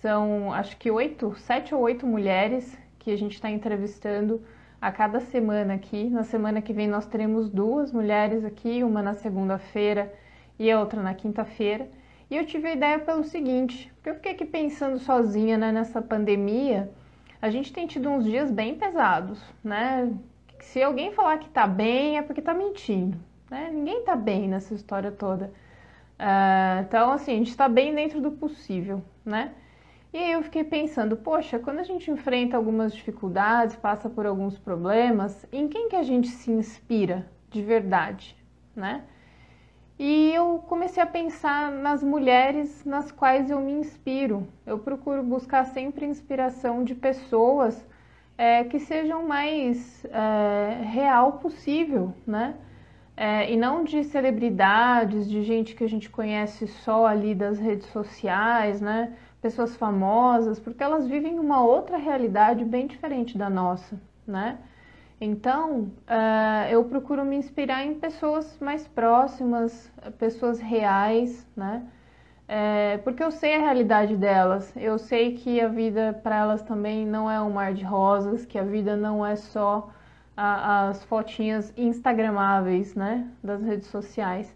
São acho que oito, sete ou oito mulheres que a gente está entrevistando a cada semana aqui. Na semana que vem nós teremos duas mulheres aqui, uma na segunda-feira e a outra na quinta-feira. E eu tive a ideia pelo seguinte, porque eu fiquei aqui pensando sozinha né, nessa pandemia, a gente tem tido uns dias bem pesados, né? Se alguém falar que tá bem é porque tá mentindo, né? Ninguém tá bem nessa história toda. Uh, então, assim, a gente está bem dentro do possível, né? E aí eu fiquei pensando, poxa, quando a gente enfrenta algumas dificuldades, passa por alguns problemas, em quem que a gente se inspira de verdade, né? E eu comecei a pensar nas mulheres nas quais eu me inspiro. Eu procuro buscar sempre inspiração de pessoas é, que sejam mais é, real possível, né? É, e não de celebridades, de gente que a gente conhece só ali das redes sociais, né? Pessoas famosas, porque elas vivem uma outra realidade bem diferente da nossa, né? Então, uh, eu procuro me inspirar em pessoas mais próximas, pessoas reais, né? É, porque eu sei a realidade delas, eu sei que a vida para elas também não é um mar de rosas, que a vida não é só a, as fotinhas instagramáveis, né, das redes sociais.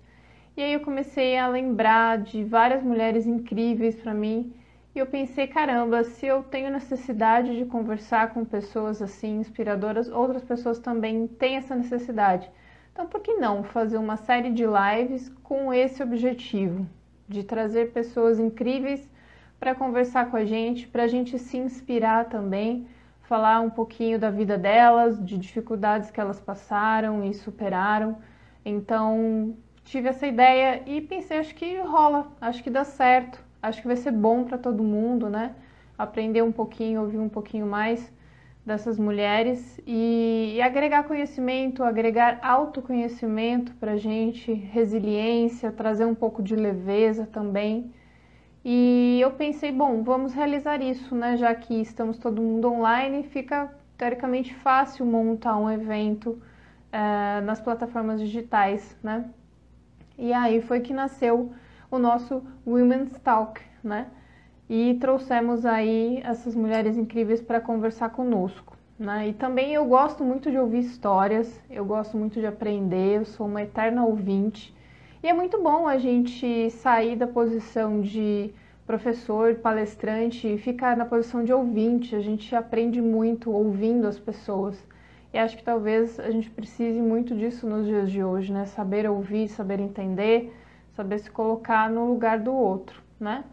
E aí eu comecei a lembrar de várias mulheres incríveis para mim e eu pensei, caramba, se eu tenho necessidade de conversar com pessoas assim inspiradoras, outras pessoas também têm essa necessidade. Então, por que não fazer uma série de lives com esse objetivo? De trazer pessoas incríveis para conversar com a gente, para a gente se inspirar também, falar um pouquinho da vida delas, de dificuldades que elas passaram e superaram. Então, tive essa ideia e pensei, acho que rola, acho que dá certo acho que vai ser bom para todo mundo, né? Aprender um pouquinho, ouvir um pouquinho mais dessas mulheres e, e agregar conhecimento, agregar autoconhecimento para gente, resiliência, trazer um pouco de leveza também. E eu pensei, bom, vamos realizar isso, né? Já que estamos todo mundo online, fica teoricamente fácil montar um evento uh, nas plataformas digitais, né? E aí foi que nasceu o nosso Women's Talk, né? E trouxemos aí essas mulheres incríveis para conversar conosco. Né? E também eu gosto muito de ouvir histórias, eu gosto muito de aprender, eu sou uma eterna ouvinte. E é muito bom a gente sair da posição de professor, palestrante e ficar na posição de ouvinte. A gente aprende muito ouvindo as pessoas. E acho que talvez a gente precise muito disso nos dias de hoje, né? Saber ouvir, saber entender, saber se colocar no lugar do outro, né?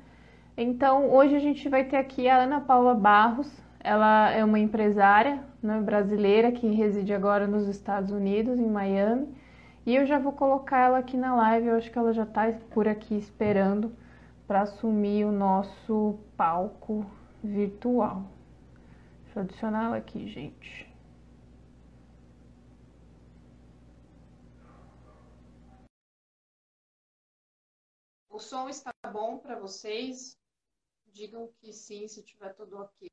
Então, hoje a gente vai ter aqui a Ana Paula Barros, ela é uma empresária né, brasileira que reside agora nos Estados Unidos, em Miami, e eu já vou colocar ela aqui na live, eu acho que ela já está por aqui esperando para assumir o nosso palco virtual. Deixa eu adicionar ela aqui, gente. O som está bom para vocês? Digam que sim, se tiver tudo ok.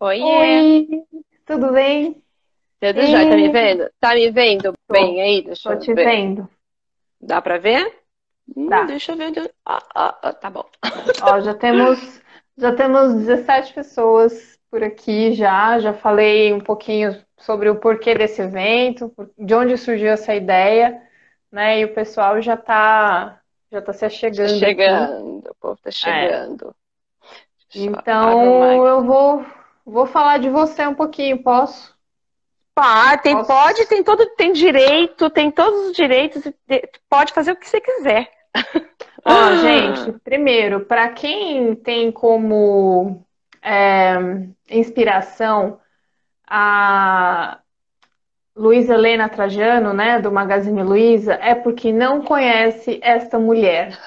Oi, Oi, tudo bem? Tudo jóia, tá me vendo? Tá me vendo Tô. bem aí? Deixa Tô eu te ver. vendo. Dá para ver? Hum, Dá. deixa eu ver. Ah, ah, ah, tá bom. Ó, já temos, já temos 17 pessoas por aqui já. Já falei um pouquinho sobre o porquê desse evento, de onde surgiu essa ideia né? E o pessoal já está já tá se chegando. Chegando, aqui. o povo está chegando. É. Então eu vou vou falar de você um pouquinho, posso? Pá, tem, posso? pode, tem todo, tem direito, tem todos os direitos, pode fazer o que você quiser. Ó, gente, primeiro, para quem tem como é, inspiração a, Luísa Helena Trajano, né, do Magazine Luiza, é porque não conhece esta mulher,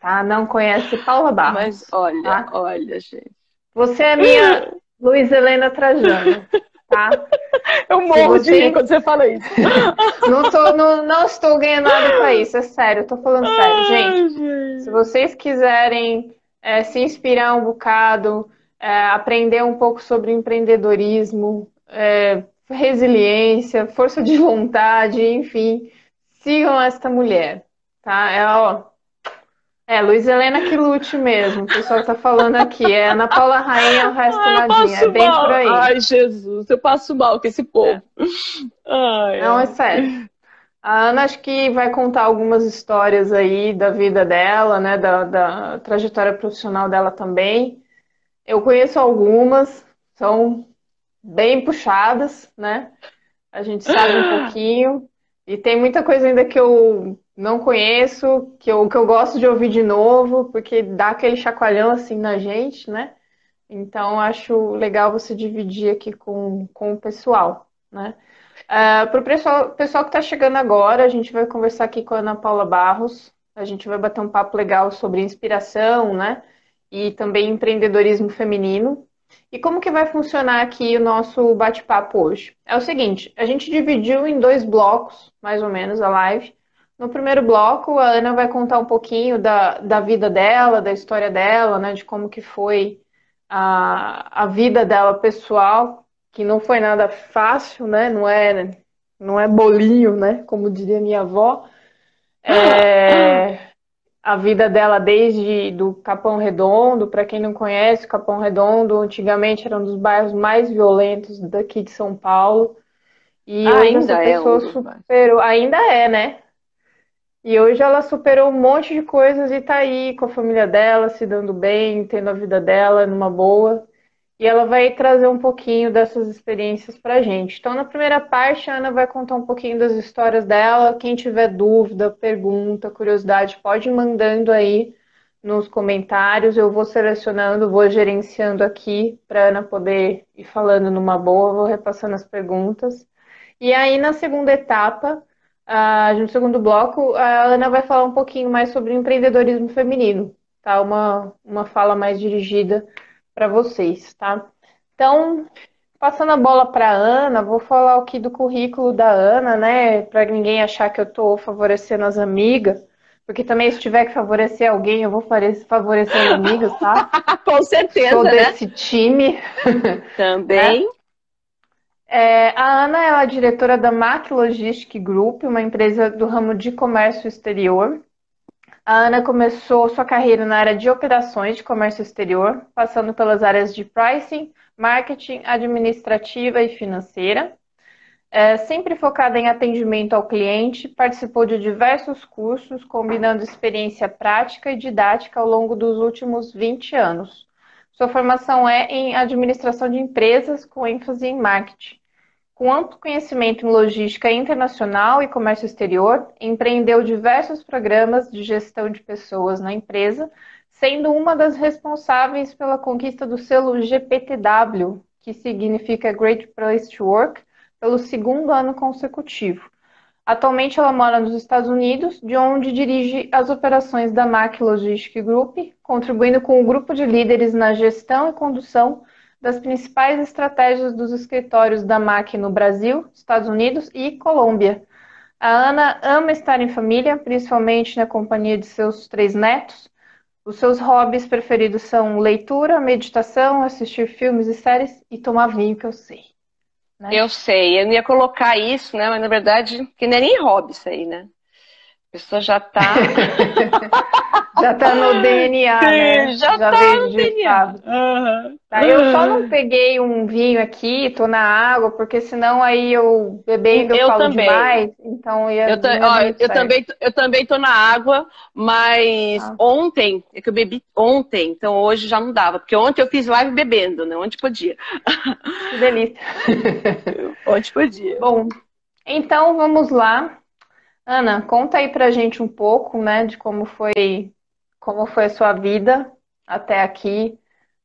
tá? Não conhece Paula Barros. Mas olha, tá? olha, gente. Você é minha Luísa Helena Trajano, tá? Eu morro você... de rir quando você fala isso. Não, tô, não, não estou ganhando nada com isso, é sério, tô falando sério. Ai, gente, gente, se vocês quiserem é, se inspirar um bocado, é, aprender um pouco sobre empreendedorismo, é, resiliência, força de vontade, enfim, sigam esta mulher, tá? Ela, ó, É, Luiz Helena que lute mesmo. O pessoal tá falando aqui. É Ana Paula Rainha, o resto Ai, nadinha. É bem mal. por aí. Ai, Jesus, eu passo mal com esse povo. É. Ai, Não, é sério. A Ana acho que vai contar algumas histórias aí da vida dela, né? Da, da trajetória profissional dela também. Eu conheço algumas, são bem puxadas, né? A gente sabe um pouquinho. E tem muita coisa ainda que eu não conheço, que eu, que eu gosto de ouvir de novo, porque dá aquele chacoalhão assim na gente, né? Então acho legal você dividir aqui com, com o pessoal, né? Uh, Para o pessoal, pessoal que está chegando agora, a gente vai conversar aqui com a Ana Paula Barros. A gente vai bater um papo legal sobre inspiração, né? E também empreendedorismo feminino. E como que vai funcionar aqui o nosso bate-papo hoje? É o seguinte, a gente dividiu em dois blocos, mais ou menos, a live. No primeiro bloco, a Ana vai contar um pouquinho da, da vida dela, da história dela, né, de como que foi a, a vida dela pessoal, que não foi nada fácil, né, não é, não é bolinho, né, como diria minha avó. É, a vida dela desde do Capão Redondo. Para quem não conhece, o Capão Redondo antigamente era um dos bairros mais violentos daqui de São Paulo. E ah, hoje essa é pessoa um superou, ainda é, né? E hoje ela superou um monte de coisas e tá aí com a família dela, se dando bem, tendo a vida dela numa boa e ela vai trazer um pouquinho dessas experiências para a gente. Então, na primeira parte, a Ana vai contar um pouquinho das histórias dela. Quem tiver dúvida, pergunta, curiosidade, pode ir mandando aí nos comentários. Eu vou selecionando, vou gerenciando aqui para Ana poder ir falando numa boa, vou repassando as perguntas. E aí, na segunda etapa, uh, no segundo bloco, a Ana vai falar um pouquinho mais sobre empreendedorismo feminino, tá? Uma, uma fala mais dirigida para vocês, tá? Então, passando a bola para a Ana, vou falar aqui do currículo da Ana, né? Para ninguém achar que eu estou favorecendo as amigas, porque também se tiver que favorecer alguém, eu vou favorecer as amigas, tá? Com certeza, Sou né? desse time. Também. Né? É, a Ana é a diretora da Mac Logistic Group, uma empresa do ramo de comércio exterior. A Ana começou sua carreira na área de operações de comércio exterior, passando pelas áreas de pricing, marketing, administrativa e financeira. É, sempre focada em atendimento ao cliente, participou de diversos cursos, combinando experiência prática e didática ao longo dos últimos 20 anos. Sua formação é em administração de empresas, com ênfase em marketing. Com amplo conhecimento em logística internacional e comércio exterior, empreendeu diversos programas de gestão de pessoas na empresa, sendo uma das responsáveis pela conquista do selo GPTW, que significa Great Place to Work, pelo segundo ano consecutivo. Atualmente ela mora nos Estados Unidos, de onde dirige as operações da MAC Logistic Group, contribuindo com o grupo de líderes na gestão e condução das principais estratégias dos escritórios da MAC no Brasil, Estados Unidos e Colômbia. A Ana ama estar em família, principalmente na companhia de seus três netos. Os seus hobbies preferidos são leitura, meditação, assistir filmes e séries e tomar vinho, que eu sei. Né? Eu sei, eu ia colocar isso, né? Mas na verdade, que não é nem hobby isso aí, né? A pessoa já tá. já tá no DNA, Sim, né? Já, já tá no DNA. Uhum. Tá, eu só não peguei um vinho aqui, tô na água, porque senão aí eu bebendo eu, eu falo também. demais, então ia eu, ó, eu também Eu também tô na água, mas ah. ontem, é que eu bebi ontem, então hoje já não dava, porque ontem eu fiz live bebendo, né? Ontem podia. Que delícia. ontem podia. Bom, então vamos lá. Ana, conta aí pra gente um pouco, né, de como foi, como foi a sua vida até aqui,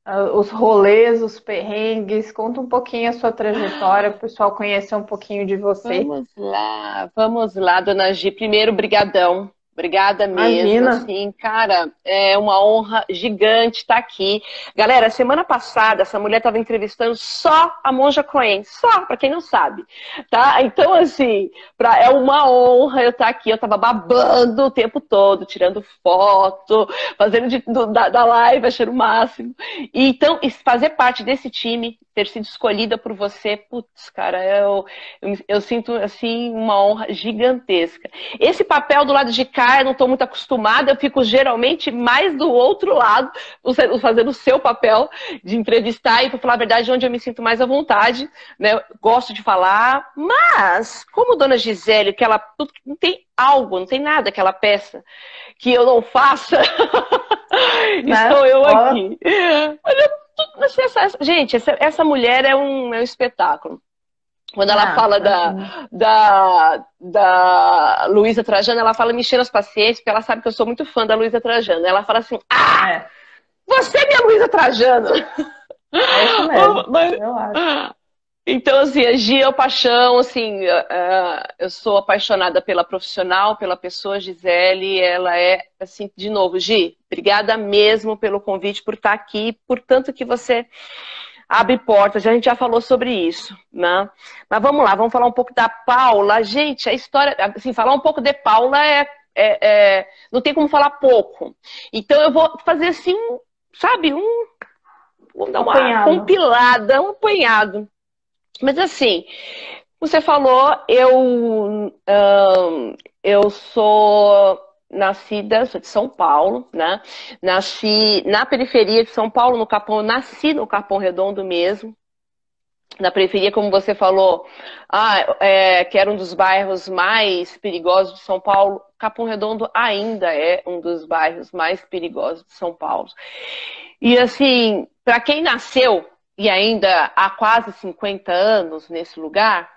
uh, os rolês, os perrengues, conta um pouquinho a sua trajetória, o pessoal conhecer um pouquinho de você. Vamos lá, vamos lá, dona Gi. Primeiro, brigadão Obrigada mesmo. Imagina. Assim, cara, é uma honra gigante estar aqui. Galera, semana passada essa mulher estava entrevistando só a Monja Coen, só, para quem não sabe, tá? Então assim, pra, é uma honra eu estar aqui. Eu estava babando o tempo todo, tirando foto, fazendo de, do, da, da live, achando o máximo. E, então, fazer parte desse time, ter sido escolhida por você, putz, cara, eu, eu, eu sinto assim uma honra gigantesca. Esse papel do lado de cá não estou muito acostumada, eu fico geralmente mais do outro lado, fazendo o seu papel de entrevistar e, para falar a verdade, onde eu me sinto mais à vontade, né? Gosto de falar, mas, como Dona Gisele, que ela não tem algo, não tem nada que ela peça que eu não faça, estou eu aqui. Essa, gente, essa, essa mulher é um, é um espetáculo. Quando ela ah, fala da, da, da Luísa Trajano, ela fala me as paciências, porque ela sabe que eu sou muito fã da Luísa Trajano. Ela fala assim: Ah, é. você é minha Luísa Trajano! É isso mesmo, Mas, eu acho. Então, assim, a Gia é paixão, assim, uh, eu sou apaixonada pela profissional, pela pessoa Gisele, ela é, assim, de novo, Gi, obrigada mesmo pelo convite, por estar aqui, por tanto que você abre portas, a gente já falou sobre isso, né? Mas vamos lá, vamos falar um pouco da Paula. Gente, a história, assim, falar um pouco de Paula é, é, é não tem como falar pouco. Então eu vou fazer assim, sabe, um, vamos dar uma apanhado. compilada, um apanhado. Mas assim, você falou, eu, um, eu sou nascida, de São Paulo, né? Nasci na periferia de São Paulo, no Capão, nasci no Capão Redondo mesmo. Na periferia, como você falou, ah, é, que era um dos bairros mais perigosos de São Paulo, Capão Redondo ainda é um dos bairros mais perigosos de São Paulo. E assim, para quem nasceu e ainda há quase 50 anos nesse lugar,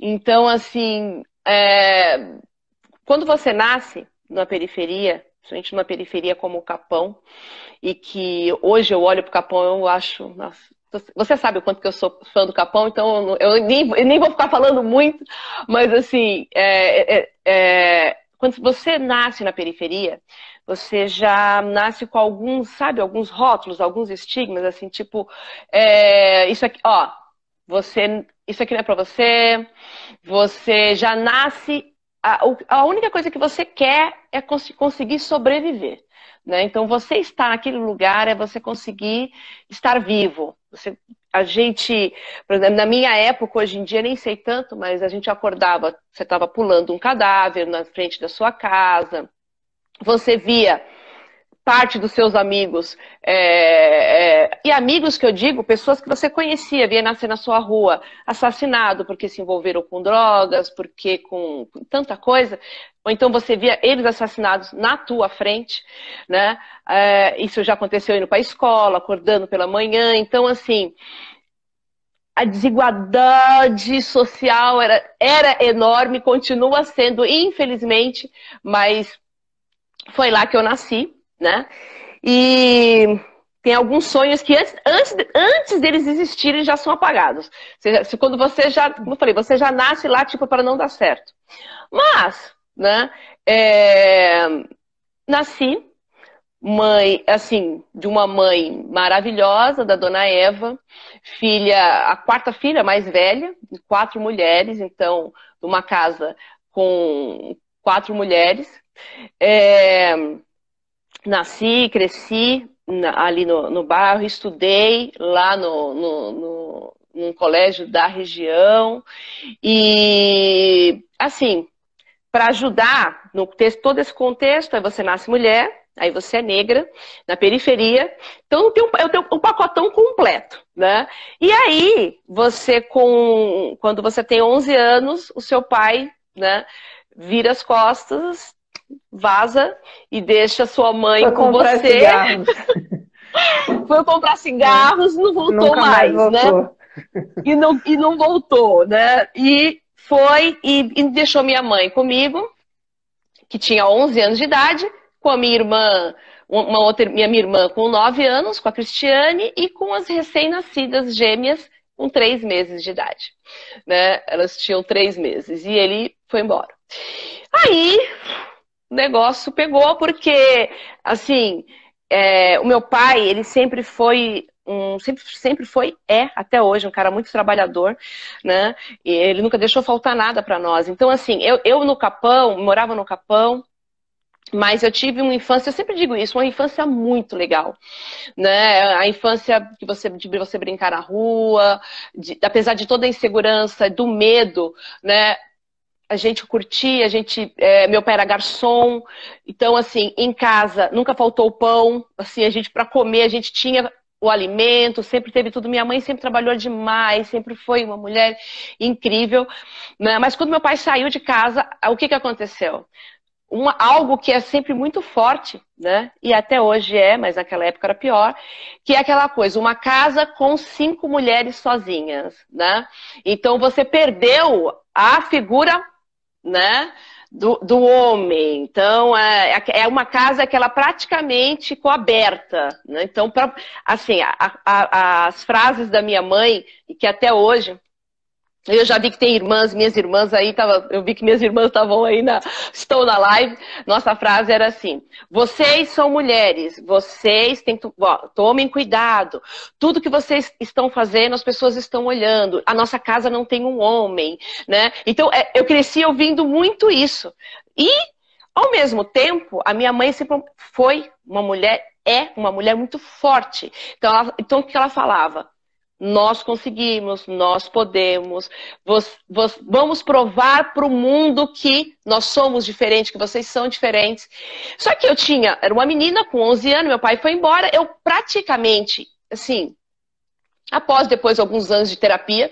então assim, é, quando você nasce, na periferia, principalmente numa periferia como o Capão, e que hoje eu olho para o Capão eu acho, nossa, você sabe o quanto que eu sou fã do Capão, então eu nem, eu nem vou ficar falando muito, mas assim, é, é, é, quando você nasce na periferia, você já nasce com alguns, sabe, alguns rótulos, alguns estigmas, assim, tipo, é, isso aqui, ó, você, isso aqui não é para você, você já nasce a, a única coisa que você quer é cons conseguir sobreviver. Né? Então, você estar naquele lugar é você conseguir estar vivo. Você, a gente, na minha época, hoje em dia, nem sei tanto, mas a gente acordava, você estava pulando um cadáver na frente da sua casa, você via parte dos seus amigos, é, é, e amigos que eu digo, pessoas que você conhecia, via nascer na sua rua, assassinado porque se envolveram com drogas, porque com, com tanta coisa, ou então você via eles assassinados na tua frente, né? É, isso já aconteceu indo para a escola, acordando pela manhã, então assim, a desigualdade social era, era enorme, continua sendo, infelizmente, mas foi lá que eu nasci, né? E tem alguns sonhos que antes, antes, antes deles existirem já são apagados. Se, quando você já, como eu falei, você já nasce lá tipo para não dar certo. Mas, né? É, nasci mãe, assim, de uma mãe maravilhosa, da dona Eva, filha, a quarta filha mais velha, de quatro mulheres, então, numa casa com quatro mulheres. É, nasci, cresci ali no, no bairro, estudei lá no, no, no, num colégio da região e assim, para ajudar no texto, todo esse contexto, aí você nasce mulher, aí você é negra, na periferia, então tem eu tenho um pacotão completo, né? E aí, você com, quando você tem 11 anos, o seu pai, né, vira as costas, vaza e deixa sua mãe Foi com você. Foi comprar cigarros, não voltou Nunca mais, mais né? voltou. né? E não, e não voltou, né? E foi e, e deixou minha mãe comigo, que tinha 11 anos de idade, com a minha irmã, uma outra, minha, minha irmã com 9 anos, com a Cristiane, e com as recém-nascidas gêmeas com 3 meses de idade. Né? Elas tinham 3 meses. E ele foi embora. Aí o negócio pegou, porque, assim, é, o meu pai, ele sempre foi um, sempre, sempre foi, é, até hoje, um cara muito trabalhador, né? E ele nunca deixou faltar nada para nós. Então, assim, eu, eu no Capão, morava no Capão, mas eu tive uma infância, eu sempre digo isso, uma infância muito legal, né? A infância que você, de você brincar na rua, de, apesar de toda a insegurança, do medo, né? A gente curtia, a gente, é, meu pai era garçom, então assim, em casa nunca faltou pão, assim, a gente para comer, a gente tinha o alimento, sempre teve tudo. Minha mãe sempre trabalhou demais, sempre foi uma mulher incrível. Né? Mas quando meu pai saiu de casa, o que, que aconteceu? Uma, algo que é sempre muito forte, né? E até hoje é, mas naquela época era pior, que é aquela coisa, uma casa com cinco mulheres sozinhas, né? Então você perdeu a figura, né? do, do homem. Então, é, é uma casa que ela praticamente coaberta. Né? Então, pra, assim, a, a, as frases da minha mãe, que até hoje eu já vi que tem irmãs, minhas irmãs aí, tava, eu vi que minhas irmãs estavam aí na, estão na live. Nossa frase era assim: vocês são mulheres, vocês têm que, tomem cuidado. Tudo que vocês estão fazendo, as pessoas estão olhando. A nossa casa não tem um homem, né? Então, é, eu cresci ouvindo muito isso. E, ao mesmo tempo, a minha mãe sempre foi uma mulher, é uma mulher muito forte. Então, ela, então o que ela falava? Nós conseguimos, nós podemos. Vamos provar para o mundo que nós somos diferentes, que vocês são diferentes. Só que eu tinha, era uma menina com 11 anos, meu pai foi embora, eu praticamente, assim, após depois alguns anos de terapia,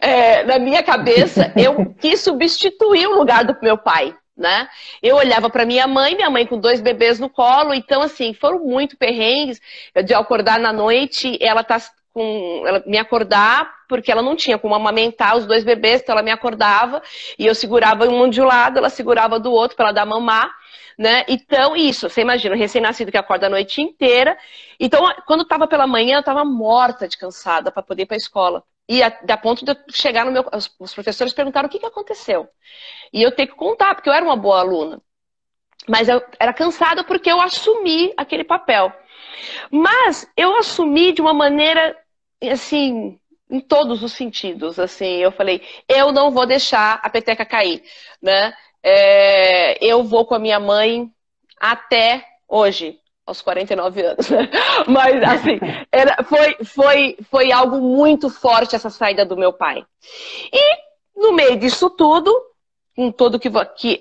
é, na minha cabeça, eu quis substituir o lugar do meu pai. Né? Eu olhava para minha mãe, minha mãe com dois bebês no colo, então assim, foram muito perrengues de acordar na noite, ela tá com ela me acordar, porque ela não tinha como amamentar os dois bebês, então ela me acordava e eu segurava um de um lado, ela segurava do outro para ela dar mamar, né? Então, isso, você imagina, recém-nascido que acorda a noite inteira. Então, quando estava pela manhã, eu estava morta de cansada para poder ir para a escola. E a, a, ponto de eu chegar no meu. Os professores perguntaram o que, que aconteceu. E eu tenho que contar, porque eu era uma boa aluna. Mas eu era cansada porque eu assumi aquele papel. Mas eu assumi de uma maneira assim, em todos os sentidos, assim, eu falei, eu não vou deixar a peteca cair, né? É, eu vou com a minha mãe até hoje, aos 49 anos. Né? Mas, assim, era, foi, foi, foi algo muito forte essa saída do meu pai. E, no meio disso tudo, com todo que, que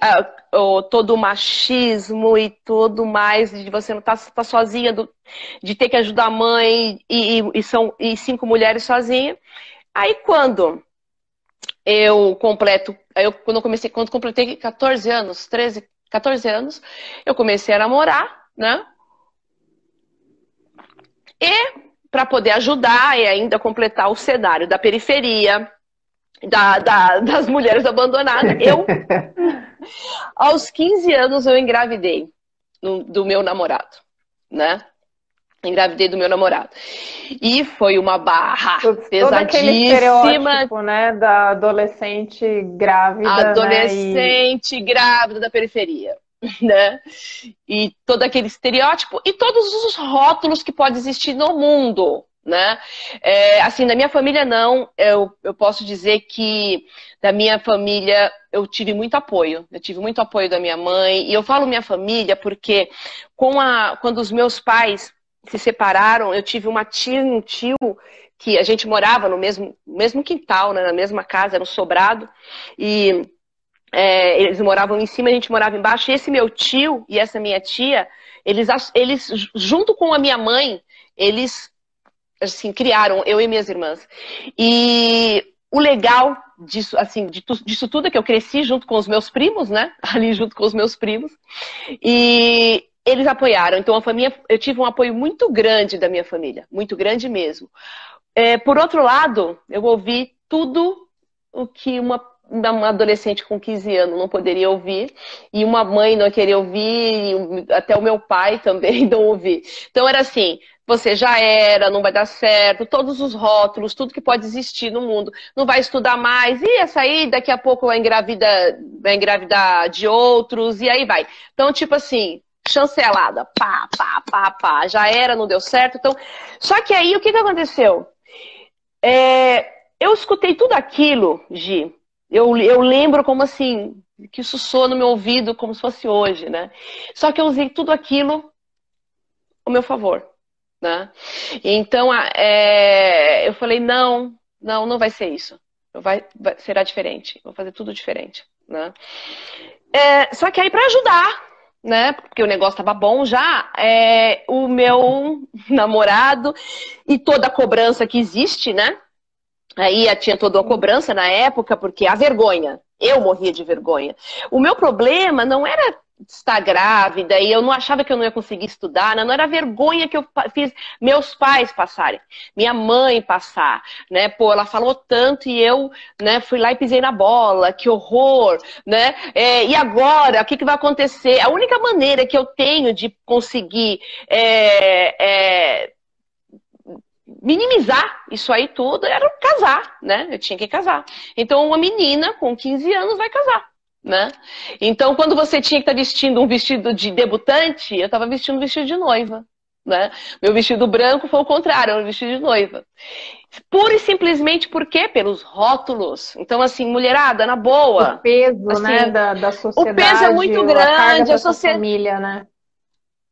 uh, todo o machismo e tudo mais, de você não estar tá, tá sozinha, do, de ter que ajudar a mãe e, e, e, são e cinco mulheres sozinha. Aí quando eu completo, eu, quando eu comecei, quando completei 14 anos, 13, 14 anos, eu comecei a namorar, né? E para poder ajudar e ainda completar o cenário da periferia, da, da, das mulheres abandonadas. Eu, aos 15 anos, eu engravidei do meu namorado, né? Engravidei do meu namorado. E foi uma barra Todo pesadíssima. né? Da adolescente grávida. Adolescente né? e... grávida da periferia. Né? E todo aquele estereótipo e todos os rótulos que pode existir no mundo, né? É, assim, da minha família não, eu, eu posso dizer que da minha família eu tive muito apoio. Eu tive muito apoio da minha mãe. E eu falo minha família porque com a, quando os meus pais se separaram, eu tive uma tia e um tio que a gente morava no mesmo, mesmo quintal, né, na mesma casa, era um sobrado. E é, eles moravam em cima, a gente morava embaixo. E esse meu tio e essa minha tia, eles, eles junto com a minha mãe, eles assim, criaram, eu e minhas irmãs. E o legal disso, assim, disso tudo é que eu cresci junto com os meus primos, né? Ali junto com os meus primos. E eles apoiaram. Então, a família, eu tive um apoio muito grande da minha família, muito grande mesmo. É, por outro lado, eu ouvi tudo o que uma, uma adolescente com 15 anos não poderia ouvir, e uma mãe não queria ouvir, até o meu pai também não ouvir. Então, era assim: você já era, não vai dar certo, todos os rótulos, tudo que pode existir no mundo, não vai estudar mais, e essa aí daqui a pouco vai engravidar, vai engravidar de outros, e aí vai. Então, tipo assim, chancelada, pá, pá, pá, pá, já era, não deu certo. Então, só que aí o que, que aconteceu? É, eu escutei tudo aquilo, Gi. Eu, eu lembro como assim, que isso soa no meu ouvido como se fosse hoje, né? Só que eu usei tudo aquilo ao meu favor. Né? Então, é, eu falei, não, não, não vai ser isso. Vai, vai, será diferente. Vou fazer tudo diferente. né? É, só que aí para ajudar, né? Porque o negócio estava bom já. É, o meu namorado e toda a cobrança que existe, né? Aí tinha toda a cobrança na época, porque a vergonha. Eu morria de vergonha. O meu problema não era estar grávida e eu não achava que eu não ia conseguir estudar, né? não era vergonha que eu fiz meus pais passarem, minha mãe passar, né? Pô, ela falou tanto e eu, né, fui lá e pisei na bola, que horror, né? É, e agora, o que, que vai acontecer? A única maneira que eu tenho de conseguir é, é, minimizar isso aí tudo era casar, né? Eu tinha que casar. Então, uma menina com 15 anos vai casar né? Então, quando você tinha que estar tá vestindo um vestido de debutante, eu estava vestindo um vestido de noiva, né? Meu vestido branco foi o contrário, era um vestido de noiva. Pura e simplesmente por quê? Pelos rótulos. Então, assim, mulherada, na boa. O peso, assim, né, da, da sociedade. O peso é muito grande, a, a sociedade. família, né?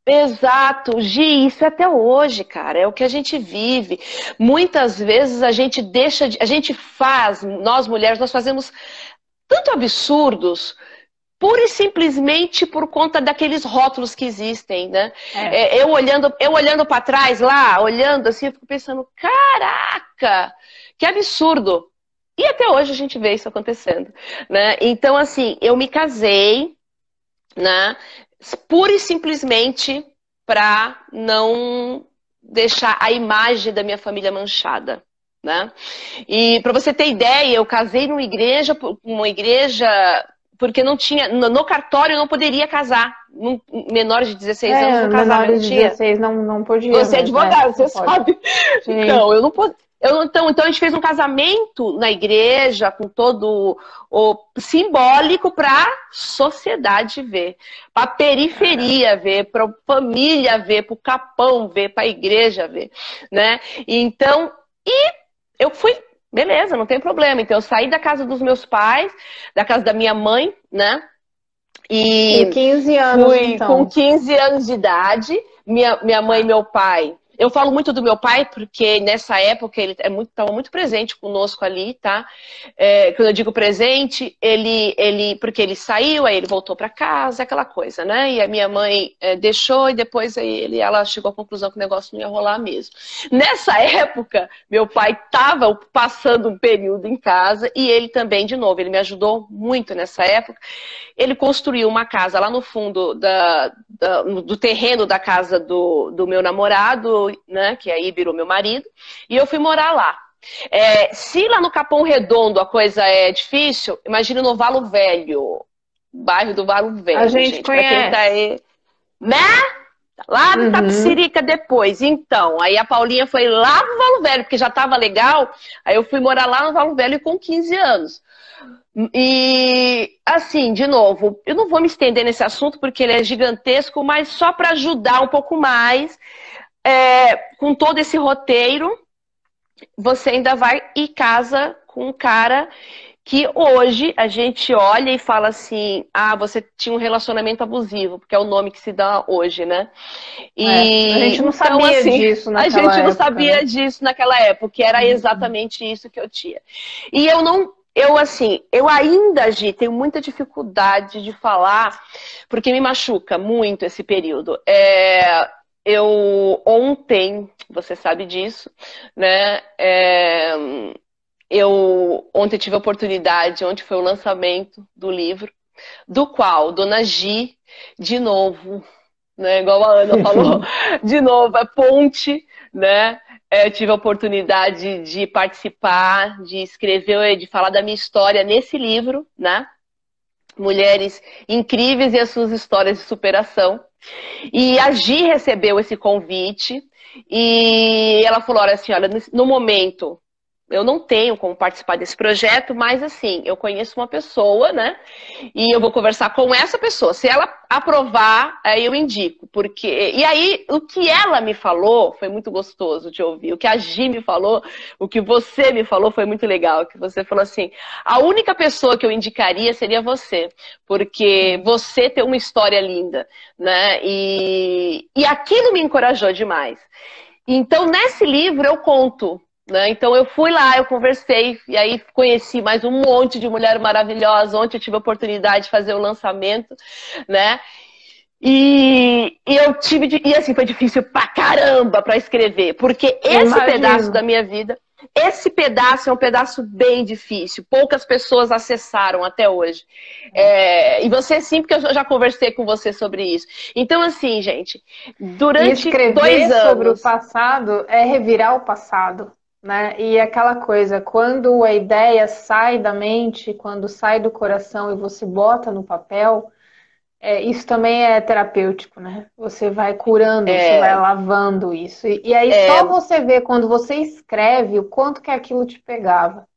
Exato, Gi, isso é até hoje, cara, é o que a gente vive. Muitas vezes a gente deixa, de, a gente faz, nós mulheres, nós fazemos tanto absurdos pura e simplesmente por conta daqueles rótulos que existem, né? É. É, eu olhando, eu olhando para trás lá, olhando assim, eu fico pensando, caraca, que absurdo. E até hoje a gente vê isso acontecendo, né? Então assim, eu me casei, né? Pura e simplesmente para não deixar a imagem da minha família manchada. Né? E para você ter ideia, eu casei numa igreja, uma igreja porque não tinha, no, cartório não poderia casar. Menores de 16 é, anos não casava, menores de 16 não, não podia. Você é advogado, né? você sabe. Sim. Então, eu não podia. Eu, então, então a gente fez um casamento na igreja com todo o simbólico para sociedade ver, para periferia ver, para família ver, para o capão ver, para a igreja ver, né? Então, e eu fui, beleza, não tem problema. Então eu saí da casa dos meus pais, da casa da minha mãe, né? E com 15 anos, fui então. com 15 anos de idade. Minha, minha mãe e meu pai eu falo muito do meu pai, porque nessa época ele estava é muito, presente conosco ali, tá? É, quando eu digo presente, ele, ele, porque ele saiu, aí ele voltou para casa, aquela coisa, né? E a minha mãe é, deixou e depois aí ele, ela chegou à conclusão que o negócio não ia rolar mesmo. Nessa época, meu pai estava passando um período em casa e ele também, de novo, ele me ajudou muito nessa época. Ele construiu uma casa lá no fundo da, da, do terreno da casa do, do meu namorado né, que aí virou meu marido, e eu fui morar lá. É, se lá no Capão Redondo a coisa é difícil, imagina no Valo Velho, bairro do Valo Velho. A gente, gente conhece. Tá aí, né? Lá no uhum. Tapicirica depois. Então, aí a Paulinha foi lá no Valo Velho, porque já tava legal. Aí eu fui morar lá no Valo Velho com 15 anos. E assim, de novo, eu não vou me estender nesse assunto porque ele é gigantesco, mas só para ajudar um pouco mais é, com todo esse roteiro, você ainda vai e casa com um cara que hoje a gente olha e fala assim, ah, você tinha um relacionamento abusivo, porque é o nome que se dá hoje, né? E é, a gente não então, sabia assim, disso naquela época. A gente não época, sabia né? disso naquela época, que era uhum. exatamente isso que eu tinha. E eu não, eu assim, eu ainda, Gi, tenho muita dificuldade de falar, porque me machuca muito esse período. É, eu ontem, você sabe disso, né? É, eu ontem tive a oportunidade, ontem foi o lançamento do livro, do qual Dona Gi, de novo, né? Igual a Ana falou, de novo, é ponte, né? É, tive a oportunidade de participar, de escrever, de falar da minha história nesse livro, né? Mulheres incríveis e as suas histórias de superação. E a Gi recebeu esse convite e ela falou: olha assim, olha, no momento eu não tenho como participar desse projeto, mas assim, eu conheço uma pessoa, né? E eu vou conversar com essa pessoa. Se ela aprovar, aí eu indico. Porque. E aí, o que ela me falou foi muito gostoso de ouvir. O que a Gi me falou, o que você me falou foi muito legal. Que você falou assim: a única pessoa que eu indicaria seria você. Porque você tem uma história linda, né? E, e aquilo me encorajou demais. Então, nesse livro, eu conto Né? Então eu fui lá, eu conversei, e aí conheci mais um monte de mulher maravilhosa. Ontem eu tive a oportunidade de fazer o lançamento, né? E, e eu tive, e assim, foi difícil pra caramba pra escrever, porque esse Imagino. pedaço da minha vida, esse pedaço é um pedaço bem difícil, poucas pessoas acessaram até hoje. É, e você sim, porque eu já conversei com você sobre isso. Então, assim, gente, durante e escrever dois anos. sobre o passado é revirar o passado. Né? E aquela coisa, quando a ideia sai da mente, quando sai do coração e você bota no papel, é, isso também é terapêutico, né? Você vai curando, é. você vai lavando isso. E, e aí é. só você vê quando você escreve o quanto que aquilo te pegava.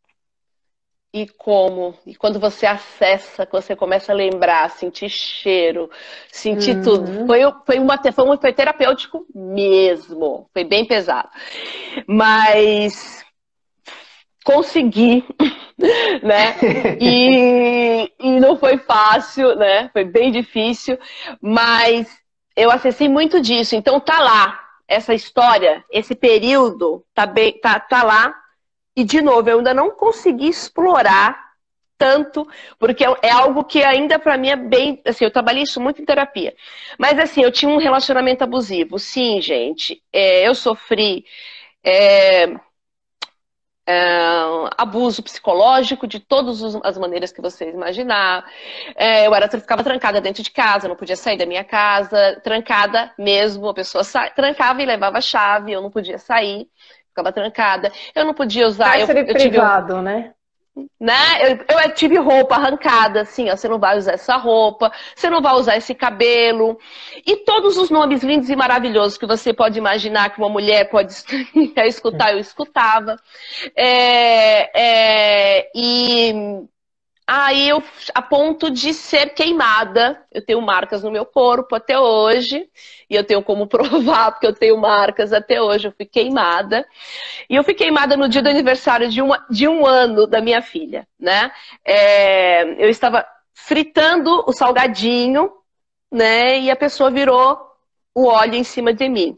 E como? E quando você acessa, quando você começa a lembrar, sentir cheiro, sentir uhum. tudo. Foi, foi, uma, foi, um, foi terapêutico mesmo. Foi bem pesado. Mas consegui, né? E, e não foi fácil, né? Foi bem difícil, mas eu acessei muito disso. Então tá lá, essa história, esse período tá, bem, tá, tá lá. E de novo, eu ainda não consegui explorar tanto, porque é algo que ainda para mim é bem, assim, eu trabalhei isso muito em terapia. Mas assim, eu tinha um relacionamento abusivo. Sim, gente, é, eu sofri é, é, abuso psicológico de todas as maneiras que você imaginar. É, eu era, ficava trancada dentro de casa, não podia sair da minha casa, trancada mesmo, a pessoa sa... trancava e levava a chave, eu não podia sair, ficava trancada. Eu não podia usar. Cárcere eu, eu privado, né? né? Eu, eu, tive roupa arrancada, assim, ó, você não vai usar essa roupa, você não vai usar esse cabelo. E todos os nomes lindos e maravilhosos que você pode imaginar que uma mulher pode escutar, eu escutava. É, é, e Aí eu, a ponto de ser queimada, eu tenho marcas no meu corpo até hoje, e eu tenho como provar, porque eu tenho marcas até hoje, eu fui queimada. E eu fui queimada no dia do aniversário de, uma, de um ano da minha filha, né? É, eu estava fritando o salgadinho, né? E a pessoa virou o óleo em cima de mim.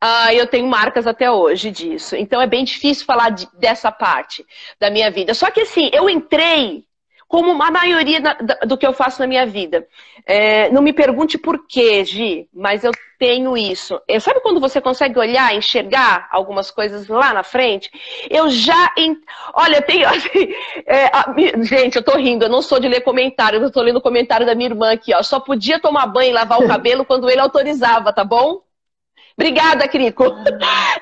Ah, eu tenho marcas até hoje disso. Então é bem difícil falar de, dessa parte da minha vida. Só que assim, eu entrei como a maioria do que eu faço na minha vida. É, não me pergunte por quê, Gi, mas eu tenho isso. É, sabe quando você consegue olhar, enxergar algumas coisas lá na frente? Eu já. Olha, tem. Assim, é, a... gente, eu tô rindo, eu não sou de ler comentário, eu tô lendo o comentário da minha irmã aqui, ó. Só podia tomar banho e lavar o cabelo quando ele autorizava, tá bom? Obrigada, Crico.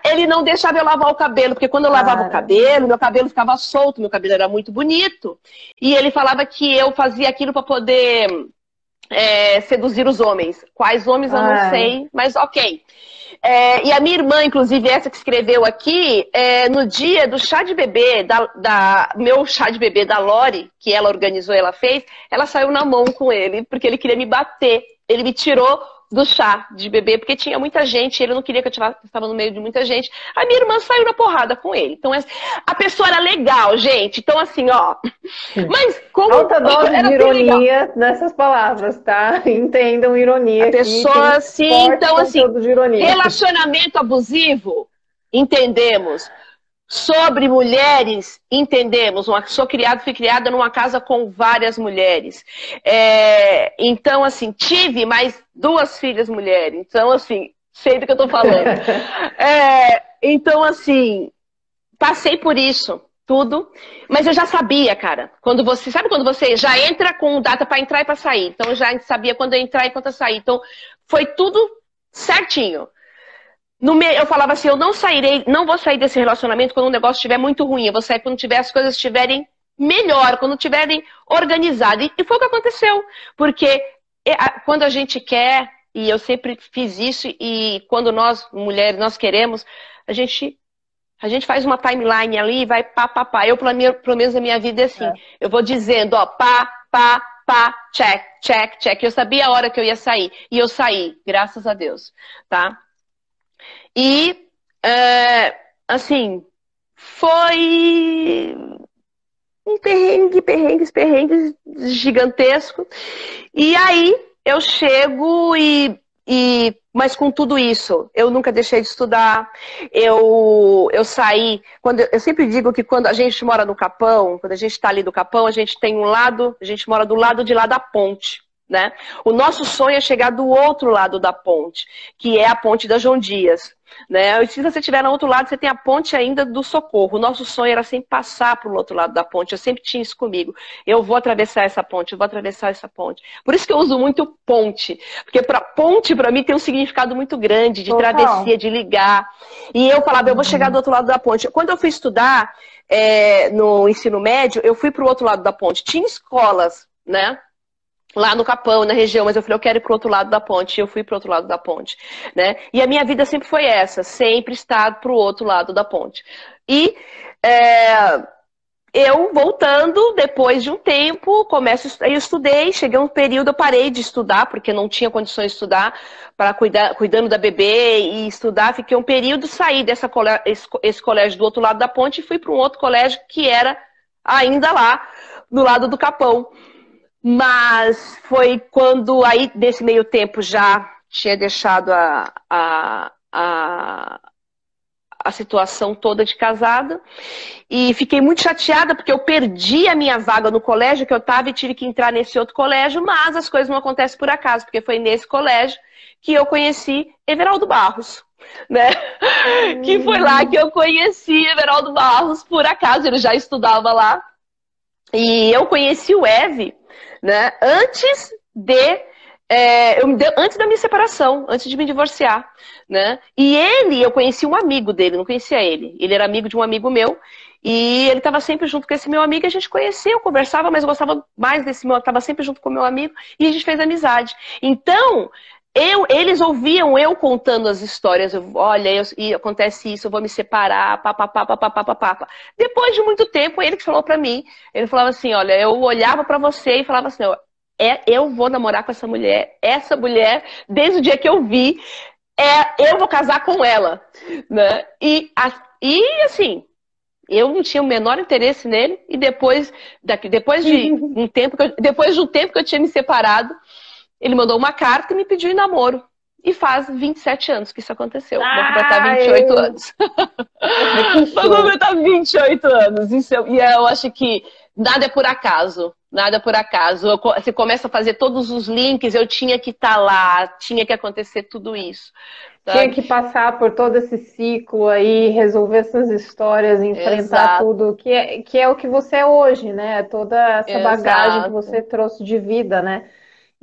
Ele não deixava eu lavar o cabelo, porque quando eu lavava o cabelo, meu cabelo ficava solto, meu cabelo era muito bonito. E ele falava que eu fazia aquilo para poder é, seduzir os homens. Quais homens eu não sei, mas ok. É, e a minha irmã, inclusive, essa que escreveu aqui, é, no dia do chá de bebê, da, da, meu chá de bebê da Lori, que ela organizou, ela fez, ela saiu na mão com ele, porque ele queria me bater. Ele me tirou do chá de bebê, porque tinha muita gente, ele não queria que eu tivesse, estava no meio de muita gente. A minha irmã saiu na porrada com ele. Então, a pessoa era legal, gente. Então, assim, ó. Mas como. Alta dose de ironia nessas palavras, tá? Entendam ironia. A pessoa, sim, então, assim, relacionamento abusivo, entendemos sobre mulheres, entendemos. Uma, sou criada, fui criada numa casa com várias mulheres. É, então, assim, tive mais duas filhas mulheres. Então, assim, sei do que eu tô falando. é, então, assim, passei por isso. Tudo, mas eu já sabia, cara. Quando você, sabe quando você já entra com data para entrar e para sair? Então eu já sabia quando entrar e quando sair. Então foi tudo certinho. Meio, eu falava assim, eu não sairei, não vou sair desse relacionamento quando o negócio estiver muito ruim. Eu vou sair quando tiver as coisas estiverem melhor, quando estiverem organizadas. E foi o que aconteceu. Porque quando a gente quer, e eu sempre fiz isso, e quando nós, mulheres, nós queremos, a gente a gente faz uma timeline ali e vai pá, pá, pá. Eu, pelo menos na minha vida, é assim. É. Eu vou dizendo, ó, pá, pá, pá, check, check, check. Eu sabia a hora que eu ia sair. E eu saí, graças a Deus, tá? E, é, assim, foi um perrengue, perrengues, perrengues gigantesco. E aí eu chego e e, mas com tudo isso, eu nunca deixei de estudar. Eu, eu saí. Quando, eu sempre digo que quando a gente mora no Capão, quando a gente está ali do Capão, a gente tem um lado, a gente mora do lado de lá da ponte. Né? O nosso sonho é chegar do outro lado da ponte, que é a ponte da João Dias. Né? E se você estiver no outro lado, você tem a ponte ainda do socorro. O nosso sonho era sempre passar para o outro lado da ponte. Eu sempre tinha isso comigo. Eu vou atravessar essa ponte, eu vou atravessar essa ponte. Por isso que eu uso muito ponte. Porque pra, ponte, para mim, tem um significado muito grande de Total. travessia, de ligar. E eu falava, eu vou chegar do outro lado da ponte. Quando eu fui estudar é, no ensino médio, eu fui para o outro lado da ponte. Tinha escolas, né? Lá no Capão, na região, mas eu falei, eu quero ir para o outro lado da ponte, e eu fui para o outro lado da ponte, né? E a minha vida sempre foi essa, sempre estar para o outro lado da ponte. E é, eu voltando, depois de um tempo, começo, eu estudei, cheguei a um período, eu parei de estudar, porque não tinha condições de estudar, para cuidar, cuidando da bebê e estudar, fiquei um período, saí dessa esse, esse colégio do outro lado da ponte e fui para um outro colégio que era ainda lá, do lado do Capão. Mas foi quando aí, desse meio tempo, já tinha deixado a, a, a, a situação toda de casada. E fiquei muito chateada porque eu perdi a minha vaga no colégio que eu estava e tive que entrar nesse outro colégio, mas as coisas não acontecem por acaso, porque foi nesse colégio que eu conheci Everaldo Barros. Né? Que foi lá que eu conheci Everaldo Barros, por acaso, ele já estudava lá. E eu conheci o Eve né? Antes de é, eu, antes da minha separação, antes de me divorciar, né? E ele, eu conheci um amigo dele, não conhecia ele. Ele era amigo de um amigo meu e ele estava sempre junto com esse meu amigo. A gente conhecia, eu conversava, mas eu gostava mais desse meu, estava sempre junto com o meu amigo e a gente fez amizade. Então eu, eles ouviam eu contando as histórias. Eu, Olha, eu, e acontece isso, eu vou me separar, papapá, papapá, papapá. Depois de muito tempo, ele que falou para mim, ele falava assim, olha, eu olhava para você e falava assim, é, eu vou namorar com essa mulher, essa mulher, desde o dia que eu vi, é, eu vou casar com ela, né? E, a, e assim, eu não tinha o menor interesse nele e depois, daqui, depois de um tempo, eu, depois de um tempo que eu tinha me separado, ele mandou uma carta e me pediu em namoro. E faz 27 anos que isso aconteceu. Ai. Vou completar 28 anos. Vou completar 28 anos. Isso, e eu acho que nada é por acaso. Nada é por acaso. Você começa a fazer todos os links, eu tinha que estar tá lá, tinha que acontecer tudo isso. Sabe? Tinha que passar por todo esse ciclo aí, resolver essas histórias, enfrentar Exato. tudo, que é, que é o que você é hoje, né? Toda essa Exato. bagagem que você trouxe de vida, né?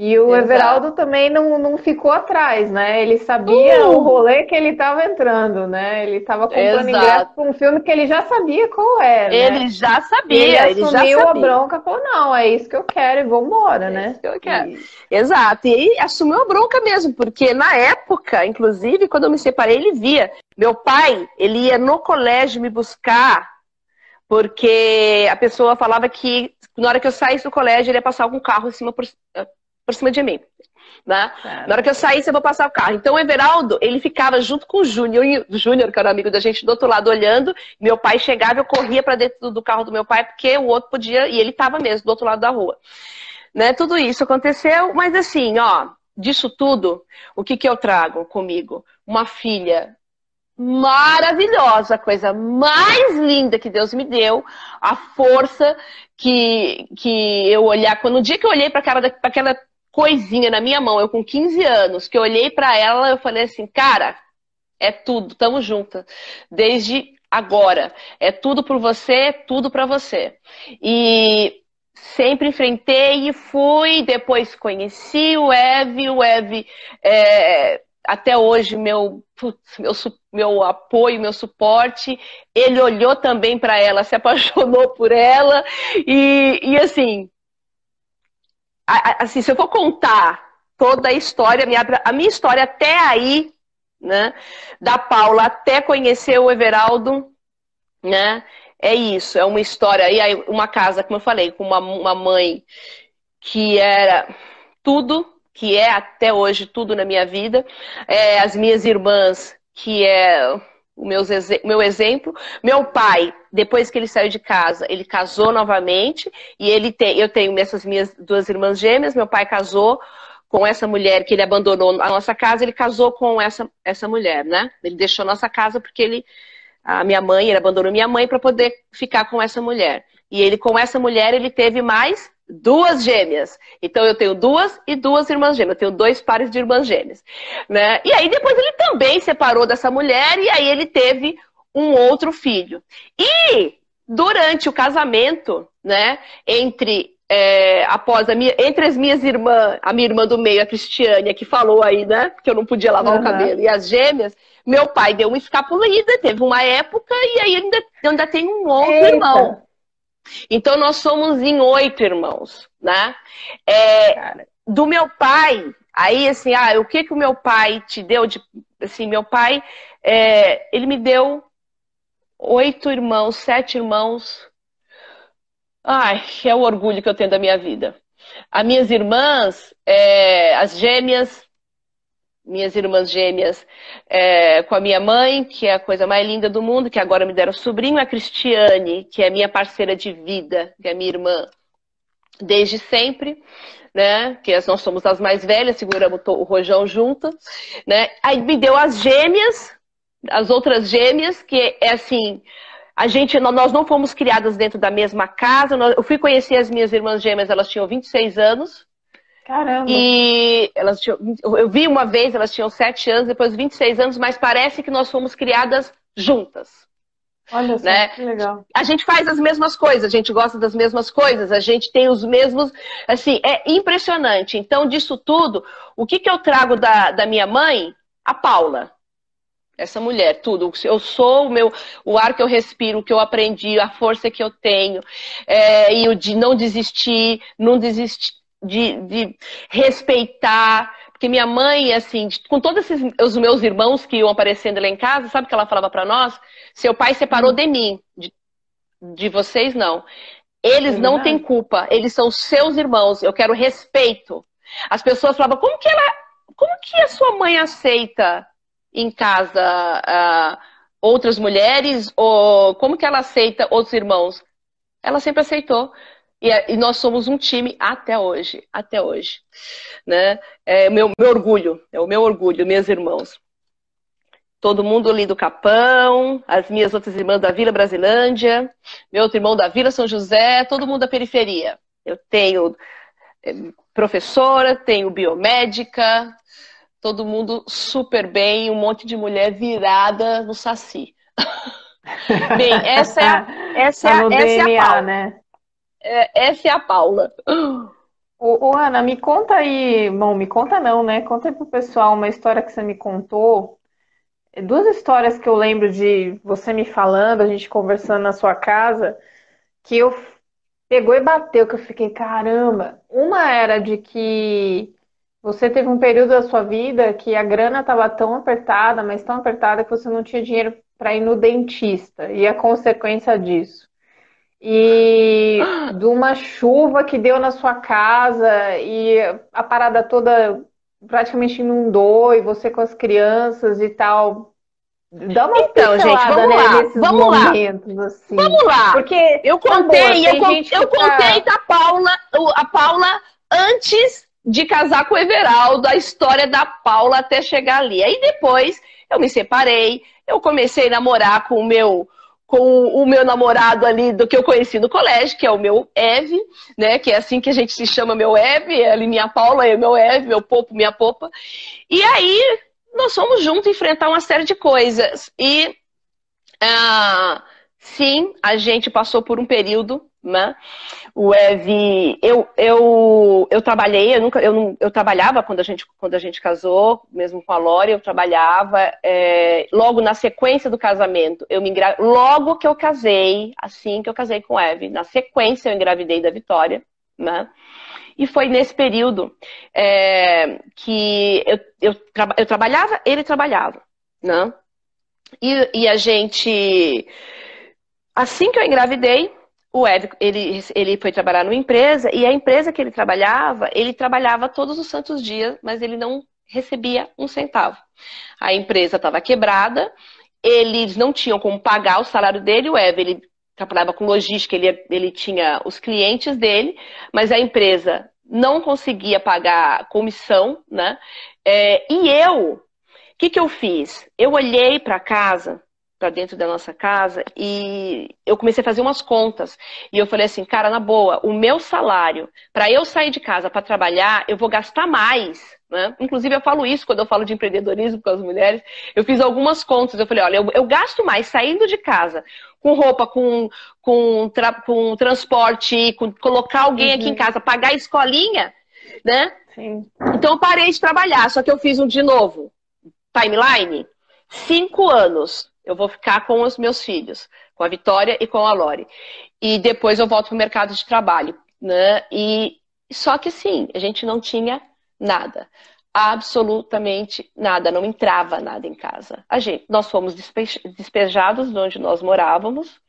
E o Exato. Everaldo também não, não ficou atrás, né? Ele sabia uh! o rolê que ele estava entrando, né? Ele estava comprando Exato. ingresso para um filme que ele já sabia qual era. Né? Ele né? já sabia. ele assumiu já sabia. a bronca, falou, não, é isso que eu quero e vambora, é né? Isso que eu quero. E... Exato. E assumiu a bronca mesmo, porque na época, inclusive, quando eu me separei, ele via. Meu pai, ele ia no colégio me buscar, porque a pessoa falava que na hora que eu saísse do colégio, ele ia passar algum carro em cima por por cima de mim. Né? Na hora que eu saísse, eu vou passar o carro. Então, o Everaldo, ele ficava junto com o Júnior, o Júnior, que era amigo da gente, do outro lado olhando. Meu pai chegava, eu corria para dentro do carro do meu pai, porque o outro podia, e ele estava mesmo do outro lado da rua. Né? Tudo isso aconteceu, mas assim, ó, disso tudo, o que, que eu trago comigo? Uma filha maravilhosa, a coisa mais linda que Deus me deu, a força que, que eu olhar. Quando o dia que eu olhei para aquela coisinha na minha mão, eu com 15 anos, que eu olhei para ela, eu falei assim, cara, é tudo, tamo juntas. Desde agora. É tudo por você, é tudo para você. E sempre enfrentei e fui, depois conheci o Eve, o Eve é, até hoje meu, putz, meu, meu apoio, meu suporte. Ele olhou também para ela, se apaixonou por ela e, e assim, assim, se eu for contar toda a história, a minha, história até aí, né, da Paula até conhecer o Everaldo, né, é isso, é uma história, e aí uma casa, como eu falei, com uma, uma mãe que era tudo, que é até hoje tudo na minha vida, é, as minhas irmãs, que é o meu, exemplo. Meu pai, depois que ele saiu de casa, ele casou novamente e ele tem, eu tenho essas minhas duas irmãs gêmeas. Meu pai casou com essa mulher que ele abandonou a nossa casa, ele casou com essa, essa mulher, né? Ele deixou a nossa casa porque ele, a minha mãe, ele abandonou minha mãe para poder ficar com essa mulher. E ele, com essa mulher, ele teve mais duas gêmeas. Então eu tenho duas e duas irmãs gêmeas. Eu tenho dois pares de irmãs gêmeas, né? E aí depois ele também separou dessa mulher e aí ele teve um outro filho. E durante o casamento, né, entre é, após a minha, entre as minhas irmãs, a minha irmã do meio, a Cristiane, que falou aí, né, que eu não podia lavar uhum. o cabelo, e as gêmeas, meu pai deu uma escapulida, teve uma época, e aí ainda, ainda tem um outro Eita. irmão. Então nós somos em oito irmãos, né? É, do meu pai, aí assim, ah, o que que o meu pai te deu de, assim, meu pai, é, ele me deu oito irmãos, sete irmãos. Ai, é o orgulho que eu tenho da minha vida. As minhas irmãs, é, as gêmeas, minhas irmãs gêmeas é, com a minha mãe, que é a coisa mais linda do mundo, que agora me deram sobrinho, a Cristiane, que é minha parceira de vida, que é minha irmã desde sempre, né? Que nós somos as mais velhas, seguramos o rojão junto, né? Aí me deu as gêmeas, as outras gêmeas, que é assim, a gente, nós não fomos criadas dentro da mesma casa. Eu fui conhecer as minhas irmãs gêmeas, elas tinham 26 anos. Caramba! E elas tinham, eu vi uma vez, elas tinham 7 anos, depois 26 anos, mas parece que nós fomos criadas juntas. Olha só, né? que legal. A gente faz as mesmas coisas, a gente gosta das mesmas coisas, a gente tem os mesmos. Assim, é impressionante. Então, disso tudo, o que, que eu trago da, da minha mãe? A Paula essa mulher, tudo. Eu sou o meu, o ar que eu respiro, o que eu aprendi, a força que eu tenho, é, e o de não desistir, não desistir, de, de respeitar. Porque minha mãe, assim, com todos esses, os meus irmãos que iam aparecendo lá em casa, sabe o que ela falava para nós? Seu pai separou hum. de mim, de, de vocês não. Eles é não têm culpa, eles são seus irmãos, eu quero respeito. As pessoas falavam, como que ela, como que a sua mãe aceita em casa uh, outras mulheres? Ou como que ela aceita outros irmãos? Ela sempre aceitou. E, e nós somos um time até hoje, até hoje. Né? É o meu, meu orgulho, é o meu orgulho, meus irmãos. Todo mundo ali do Capão, as minhas outras irmãs da Vila Brasilândia, meu outro irmão da Vila São José, todo mundo da periferia. Eu tenho eh, professora, tenho biomédica, todo mundo super bem, um monte de mulher virada no saci. bem, essa é a, essa é, tá essa DNA, é a Paula. Né? É, essa é a Paula. Ô, ô, Ana, me conta aí, bom, me conta não, né? Conta aí pro pessoal uma história que você me contou. Duas histórias que eu lembro de você me falando, a gente conversando na sua casa, que eu pegou e bateu, que eu fiquei, caramba. Uma era de que você teve um período da sua vida que a grana estava tão apertada, mas tão apertada que você não tinha dinheiro para ir no dentista, e a consequência disso. E de uma chuva que deu na sua casa e a parada toda praticamente inundou e você com as crianças e tal. Dá uma então, gente, vamos né, lá, vamos momentos, lá. assim. Vamos lá. Porque eu contei, eu, eu contei tá... da Paula, a Paula antes de casar com o Everaldo, a história da Paula até chegar ali. Aí depois eu me separei, eu comecei a namorar com o meu com o meu namorado ali do que eu conheci no colégio, que é o meu Eve, né? Que é assim que a gente se chama, meu Eve, ali minha Paula, é meu Eve, meu Popo, minha Popa. E aí nós fomos juntos enfrentar uma série de coisas. E ah, sim, a gente passou por um período né? O Ev, eu, eu, eu trabalhei, eu nunca, eu, eu trabalhava quando a gente, quando a gente casou, mesmo com a Lore, eu trabalhava. É, logo na sequência do casamento, eu me logo que eu casei, assim que eu casei com o Ev, na sequência eu engravidei da Vitória, né? E foi nesse período é, que eu, eu, tra... eu trabalhava, ele trabalhava, né? E, e a gente, assim que eu engravidei, o Ed, ele, ele foi trabalhar numa empresa e a empresa que ele trabalhava, ele trabalhava todos os santos dias, mas ele não recebia um centavo. A empresa estava quebrada, eles não tinham como pagar o salário dele, o Eve, ele trabalhava com logística, ele, ele tinha os clientes dele, mas a empresa não conseguia pagar comissão, né? É, e eu, o que, que eu fiz? Eu olhei para casa para dentro da nossa casa e eu comecei a fazer umas contas. E eu falei assim, cara, na boa, o meu salário, para eu sair de casa para trabalhar, eu vou gastar mais. Né? Inclusive, eu falo isso quando eu falo de empreendedorismo com as mulheres. Eu fiz algumas contas. Eu falei, olha, eu, eu gasto mais saindo de casa com roupa, com, com, tra, com transporte, com colocar alguém uhum. aqui em uhum. casa, pagar a escolinha, né? Sim. Então eu parei de trabalhar, só que eu fiz um de novo. Timeline, cinco anos eu vou ficar com os meus filhos, com a Vitória e com a Lore. E depois eu volto para o mercado de trabalho. Né? E só que sim, a gente não tinha nada. Absolutamente nada, não entrava nada em casa. A gente, nós fomos despejados de onde nós morávamos,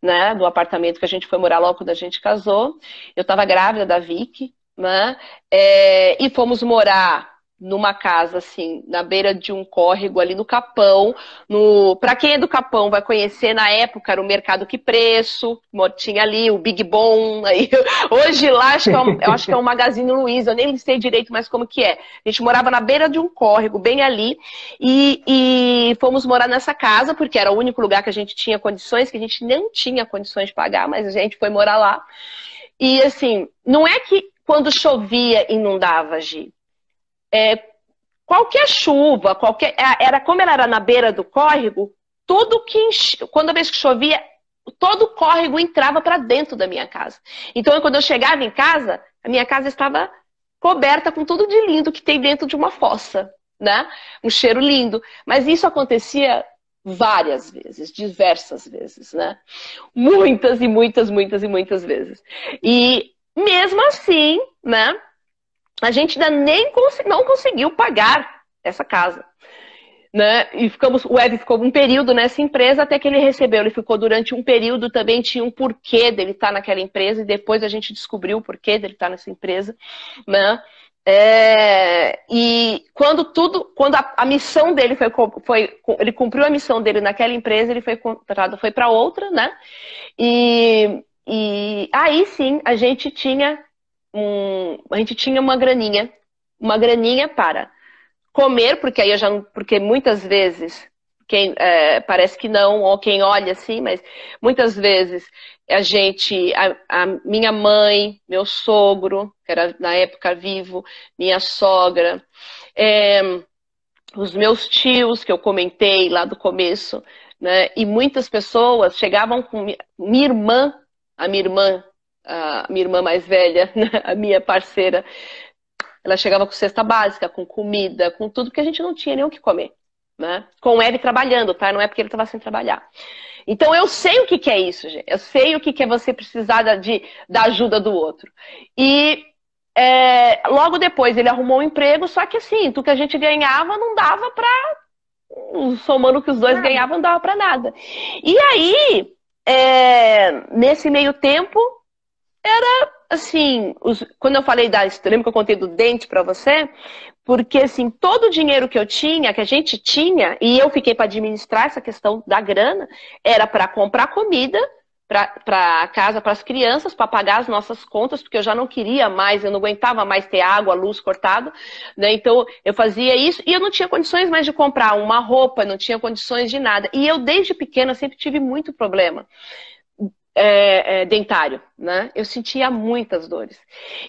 né, do apartamento que a gente foi morar logo quando a gente casou. Eu estava grávida da Vicky, né, é, e fomos morar numa casa assim, na beira de um córrego ali no Capão, no, para quem é do Capão vai conhecer na época era o Mercado Que Preço, tinha ali o Big Bom, aí hoje lá acho que é um, eu acho que é um Magazine Luiza, eu nem sei direito mais como que é. A gente morava na beira de um córrego, bem ali, e, e fomos morar nessa casa porque era o único lugar que a gente tinha condições, que a gente não tinha condições de pagar, mas a gente foi morar lá. E assim, não é que quando chovia inundava, Gi é, qualquer chuva, qualquer. É, era como ela era na beira do córrego, tudo que quando vez que chovia, todo o córrego entrava para dentro da minha casa. Então, quando eu chegava em casa, a minha casa estava coberta com tudo de lindo que tem dentro de uma fossa, né? Um cheiro lindo. Mas isso acontecia várias vezes, diversas vezes, né? Muitas e muitas, muitas e muitas vezes. E mesmo assim, né? A gente ainda nem cons não conseguiu pagar essa casa. Né? E ficamos, o Ed ficou um período nessa empresa até que ele recebeu. Ele ficou durante um período também, tinha um porquê dele estar naquela empresa, e depois a gente descobriu o porquê dele estar nessa empresa. Né? É, e quando tudo, quando a, a, missão dele foi, foi, ele cumpriu a missão dele naquela empresa, ele foi contratado, foi para outra, né? E, e aí sim a gente tinha um, a gente tinha uma graninha, uma graninha para comer, porque aí eu já porque muitas vezes quem é, parece que não ou quem olha assim, mas muitas vezes a gente, a, a, minha mãe, meu sogro, que era na época vivo, minha sogra, é, os meus tios que eu comentei lá do começo, né? E muitas pessoas chegavam com minha irmã, a minha irmã a minha irmã mais velha, né, a minha parceira, ela chegava com cesta básica, com comida, com tudo, porque a gente não tinha nem o que comer. Né? Com ele trabalhando, tá? Não é porque ele estava sem trabalhar. Então eu sei o que, que é isso, gente. Eu sei o que, que é você precisar da, de, da ajuda do outro. E é, logo depois ele arrumou um emprego, só que assim, tudo que a gente ganhava não dava pra. Somando o que os dois ganhavam, não dava pra nada. E aí, é, nesse meio tempo, era assim, os, quando eu falei da. Lembra que eu contei do dente para você? Porque assim, todo o dinheiro que eu tinha, que a gente tinha, e eu fiquei para administrar essa questão da grana, era para comprar comida para casa, para as crianças, para pagar as nossas contas, porque eu já não queria mais, eu não aguentava mais ter água, luz cortada, né? Então eu fazia isso e eu não tinha condições mais de comprar uma roupa, não tinha condições de nada. E eu desde pequena sempre tive muito problema é, é, dentário, né? Eu sentia muitas dores.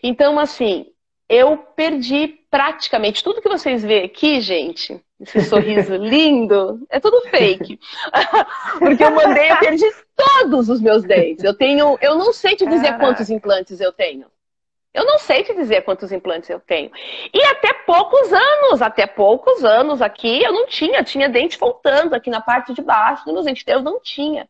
Então, assim, eu perdi praticamente tudo que vocês veem aqui, gente. Esse sorriso lindo, é tudo fake. Porque eu mandei, eu perdi todos os meus dentes. Eu tenho, eu não sei te dizer Caraca. quantos implantes eu tenho. Eu não sei te dizer quantos implantes eu tenho. E até poucos anos, até poucos anos aqui, eu não tinha, tinha dente faltando aqui na parte de baixo dos meus dentes, eu não tinha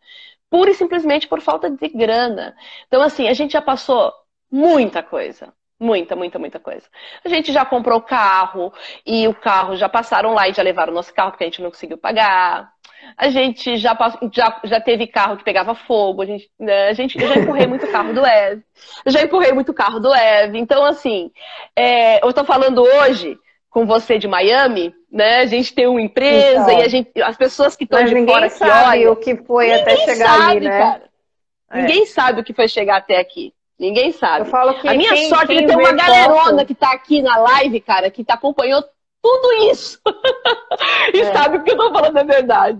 pura e simplesmente por falta de grana. Então, assim, a gente já passou muita coisa. Muita, muita, muita coisa. A gente já comprou carro e o carro já passaram lá e já levaram o nosso carro porque a gente não conseguiu pagar. A gente já, já, já teve carro que pegava fogo. A gente, né, a gente eu já empurrei muito carro do. Eu já empurrei muito carro do Eve. Então, assim, é, eu estou falando hoje com você de Miami, né? A gente tem uma empresa então, e a gente, as pessoas que estão de fora que sabe olham, o que foi até chegar sabe, ali, né? Cara. É. Ninguém sabe o que foi chegar até aqui. Ninguém sabe. Eu falo que a minha quem, sorte é ter uma galerona foto... que tá aqui na live, cara, que tá acompanhou tudo isso. e é. sabe que eu tô falando a verdade.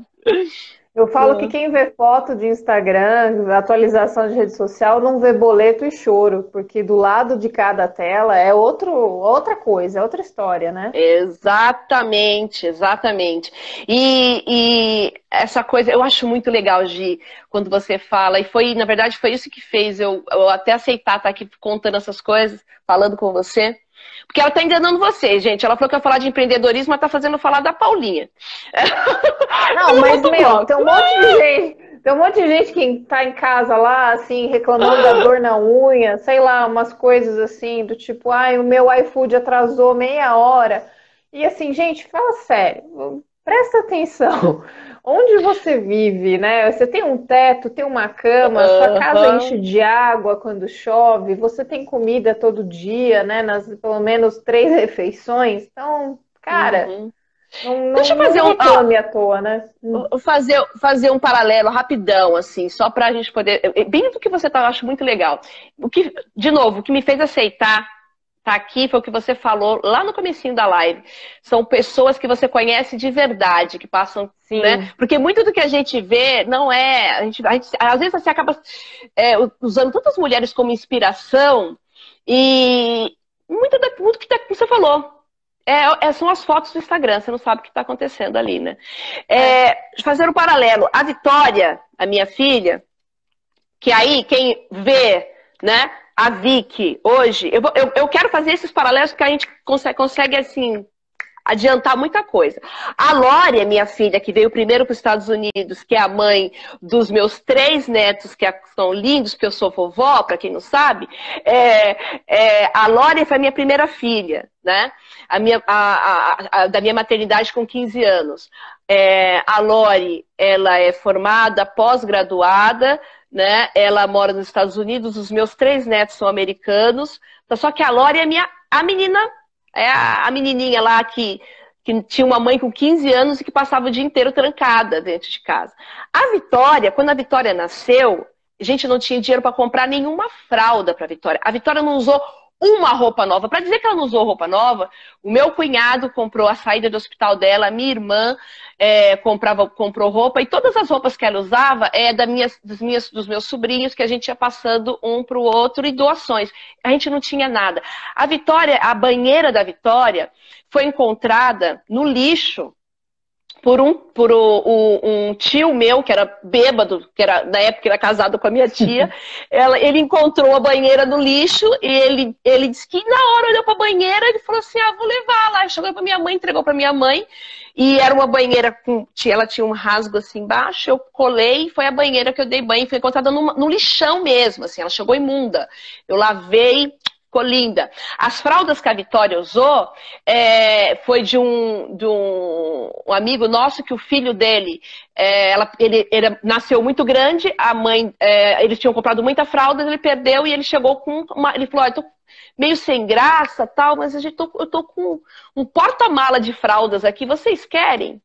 Eu falo que quem vê foto de Instagram, atualização de rede social, não vê boleto e choro, porque do lado de cada tela é outro, outra coisa, é outra história, né? Exatamente, exatamente. E, e essa coisa, eu acho muito legal, Gi, quando você fala, e foi, na verdade, foi isso que fez eu, eu até aceitar estar aqui contando essas coisas, falando com você. Porque ela está enganando vocês, gente. Ela falou que ia falar de empreendedorismo, mas está fazendo falar da Paulinha. Não, mas, meu, tem um monte de gente. Tem um monte de gente que está em casa lá, assim, reclamando da dor na unha, sei lá, umas coisas assim, do tipo, ai, o meu iFood atrasou meia hora. E assim, gente, fala sério, presta atenção onde você vive, né? Você tem um teto, tem uma cama, sua casa enche de água quando chove, você tem comida todo dia, né? Nas pelo menos três refeições. Então, cara. Uhum. Não, não, Deixa eu fazer um reclame à toa, né? Fazer, fazer um paralelo rapidão, assim, só para a gente poder. Bem do que você tá, eu acho muito legal. O que, de novo, o que me fez aceitar tá aqui foi o que você falou lá no comecinho da live. São pessoas que você conhece de verdade, que passam, Sim. né? Porque muito do que a gente vê não é. A gente, a gente às vezes você acaba é, usando tantas mulheres como inspiração e muito, da, muito que, tá, que você falou. É, é, são as fotos do Instagram, você não sabe o que está acontecendo ali, né? É, fazer um paralelo. A Vitória, a minha filha, que aí quem vê, né? A Vicky, hoje, eu, eu, eu quero fazer esses paralelos porque a gente consegue, consegue assim, adiantar muita coisa. A é minha filha, que veio primeiro para os Estados Unidos, que é a mãe dos meus três netos, que são lindos, porque eu sou vovó, para quem não sabe, é, é, a Lore foi a minha primeira filha, né? A minha, a, a, a, da minha maternidade com 15 anos. É, a Lore, ela é formada, pós-graduada, né? Ela mora nos Estados Unidos, os meus três netos são americanos. Só que a Lore é minha, a menina, é a, a menininha lá que, que tinha uma mãe com 15 anos e que passava o dia inteiro trancada dentro de casa. A Vitória, quando a Vitória nasceu, a gente não tinha dinheiro para comprar nenhuma fralda para a Vitória. A Vitória não usou uma roupa nova. Para dizer que ela não usou roupa nova, o meu cunhado comprou a saída do hospital dela, minha irmã é, comprava, comprou roupa, e todas as roupas que ela usava é da minhas, das minhas, dos meus sobrinhos, que a gente ia passando um para o outro, e doações. A gente não tinha nada. A Vitória, a banheira da Vitória, foi encontrada no lixo por um, por o, o, um tio meu, que era bêbado, que era, na época era casado com a minha tia, ela, ele encontrou a banheira no lixo e ele, ele disse que na hora olhou para a banheira e falou assim, ah, vou levar lá. Chegou para minha mãe, entregou para minha mãe e era uma banheira com, ela tinha um rasgo assim embaixo, eu colei, foi a banheira que eu dei banho, foi encontrada no, no lixão mesmo, assim, ela chegou imunda. Eu lavei, ficou linda. As fraldas que a Vitória usou é, foi de, um, de um, um, amigo nosso que o filho dele, é, ela, ele, ele, nasceu muito grande, a mãe, é, eles tinham comprado muita fralda, ele perdeu e ele chegou com uma. Ele falou: tô meio sem graça tal, mas a gente tô, eu tô com um porta-mala de fraldas aqui, vocês querem?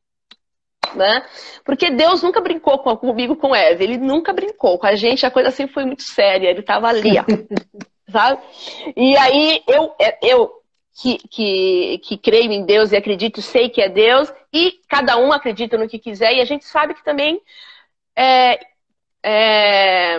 Né? Porque Deus nunca brincou com, comigo com Eva, ele nunca brincou. Com a gente a coisa sempre foi muito séria, ele estava ali, ó. sabe? E aí eu, é, eu que, que, que creio em Deus e acredito, sei que é Deus, e cada um acredita no que quiser, e a gente sabe que também é, é,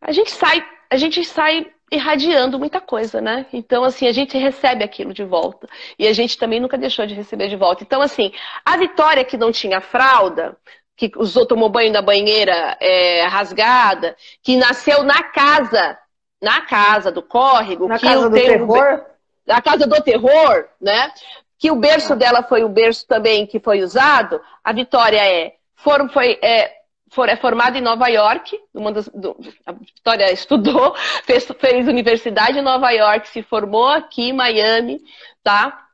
a gente sai, a gente sai irradiando muita coisa, né? Então, assim, a gente recebe aquilo de volta. E a gente também nunca deixou de receber de volta. Então, assim, a Vitória que não tinha fralda, que usou, tomou banho na banheira é, rasgada, que nasceu na casa na casa do córrego. Na casa do terror? na casa do terror, né? Que o berço dela foi o berço também que foi usado. A Vitória é, foram, foi, é, for, é formada em Nova York. Das, do, a Vitória estudou, fez, fez universidade em Nova York, se formou aqui em Miami, tá?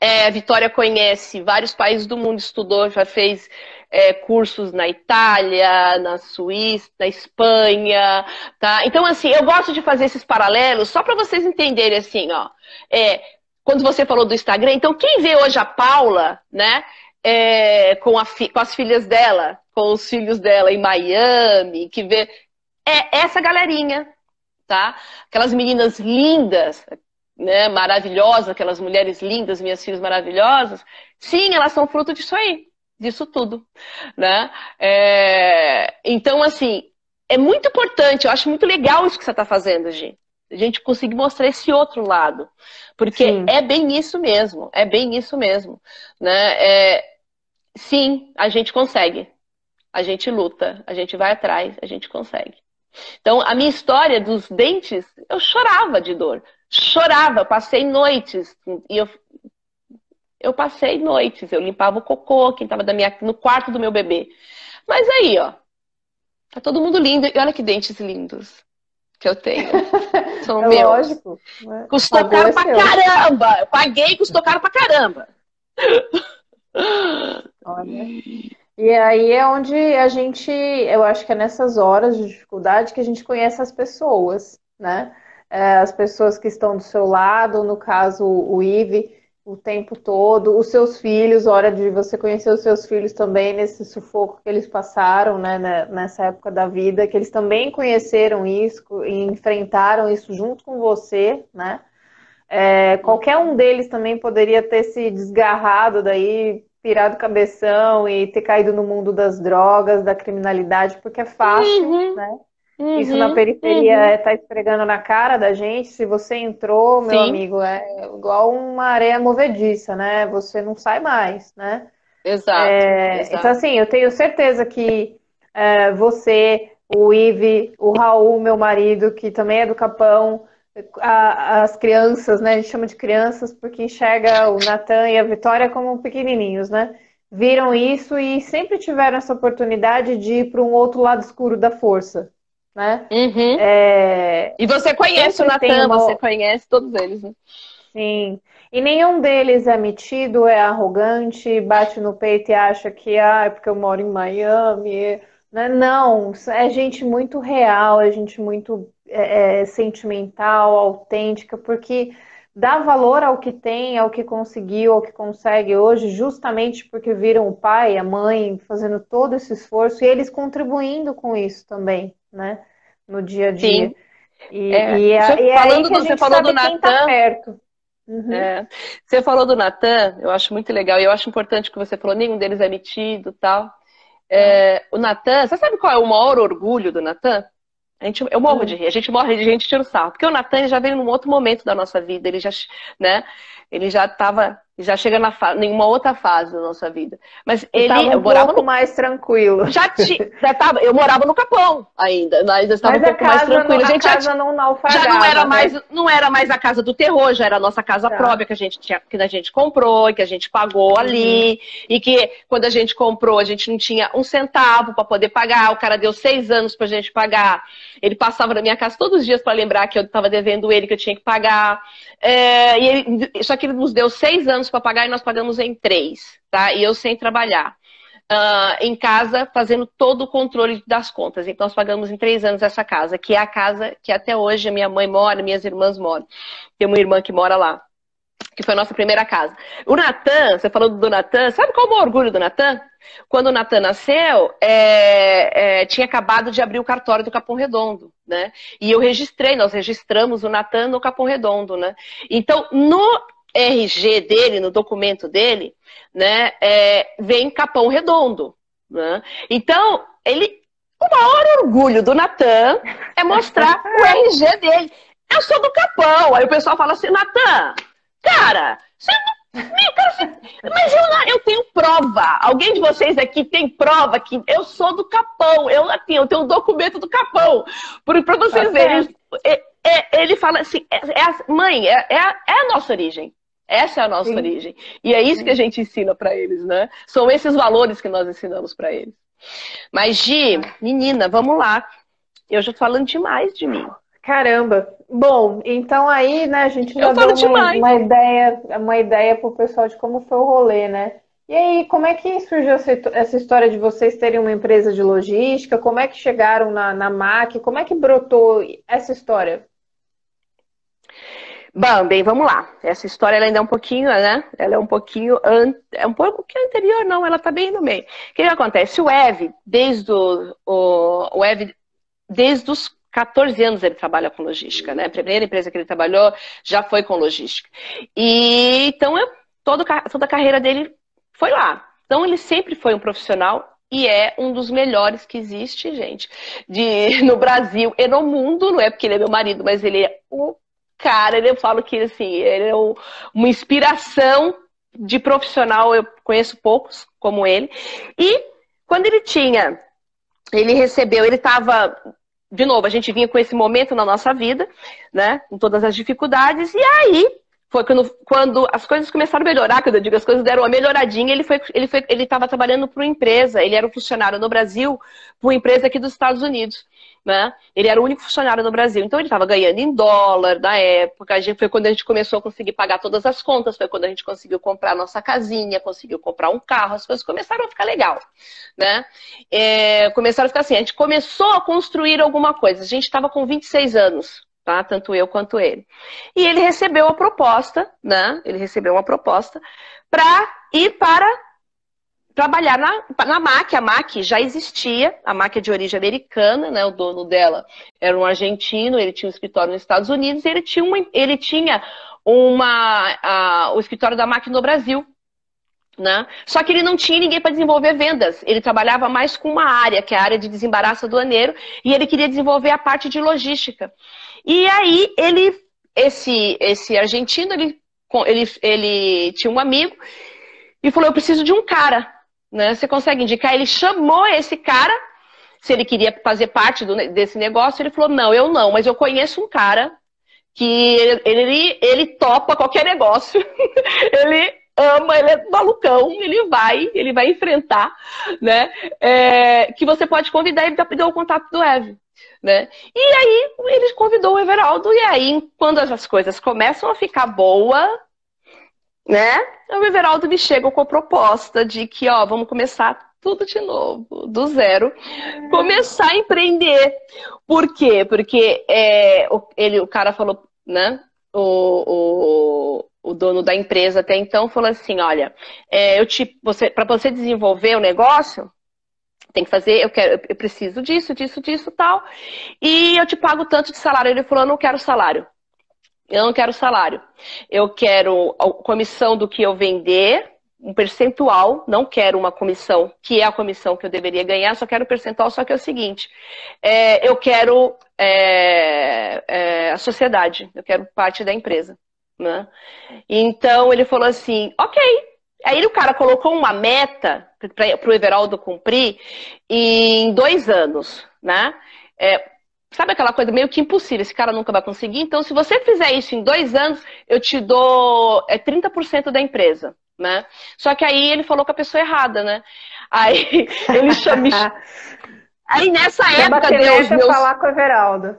É, a Vitória conhece vários países do mundo, estudou, já fez é, cursos na Itália, na Suíça, na Espanha, tá? Então, assim, eu gosto de fazer esses paralelos só para vocês entenderem, assim, ó. É, quando você falou do Instagram, então quem vê hoje a Paula, né, é, com, a com as filhas dela, com os filhos dela em Miami, que vê é essa galerinha, tá? Aquelas meninas lindas, né, maravilhosas, aquelas mulheres lindas, minhas filhas maravilhosas, sim, elas são fruto disso aí, disso tudo, né? É... Então, assim, é muito importante, eu acho muito legal isso que você está fazendo, Gi. A gente conseguir mostrar esse outro lado. Porque sim. é bem isso mesmo, é bem isso mesmo. Né? É... Sim, a gente consegue. A gente luta, a gente vai atrás, a gente consegue. Então, a minha história dos dentes, eu chorava de dor. Chorava, passei noites. E eu, eu passei noites. Eu limpava o cocô, quem estava no quarto do meu bebê. Mas aí, ó. Tá todo mundo lindo. E olha que dentes lindos que eu tenho. São é meus. Lógico. Né? Custou Pagou caro pra seu. caramba. Eu paguei e custou caro pra caramba. Olha. E aí é onde a gente, eu acho que é nessas horas de dificuldade que a gente conhece as pessoas, né? É, as pessoas que estão do seu lado, no caso o Ive, o tempo todo, os seus filhos, hora de você conhecer os seus filhos também nesse sufoco que eles passaram, né, né, nessa época da vida, que eles também conheceram isso e enfrentaram isso junto com você, né? É, qualquer um deles também poderia ter se desgarrado daí pirado cabeção e ter caído no mundo das drogas, da criminalidade, porque é fácil, uhum. né? Uhum, Isso na periferia uhum. é tá esfregando na cara da gente. Se você entrou, meu Sim. amigo, é igual uma areia movediça, né? Você não sai mais, né? Exato. É, exato. Então, assim, eu tenho certeza que é, você, o Ive, o Raul, meu marido, que também é do Capão, a, as crianças, né? A gente chama de crianças porque enxerga o Natan e a Vitória como pequenininhos, né? Viram isso e sempre tiveram essa oportunidade de ir para um outro lado escuro da força, né? Uhum. É... E você conhece o Natan, uma... você conhece todos eles, né? Sim. E nenhum deles é metido, é arrogante, bate no peito e acha que ah, é porque eu moro em Miami. Né? Não, é gente muito real, é gente muito é, é, sentimental, autêntica, porque dá valor ao que tem, ao que conseguiu, ao que consegue hoje, justamente porque viram o pai, a mãe fazendo todo esse esforço e eles contribuindo com isso também, né? No dia a dia. Sim. E, é, e, é, e é falando do, você falou do tá Natan. Tá perto. Uhum. É. Você falou do Natan, eu acho muito legal, e eu acho importante que você falou, nenhum deles é metido tal. É, o Natan, você sabe qual é o maior orgulho do Natan? A gente, eu morro de rir, a gente morre de gente tira o sarro. Porque o Natan já veio num outro momento da nossa vida, ele já, né, ele já estava já chega na em uma outra fase da nossa vida. Mas ele um eu morava pouco no... mais tranquilo. Já, ti, já tava, eu morava no Capão ainda, nós estava um pouco mais tranquilo. a gente a casa já, não já não era né? mais não era mais a casa do terror, já era a nossa casa tá. própria que a gente tinha, que a gente comprou, que a gente pagou uhum. ali e que quando a gente comprou a gente não tinha um centavo para poder pagar. O cara deu seis anos para a gente pagar. Ele passava na minha casa todos os dias para lembrar que eu estava devendo ele que eu tinha que pagar. É, ele, só que ele nos deu seis anos para pagar e nós pagamos em três, tá? E eu sem trabalhar. Uh, em casa, fazendo todo o controle das contas. Então, nós pagamos em três anos essa casa, que é a casa que até hoje a minha mãe mora, minhas irmãs moram. Tem uma irmã que mora lá, que foi a nossa primeira casa. O Natan, você falou do Natan, sabe qual é o orgulho do Natan? Quando o Natan nasceu, é, é, tinha acabado de abrir o cartório do Capão Redondo, né? E eu registrei, nós registramos o Natan no Capão Redondo, né? Então, no RG dele, no documento dele, né, é, vem Capão Redondo. Né? Então, ele, o maior orgulho do Natan é mostrar o RG dele. Eu sou do Capão. Aí o pessoal fala assim, Natan, cara, você não mas eu, eu tenho prova. Alguém de vocês aqui tem prova que eu sou do Capão. Eu, assim, eu tenho um documento do Capão. Para vocês tá verem. É, é, ele fala assim: é, é mãe, é, é, a, é a nossa origem. Essa é a nossa Sim. origem. E é isso que a gente ensina para eles, né? São esses valores que nós ensinamos para eles. Mas, Gi, menina, vamos lá. Eu já tô falando demais de mim. Caramba. Bom, então aí, né, a gente já deu uma, uma, ideia, uma ideia pro pessoal de como foi o rolê, né? E aí, como é que surgiu essa história de vocês terem uma empresa de logística? Como é que chegaram na, na MAC? Como é que brotou essa história? Bom, bem, vamos lá. Essa história ela ainda é um pouquinho, né? Ela é um pouquinho, é um pouco que anterior, não, ela tá bem no meio. O que, que acontece? O Ev, desde o, o, o Ev, desde os 14 anos ele trabalha com logística, né? A primeira empresa que ele trabalhou já foi com logística. E então eu, todo, toda a carreira dele foi lá. Então ele sempre foi um profissional e é um dos melhores que existe, gente, de, no Brasil e no mundo, não é porque ele é meu marido, mas ele é o cara, eu falo que assim, ele é uma inspiração de profissional, eu conheço poucos como ele. E quando ele tinha, ele recebeu, ele estava, de novo, a gente vinha com esse momento na nossa vida, né, com todas as dificuldades, e aí foi quando, quando as coisas começaram a melhorar, quando eu digo as coisas deram uma melhoradinha, ele foi, ele foi, ele estava trabalhando para uma empresa, ele era um funcionário no Brasil, para uma empresa aqui dos Estados Unidos, né? Ele era o único funcionário no Brasil, então ele estava ganhando em dólar na época. A gente, foi quando a gente começou a conseguir pagar todas as contas, foi quando a gente conseguiu comprar nossa casinha, conseguiu comprar um carro, as coisas começaram a ficar legal, né? É, começaram a ficar assim, a gente começou a construir alguma coisa. A gente estava com 26 anos, tá? Tanto eu quanto ele. E ele recebeu a proposta, né? Ele recebeu uma proposta para ir para trabalhar na, na MAC. A MAC já existia, a MAC é de origem americana, né? O dono dela era um argentino, ele tinha um escritório nos Estados Unidos e ele tinha uma, ele tinha uma, a, o escritório da MAC no Brasil. Né? Só que ele não tinha ninguém para desenvolver vendas. Ele trabalhava mais com uma área, que é a área de desembaraço aduaneiro, e ele queria desenvolver a parte de logística. E aí ele, esse, esse argentino, ele, ele, ele tinha um amigo e falou: Eu preciso de um cara. Né? Você consegue indicar? Ele chamou esse cara, se ele queria fazer parte do, desse negócio, ele falou: Não, eu não, mas eu conheço um cara que ele, ele, ele topa qualquer negócio. ele ama, ele é malucão, ele vai, ele vai enfrentar, né? É, que você pode convidar e deu o contato do Eve né? E aí ele convidou o Everaldo, e aí, quando as coisas começam a ficar boa, né? O Everaldo me chega com a proposta de que, ó, vamos começar tudo de novo, do zero, começar a empreender. Por quê? Porque é, ele, o cara falou, né? O, o, o dono da empresa até então falou assim, olha, é, eu te, você, para você desenvolver o negócio, tem que fazer, eu quero, eu preciso disso, disso, disso, tal. E eu te pago tanto de salário. Ele falou, não quero salário. Eu não quero salário. Eu quero a comissão do que eu vender, um percentual, não quero uma comissão, que é a comissão que eu deveria ganhar, só quero percentual, só que é o seguinte, é, eu quero é, é, a sociedade, eu quero parte da empresa. Né? Então ele falou assim, ok, Aí o cara colocou uma meta para o Everaldo cumprir em dois anos, né? Sabe aquela coisa meio que impossível, esse cara nunca vai conseguir. Então, se você fizer isso em dois anos, eu te dou é, 30% da empresa, né? Só que aí ele falou com a pessoa errada, né? Aí ele chamou. aí nessa época Deus, Deus... falar com o Everaldo.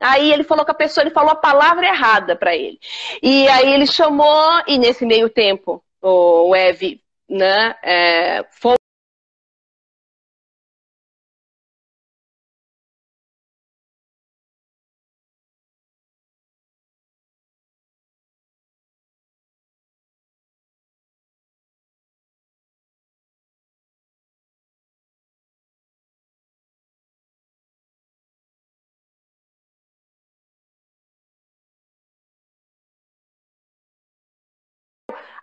Aí ele falou com a pessoa, ele falou a palavra errada para ele. E aí ele chamou, e nesse meio tempo, o Ev, né, é,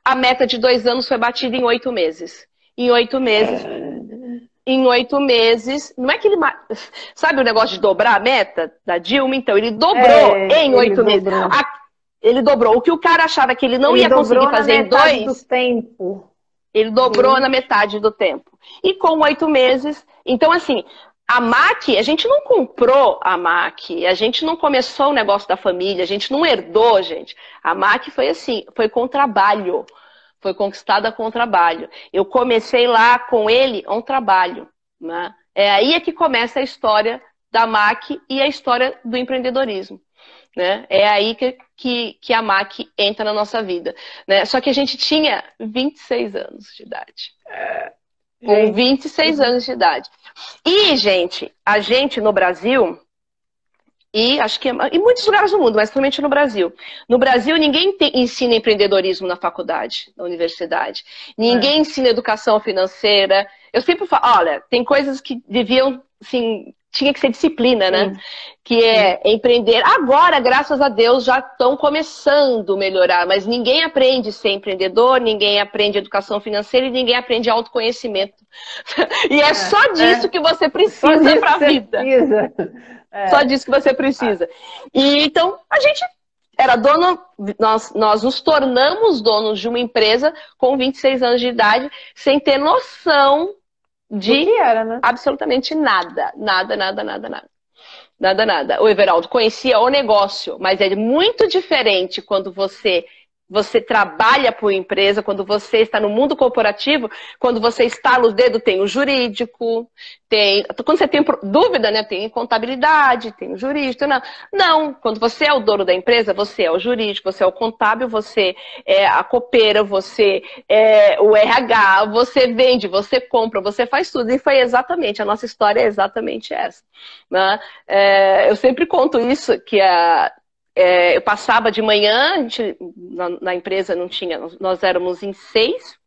a meta de dois anos foi batida em oito meses. Em oito meses. Em oito meses. Não é que ele. Sabe o negócio de dobrar a meta da Dilma? Então, ele dobrou é, em oito meses. A... Ele dobrou. O que o cara achava que ele não ele ia conseguir fazer em dois. Do tempo. Ele dobrou na metade do tempo. E com oito meses. Então, assim, a MAC, a gente não comprou a MAC, a gente não começou o negócio da família, a gente não herdou, gente. A MAC foi assim, foi com trabalho, foi conquistada com trabalho. Eu comecei lá com ele um trabalho. Né? É aí é que começa a história da MAC e a história do empreendedorismo. Né? É aí que, que, que, a MAC entra na nossa vida. Né? Só que a gente tinha 26 anos de idade. É, com 26 anos de idade. E, gente, a gente no Brasil, e acho que em muitos lugares do mundo, mas principalmente no Brasil. No Brasil, ninguém ensina empreendedorismo na faculdade, na universidade. Ninguém é. ensina educação financeira. Eu sempre falo, olha, tem coisas que deviam, assim, tinha que ser disciplina, né? Sim. Que é Sim. empreender. Agora, graças a Deus, já estão começando a melhorar, mas ninguém aprende a ser empreendedor, ninguém aprende educação financeira e ninguém aprende autoconhecimento. e é, é só é. disso é. que você precisa para a vida. Precisa. É. Só disso que você precisa. E então, a gente era dono, nós, nós nos tornamos donos de uma empresa com 26 anos de idade, sem ter noção de era, né? absolutamente nada. Nada, nada, nada, nada. Nada, nada. O Everaldo conhecia o negócio, mas é muito diferente quando você você trabalha por empresa, quando você está no mundo corporativo, quando você está no dedo, tem o jurídico, tem. Quando você tem dúvida, né? Tem contabilidade, tem o jurídico. Não. não, quando você é o dono da empresa, você é o jurídico, você é o contábil, você é a copeira, você é o RH, você vende, você compra, você faz tudo. E foi exatamente, a nossa história é exatamente essa. Né? É, eu sempre conto isso, que a é, eu passava de manhã, gente, na, na, empresa não tinha, nós éramos em seis,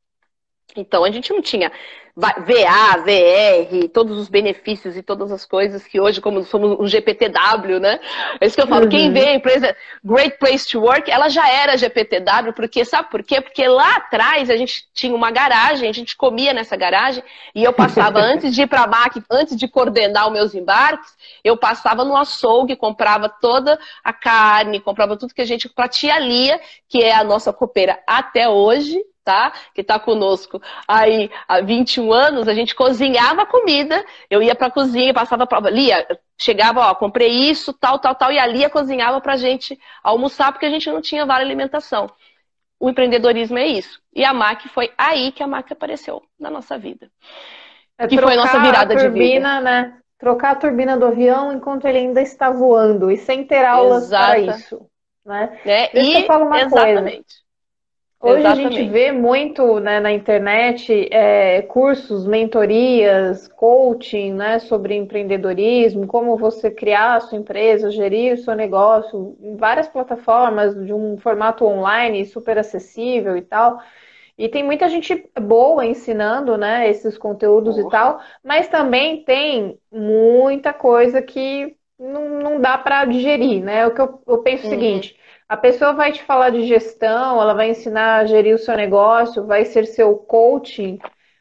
então a gente não tinha VA, VR, todos os benefícios e todas as coisas que hoje, como somos um GPTW, né? É isso que eu falo. Uhum. Quem vê a empresa Great Place to Work, ela já era GPTW, porque sabe por quê? Porque lá atrás a gente tinha uma garagem, a gente comia nessa garagem, e eu passava antes de ir para a MAC, antes de coordenar os meus embarques, eu passava no açougue, comprava toda a carne, comprava tudo que a gente, para tia Lia, que é a nossa copeira até hoje, tá? Que está conosco aí há 21 anos, a gente cozinhava comida, eu ia para a cozinha, passava para Lia, chegava, ó, comprei isso, tal, tal, tal, e a Lia cozinhava para a gente almoçar, porque a gente não tinha vale alimentação. O empreendedorismo é isso. E a MAC foi aí que a MAC apareceu na nossa vida. É que foi a nossa virada a turbina, de vida. Né? Trocar a turbina do avião enquanto ele ainda está voando e sem ter aulas para isso. Né? É, Deixa e, eu falar uma exatamente. coisa. Hoje Exatamente. a gente vê muito né, na internet é, cursos, mentorias, coaching né, sobre empreendedorismo, como você criar a sua empresa, gerir o seu negócio em várias plataformas, de um formato online super acessível e tal. E tem muita gente boa ensinando né, esses conteúdos e tal, mas também tem muita coisa que não, não dá para digerir. Né? O que eu, eu penso uhum. o seguinte a pessoa vai te falar de gestão, ela vai ensinar a gerir o seu negócio, vai ser seu coaching,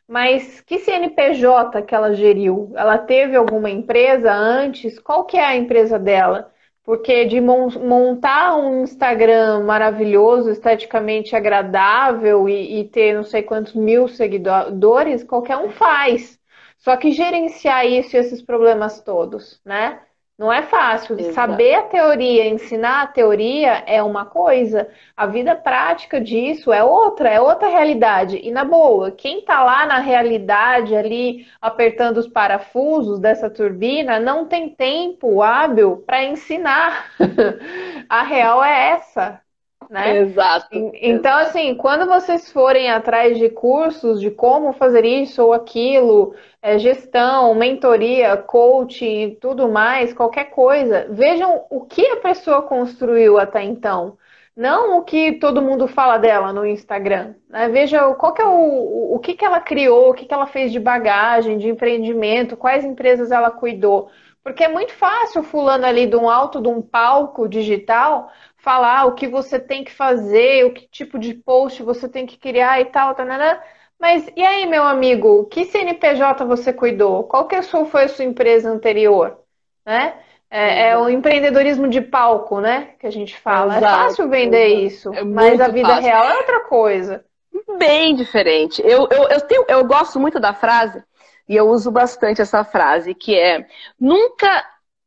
mas que CNPJ que ela geriu? Ela teve alguma empresa antes? Qual que é a empresa dela? Porque de montar um Instagram maravilhoso, esteticamente agradável e, e ter não sei quantos mil seguidores, qualquer um faz. Só que gerenciar isso e esses problemas todos, né? Não é fácil. Exato. Saber a teoria, ensinar a teoria é uma coisa, a vida prática disso é outra, é outra realidade. E na boa, quem está lá na realidade ali apertando os parafusos dessa turbina não tem tempo hábil para ensinar. a real é essa. Né? Exato. Então, exato. assim, quando vocês forem atrás de cursos de como fazer isso ou aquilo, é, gestão, mentoria, coaching e tudo mais, qualquer coisa, vejam o que a pessoa construiu até então. Não o que todo mundo fala dela no Instagram. Né? Veja qual que é o, o que, que ela criou, o que, que ela fez de bagagem, de empreendimento, quais empresas ela cuidou. Porque é muito fácil fulano ali de um alto de um palco digital falar o que você tem que fazer, o que tipo de post você tem que criar e tal, né? Mas e aí, meu amigo, que CNPJ você cuidou? Qual que foi a sua empresa anterior? Né? É, é, o empreendedorismo de palco, né? Que a gente fala. É Exato, é fácil vender exato. isso, é mas a vida fácil. real é outra coisa. Bem diferente. Eu, eu, eu, tenho, eu gosto muito da frase, e eu uso bastante essa frase, que é nunca,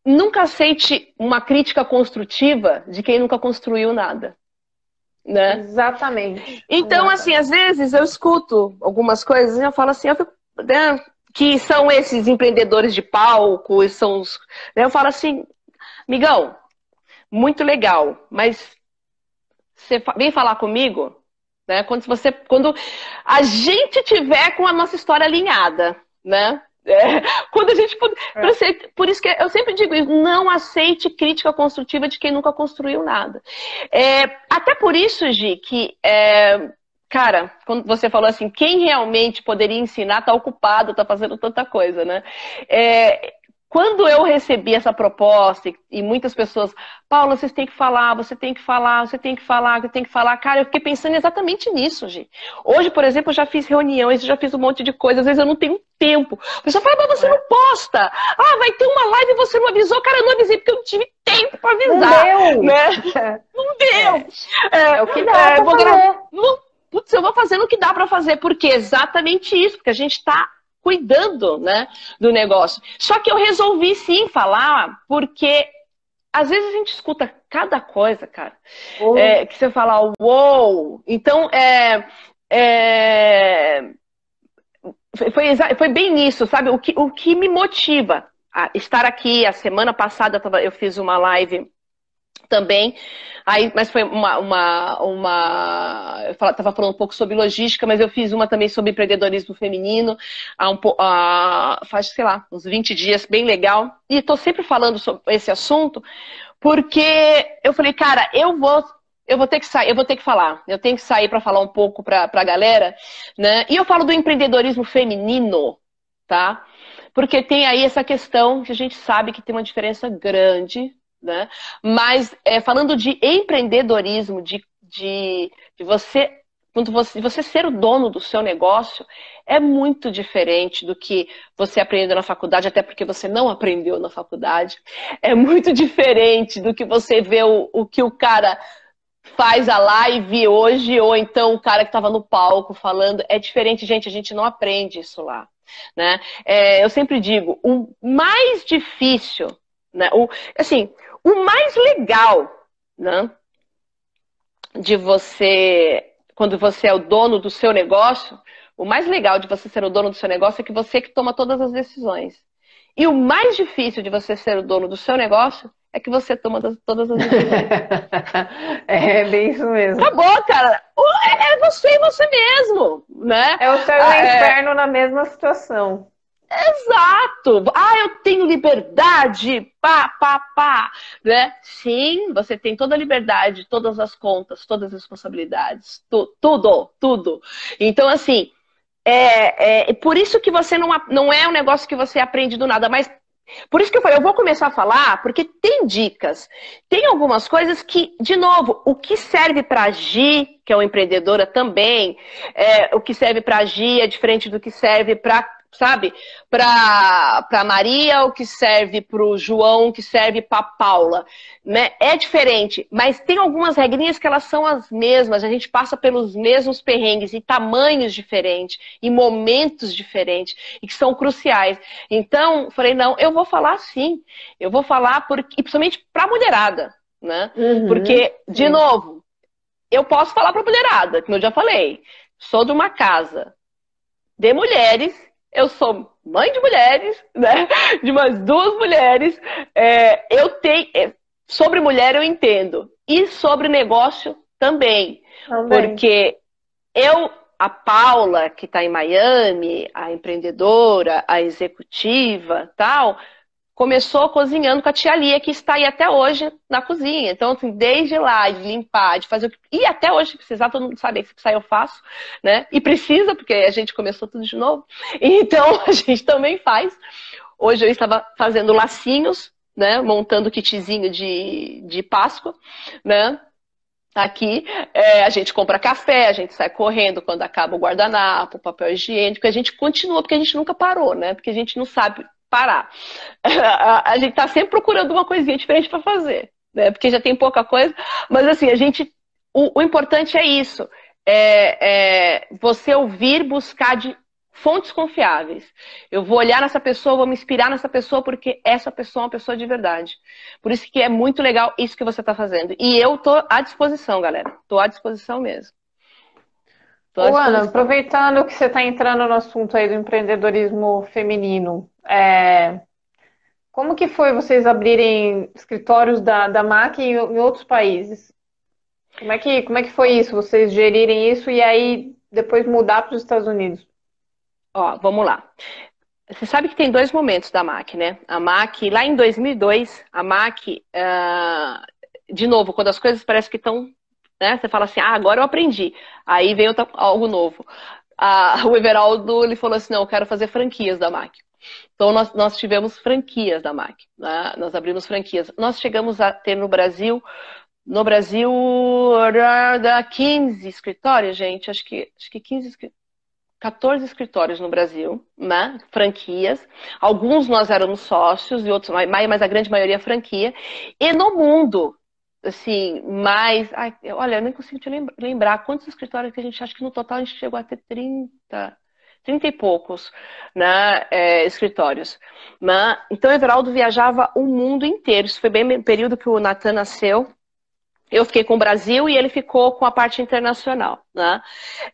nunca aceite uma crítica construtiva de quem nunca construiu nada né? Exatamente. Então, Exatamente. assim, às vezes eu escuto algumas coisas e eu falo assim, eu fico, né, que são esses empreendedores de palco, são os, né, eu falo assim, migão, muito legal, mas você vem falar comigo, né? Quando você, quando a gente tiver com a nossa história alinhada, né? É, quando a gente. É. Por isso que eu sempre digo isso: não aceite crítica construtiva de quem nunca construiu nada. É, até por isso, Gi, que. É, cara, quando você falou assim, quem realmente poderia ensinar está ocupado, está fazendo tanta coisa, né? É, quando eu recebi essa proposta e, muitas pessoas, Paula, vocês têm que falar, você tem que falar, você tem que falar, você tem que falar, cara, eu fiquei pensando exatamente nisso, gente. Hoje, por exemplo, eu já fiz reuniões, eu já fiz um monte de coisa, às vezes eu não tenho tempo. A pessoa fala, mas você é. não posta. Ah, vai ter uma live e você não avisou. Cara, eu não avisei porque eu não tive tempo para avisar. Não deu. Né? Não deu. É, é, o que dá é, pra fazer. Não, putz, eu vou fazendo o que dá para fazer, porque é exatamente isso, porque a gente está cuidando né, do negócio. Só que eu resolvi sim falar, porque às vezes a gente escuta cada coisa, cara, oh. é, que você fala, uou! Wow! Então, é, é, foi, foi bem nisso, sabe? O que, o que me motiva a estar aqui, a semana passada eu fiz uma live também. Aí, mas foi uma. uma, uma eu estava falando um pouco sobre logística, mas eu fiz uma também sobre empreendedorismo feminino, há um, há, faz, sei lá, uns 20 dias, bem legal. E estou sempre falando sobre esse assunto, porque eu falei, cara, eu vou. Eu vou ter que sair, eu vou ter que falar. Eu tenho que sair para falar um pouco para a galera, né? E eu falo do empreendedorismo feminino, tá? Porque tem aí essa questão que a gente sabe que tem uma diferença grande né? Mas é, falando de empreendedorismo, de, de, de você quando você, você ser o dono do seu negócio é muito diferente do que você aprendeu na faculdade, até porque você não aprendeu na faculdade. É muito diferente do que você vê o, o que o cara faz a live hoje, ou então o cara que estava no palco falando. É diferente, gente, a gente não aprende isso lá. Né? É, eu sempre digo, o mais difícil, né? o, assim, o mais legal, né? De você, quando você é o dono do seu negócio, o mais legal de você ser o dono do seu negócio é que você que toma todas as decisões. E o mais difícil de você ser o dono do seu negócio é que você toma todas as decisões. é bem isso mesmo. Acabou, cara. É, é você e você mesmo, né? É o ah, é. inferno na mesma situação. Exato! Ah, eu tenho liberdade! Pá, pá, pá! Né? Sim, você tem toda a liberdade, todas as contas, todas as responsabilidades, tu, tudo, tudo. Então, assim, é, é, por isso que você não, não é um negócio que você aprende do nada, mas por isso que eu falei, eu vou começar a falar, porque tem dicas. Tem algumas coisas que, de novo, o que serve para agir, que é uma empreendedora também, é, o que serve para agir é diferente do que serve para sabe? Para Maria, o que serve para o João, o que serve para Paula. Né? É diferente, mas tem algumas regrinhas que elas são as mesmas. A gente passa pelos mesmos perrengues em tamanhos diferentes, em momentos diferentes, e que são cruciais. Então, falei, não, eu vou falar sim. Eu vou falar, porque, e principalmente para mulherada. Né? Uhum, porque, de sim. novo, eu posso falar para mulherada, como eu já falei. Sou de uma casa de mulheres eu sou mãe de mulheres, né? De umas duas mulheres. É, eu tenho. É, sobre mulher eu entendo. E sobre negócio também. também. Porque eu, a Paula, que está em Miami, a empreendedora, a executiva, tal, começou cozinhando com a tia Lia, que está aí até hoje na cozinha. Então, assim, desde lá, de limpar, de fazer o que. E até hoje, se precisar, todo mundo sabe que sai eu faço, né? E precisa, porque a gente começou tudo de novo. Então, a gente também faz. Hoje eu estava fazendo lacinhos, né? Montando kitzinho de, de Páscoa, né? Aqui é, a gente compra café, a gente sai correndo quando acaba o guardanapo, o papel higiênico, a gente continua, porque a gente nunca parou, né? Porque a gente não sabe parar. A, gente está sempre procurando uma coisinha diferente para fazer, né? Porque já tem pouca coisa. Mas assim, a gente. O, o importante é isso. É, é, você ouvir, buscar de fontes confiáveis. Eu vou olhar nessa pessoa, vou me inspirar nessa pessoa, porque essa pessoa é uma pessoa de verdade. Por isso que é muito legal isso que você está fazendo. E eu tô à disposição, galera. Tô à disposição mesmo. Ô, Ana, aproveitando que você está entrando no assunto aí do empreendedorismo feminino, é... como que foi vocês abrirem escritórios da, da MAC em, em outros países? Como é, que, como é que foi isso? Vocês gerirem isso e aí depois mudar para os Estados Unidos? Ó, vamos lá. Você sabe que tem dois momentos da MAC, né? A MAC, lá em 2002, a MAC, uh, de novo, quando as coisas parecem que estão né? Você fala assim, ah, agora eu aprendi. Aí vem outra, algo novo. Ah, o Everaldo ele falou assim, não, eu quero fazer franquias da MAC. Então, nós, nós tivemos franquias da MAC, né? nós abrimos franquias. Nós chegamos a ter no Brasil, no Brasil, 15 escritórios, gente, acho que, acho que 15 14 escritórios no Brasil, né? franquias. Alguns nós éramos sócios e outros, mas a grande maioria franquia. E no mundo, assim, mais. Ai, olha, eu nem consigo te lembrar quantos escritórios que a gente acha que no total a gente chegou a ter 30. 30 e poucos né, é, escritórios. Né? Então, Everaldo viajava o mundo inteiro. Isso foi bem no período que o Natan nasceu. Eu fiquei com o Brasil e ele ficou com a parte internacional. Né?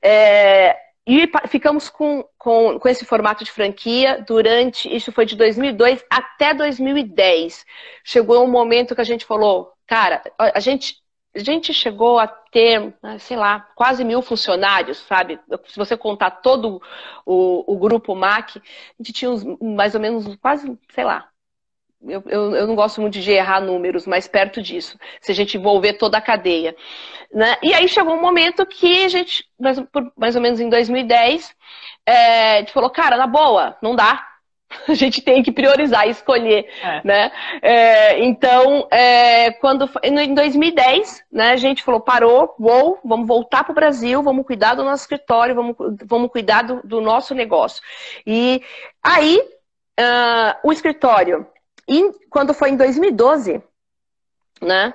É, e ficamos com, com, com esse formato de franquia durante, isso foi de 2002 até 2010. Chegou um momento que a gente falou, cara, a gente, a gente chegou a ter, né, sei lá, quase mil funcionários, sabe? Se você contar todo o, o grupo MAC, a gente tinha uns, mais ou menos quase, sei lá, eu, eu, eu, não gosto muito de errar números, mas perto disso, se a gente envolver toda a cadeia. Né? E aí chegou um momento que a gente, mais, mais ou menos em 2010, é, a gente falou, cara, na boa, não dá. A gente tem que priorizar e escolher, é. né? É, então, é, quando em 2010, né, a gente falou, parou, uou, vamos voltar para o Brasil, vamos cuidar do nosso escritório, vamos, vamos cuidar do, do nosso negócio. E aí, uh, o escritório e quando foi em 2012, né,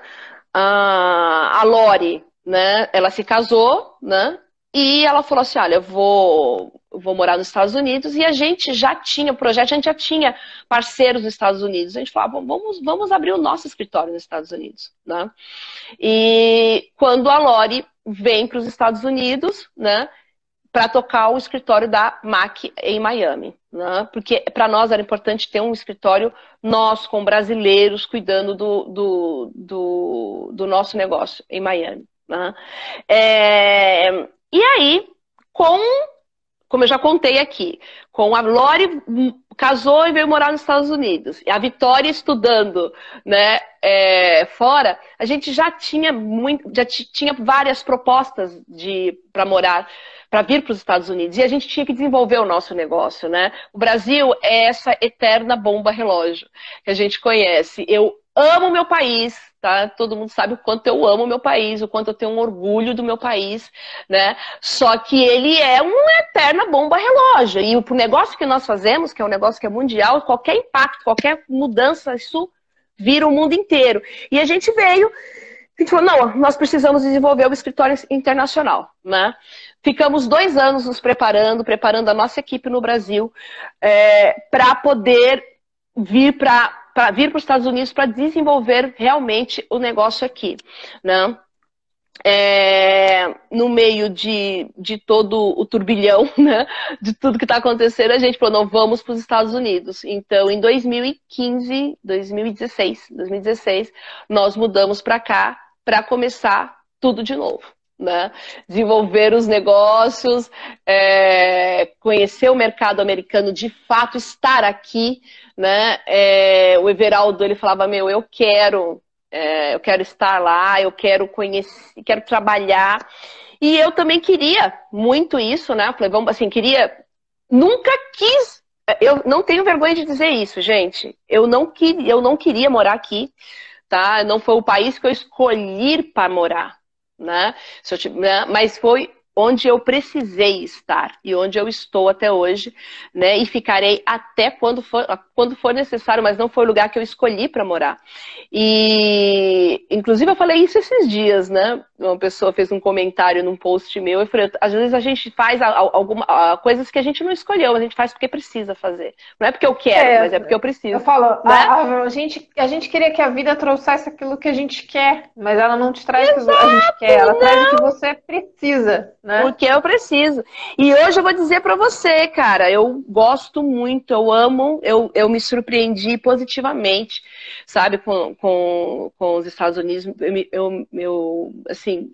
a, a Lori, né, ela se casou, né, e ela falou assim, olha, eu vou, vou morar nos Estados Unidos, e a gente já tinha projeto, a gente já tinha parceiros nos Estados Unidos. A gente falou, ah, vamos, vamos abrir o nosso escritório nos Estados Unidos, né? E quando a Lori vem para os Estados Unidos, né, para tocar o escritório da MAC em Miami. Né? Porque para nós era importante ter um escritório nosso, com brasileiros, cuidando do, do, do, do nosso negócio em Miami. Né? É, e aí, com, como eu já contei aqui, com a Lori casou e veio morar nos Estados Unidos. E a Vitória estudando né, é, fora, a gente já tinha muito, já tinha várias propostas de para morar para vir para os Estados Unidos. E a gente tinha que desenvolver o nosso negócio, né? O Brasil é essa eterna bomba relógio que a gente conhece. Eu amo meu país, tá? Todo mundo sabe o quanto eu amo meu país, o quanto eu tenho um orgulho do meu país, né? Só que ele é uma eterna bomba relógio. E o negócio que nós fazemos, que é um negócio que é mundial, qualquer impacto, qualquer mudança, isso vira o mundo inteiro. E a gente veio, a gente falou, não, nós precisamos desenvolver o escritório internacional, né? Ficamos dois anos nos preparando, preparando a nossa equipe no Brasil é, para poder vir para vir para os Estados Unidos para desenvolver realmente o negócio aqui, né? É, no meio de, de todo o turbilhão, né, de tudo que está acontecendo, a gente falou, não, vamos para os Estados Unidos. Então, em 2015, 2016, 2016, nós mudamos para cá para começar tudo de novo né? desenvolver os negócios, é, conhecer o mercado americano, de fato estar aqui. Né? É, o Everaldo ele falava: Meu, eu quero, é, eu quero estar lá, eu quero conhecer, quero trabalhar. E eu também queria muito isso, né? Falei, vamos, assim, queria. Nunca quis. Eu não tenho vergonha de dizer isso, gente. Eu não, queria, eu não queria morar aqui, tá? Não foi o país que eu escolhi para morar né? Eu, né? Mas foi onde eu precisei estar e onde eu estou até hoje, né? E ficarei até quando for, quando for necessário, mas não foi o lugar que eu escolhi para morar. E, inclusive, eu falei isso esses dias, né? Uma pessoa fez um comentário num post meu e falei, às vezes a gente faz alguma, coisas que a gente não escolheu, a gente faz porque precisa fazer. Não é porque eu quero, é, mas é porque eu preciso. Eu falo, né? a, a, gente, a gente queria que a vida trouxesse aquilo que a gente quer, mas ela não te traz Exato, o que a gente quer, ela não. traz o que você precisa né? Porque eu preciso. E hoje eu vou dizer para você, cara, eu gosto muito, eu amo, eu, eu me surpreendi positivamente, sabe, com, com, com os Estados Unidos. Eu, eu, eu assim,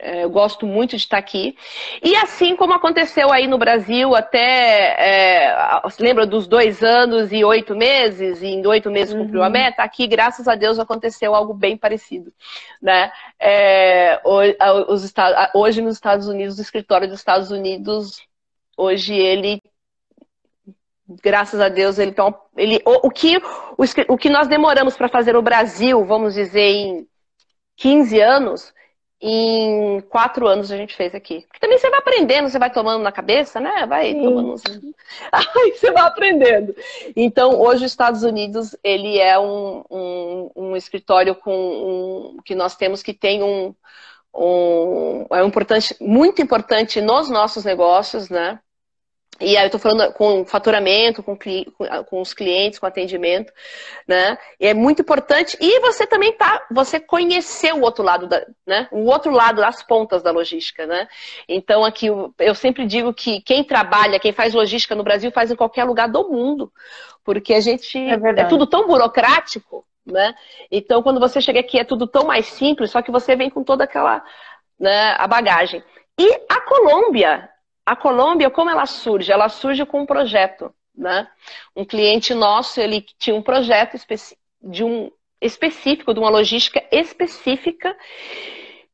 eu gosto muito de estar aqui. E assim como aconteceu aí no Brasil, até. É, lembra dos dois anos e oito meses? E em oito meses uhum. cumpriu a meta? Aqui, graças a Deus, aconteceu algo bem parecido. Né? É, os, hoje, nos Estados Unidos, o escritório dos Estados Unidos, hoje ele graças a Deus, ele, então, ele o, o que, o, o que nós demoramos para fazer o Brasil, vamos dizer, em 15 anos, em quatro anos a gente fez aqui. Porque também você vai aprendendo, você vai tomando na cabeça, né? Vai Sim. tomando. Aí você vai aprendendo. Então, hoje os Estados Unidos, ele é um, um, um escritório com um, que nós temos que tem um, um é importante, muito importante nos nossos negócios, né? E aí eu estou falando com faturamento, com, com, os clientes, com atendimento, né? E é muito importante. E você também tá, você conheceu o outro lado da, né? O outro lado das pontas da logística, né? Então aqui eu sempre digo que quem trabalha, quem faz logística no Brasil faz em qualquer lugar do mundo, porque a gente é, é tudo tão burocrático, né? Então quando você chega aqui é tudo tão mais simples, só que você vem com toda aquela, né, a bagagem. E a Colômbia a Colômbia, como ela surge? Ela surge com um projeto, né? Um cliente nosso, ele tinha um projeto de um específico, de uma logística específica.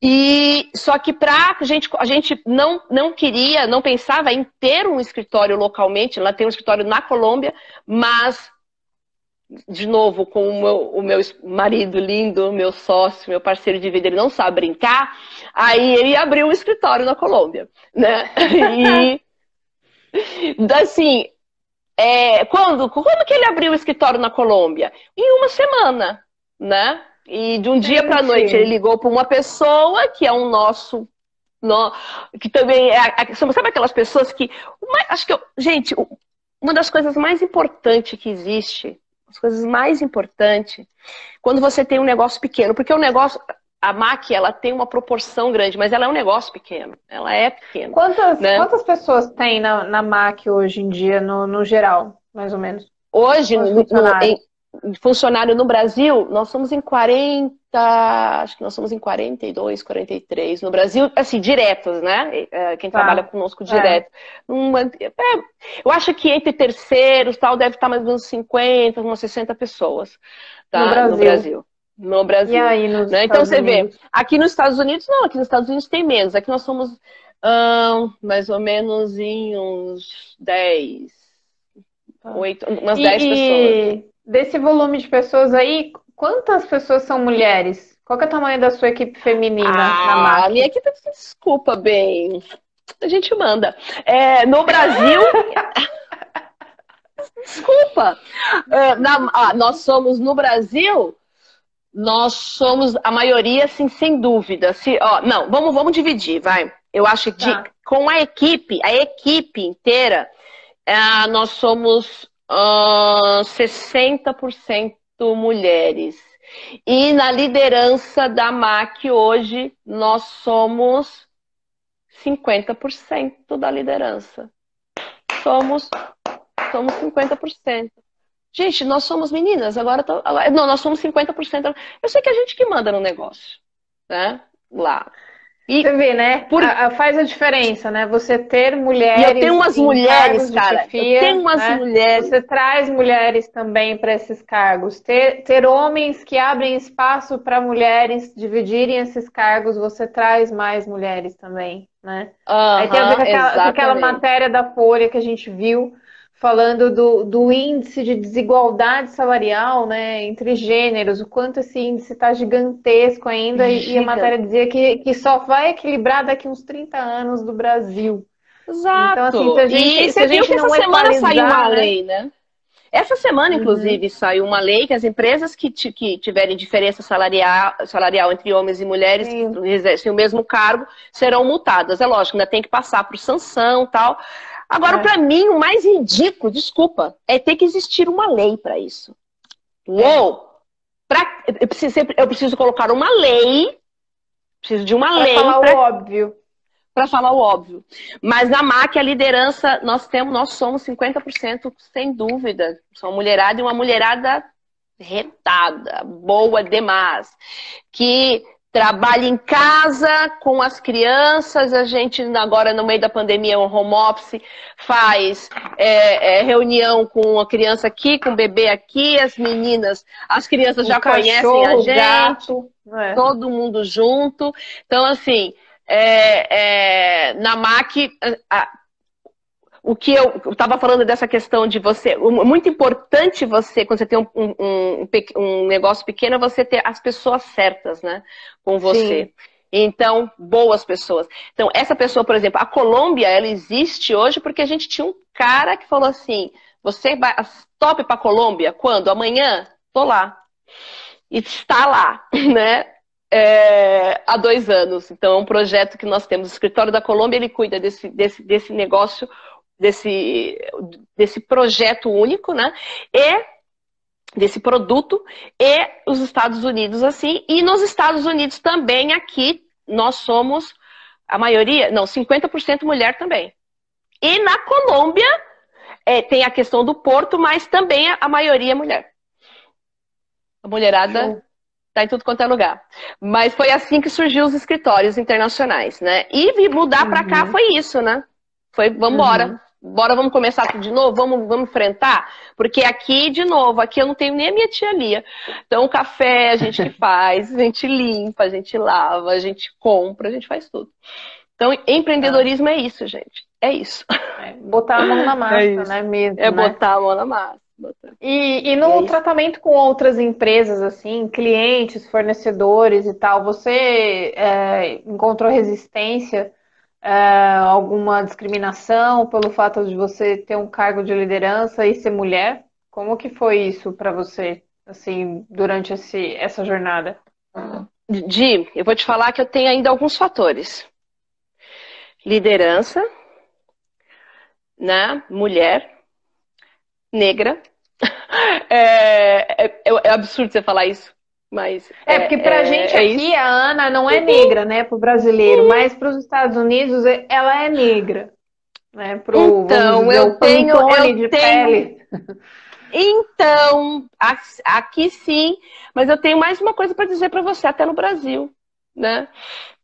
E só que para a gente, a gente não, não queria, não pensava em ter um escritório localmente. Ela tem um escritório na Colômbia, mas de novo, com o meu, o meu marido lindo, meu sócio, meu parceiro de vida, ele não sabe brincar, aí ele abriu um escritório na Colômbia, né? E, assim, é, quando, quando que ele abriu o escritório na Colômbia? Em uma semana, né? E de um dia para noite ele ligou para uma pessoa que é um nosso no, que também é, sabe aquelas pessoas que acho que eu, gente uma das coisas mais importantes que existe as coisas mais importantes quando você tem um negócio pequeno, porque o negócio, a MAC, ela tem uma proporção grande, mas ela é um negócio pequeno. Ela é pequena. Quantas, né? quantas pessoas tem na, na MAC hoje em dia, no, no geral, mais ou menos? Hoje, no, no, em, funcionário no Brasil, nós somos em 40, acho que nós somos em 42, 43 no Brasil, assim, diretos, né? É, quem tá. trabalha conosco é. direto. É. Uma, é, eu acho que entre terceiros tal deve estar mais ou menos 50, umas 60 pessoas tá? no Brasil. No Brasil. No Brasil. E aí, nos né? Então você Unidos? vê, aqui nos Estados Unidos, não, aqui nos Estados Unidos tem menos. Aqui nós somos hum, mais ou menos em uns 10, 8, umas e, 10 pessoas desse volume de pessoas aí, quantas pessoas são mulheres? Qual é o tamanho da sua equipe feminina ah, na marca? A minha equipe, desculpa, bem. A gente manda. É, no Brasil. desculpa. É, na, ah, nós somos no Brasil. Nós somos a maioria, assim, sem dúvida. Se, ó, não, vamos, vamos dividir, vai. Eu acho que tá. com a equipe, a equipe inteira, é, nós somos uh, 60% mulheres. E na liderança da MAC hoje, nós somos 50% da liderança. Somos, somos 50%. Gente, nós somos meninas, agora, tô, agora não, nós somos 50%. Eu sei que é a gente que manda no negócio, né? Lá. E você vê, né? Por... A, a, faz a diferença, né? Você ter mulheres. E eu tenho umas mulheres, cara. Chefia, eu tenho umas né? mulheres. Você traz mulheres também para esses cargos. Ter, ter homens que abrem espaço para mulheres dividirem esses cargos, você traz mais mulheres também, né? Uhum, Aí tem a ver com aquela, com aquela matéria da Folha que a gente viu falando do, do índice de desigualdade salarial né, entre gêneros, o quanto esse índice está gigantesco ainda, e a matéria dizia que, que só vai equilibrar daqui uns 30 anos do Brasil. Exato. Então, assim, se a gente, e se a gente não essa semana saiu uma né? lei, né? Essa semana, uhum. inclusive, uhum. saiu uma lei que as empresas que, que tiverem diferença salarial, salarial entre homens e mulheres Sim. que exercem o mesmo cargo serão multadas. É lógico, ainda tem que passar por sanção tal. Agora, é. para mim, o mais ridículo, desculpa, é ter que existir uma lei para isso. Uou! Pra, eu, preciso, eu preciso colocar uma lei, preciso de uma pra lei. Para falar pra, o óbvio. Para falar o óbvio. Mas na MAC, a liderança, nós temos, nós somos 50%, sem dúvida. São uma mulherada e uma mulherada retada, boa demais. Que trabalha em casa com as crianças, a gente agora no meio da pandemia, um home office, faz é, é, reunião com a criança aqui, com o bebê aqui, as meninas, as crianças o já cachorro, conhecem a gente, gato, é. todo mundo junto. Então, assim, é, é, na MAC, a, o que eu estava falando dessa questão de você, muito importante você, quando você tem um, um, um, negócio pequeno, é você ter as pessoas certas, né, com você. Sim. Então, boas pessoas. Então, essa pessoa, por exemplo, a Colômbia, ela existe hoje porque a gente tinha um cara que falou assim: você vai top para Colômbia quando? Amanhã? Tô lá. E está lá, né? É, há dois anos. Então, é um projeto que nós temos. O escritório da Colômbia ele cuida desse, desse, desse negócio, desse, desse projeto único, né? E desse produto e os Estados Unidos assim. E nos Estados Unidos também aqui nós somos a maioria, não, 50% mulher também. E na Colômbia é, tem a questão do porto, mas também a, maioria é mulher. A mulherada está em tudo quanto é lugar. Mas foi assim que surgiu os escritórios internacionais, né? E mudar uhum. para cá foi isso, né? Foi, vamos embora. Uhum bora, vamos começar tudo de novo? Vamos, vamos enfrentar? Porque aqui, de novo, aqui eu não tenho nem a minha tia Lia. Então, o café a gente faz, a gente limpa, a gente lava, a gente compra, a gente faz tudo. Então, empreendedorismo é isso, gente. É isso. É botar a mão na massa, é né? Mesmo, é né? botar a mão na massa. E, e no é tratamento com outras empresas, assim, clientes, fornecedores e tal, você é, encontrou resistência é, alguma discriminação pelo fato de você ter um cargo de liderança e ser mulher? Como que foi isso para você, assim, durante esse, essa jornada? Di, eu vou te falar que eu tenho ainda alguns fatores. Liderança, né? Mulher, negra. É, é, é absurdo você falar isso. Mas é, porque pra é, gente é aqui, isso. a Ana não é negra, né, pro brasileiro, Sim. mas para os Estados Unidos é, ela é negra. Né, pro, então, dizer, eu tenho, eu de tenho... pele. Então, aqui sim, mas eu tenho mais uma coisa para dizer para você, até no Brasil, né?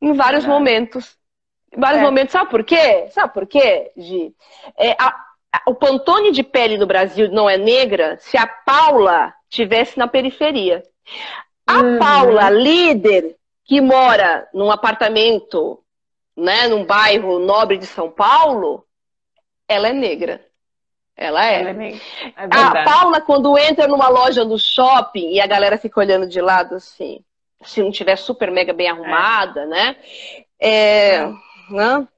Em vários momentos. Em vários é. momentos, sabe por quê? Sabe por quê, Gi? É, a, a, o pantone de pele no Brasil não é negra se a Paula tivesse na periferia. A uhum. Paula, líder, que mora num apartamento, né, num bairro nobre de São Paulo, ela é negra. Ela é. Ela é, é a Paula, quando entra numa loja no shopping e a galera fica olhando de lado assim, se não tiver super mega bem arrumada, é. né? É, é. Né?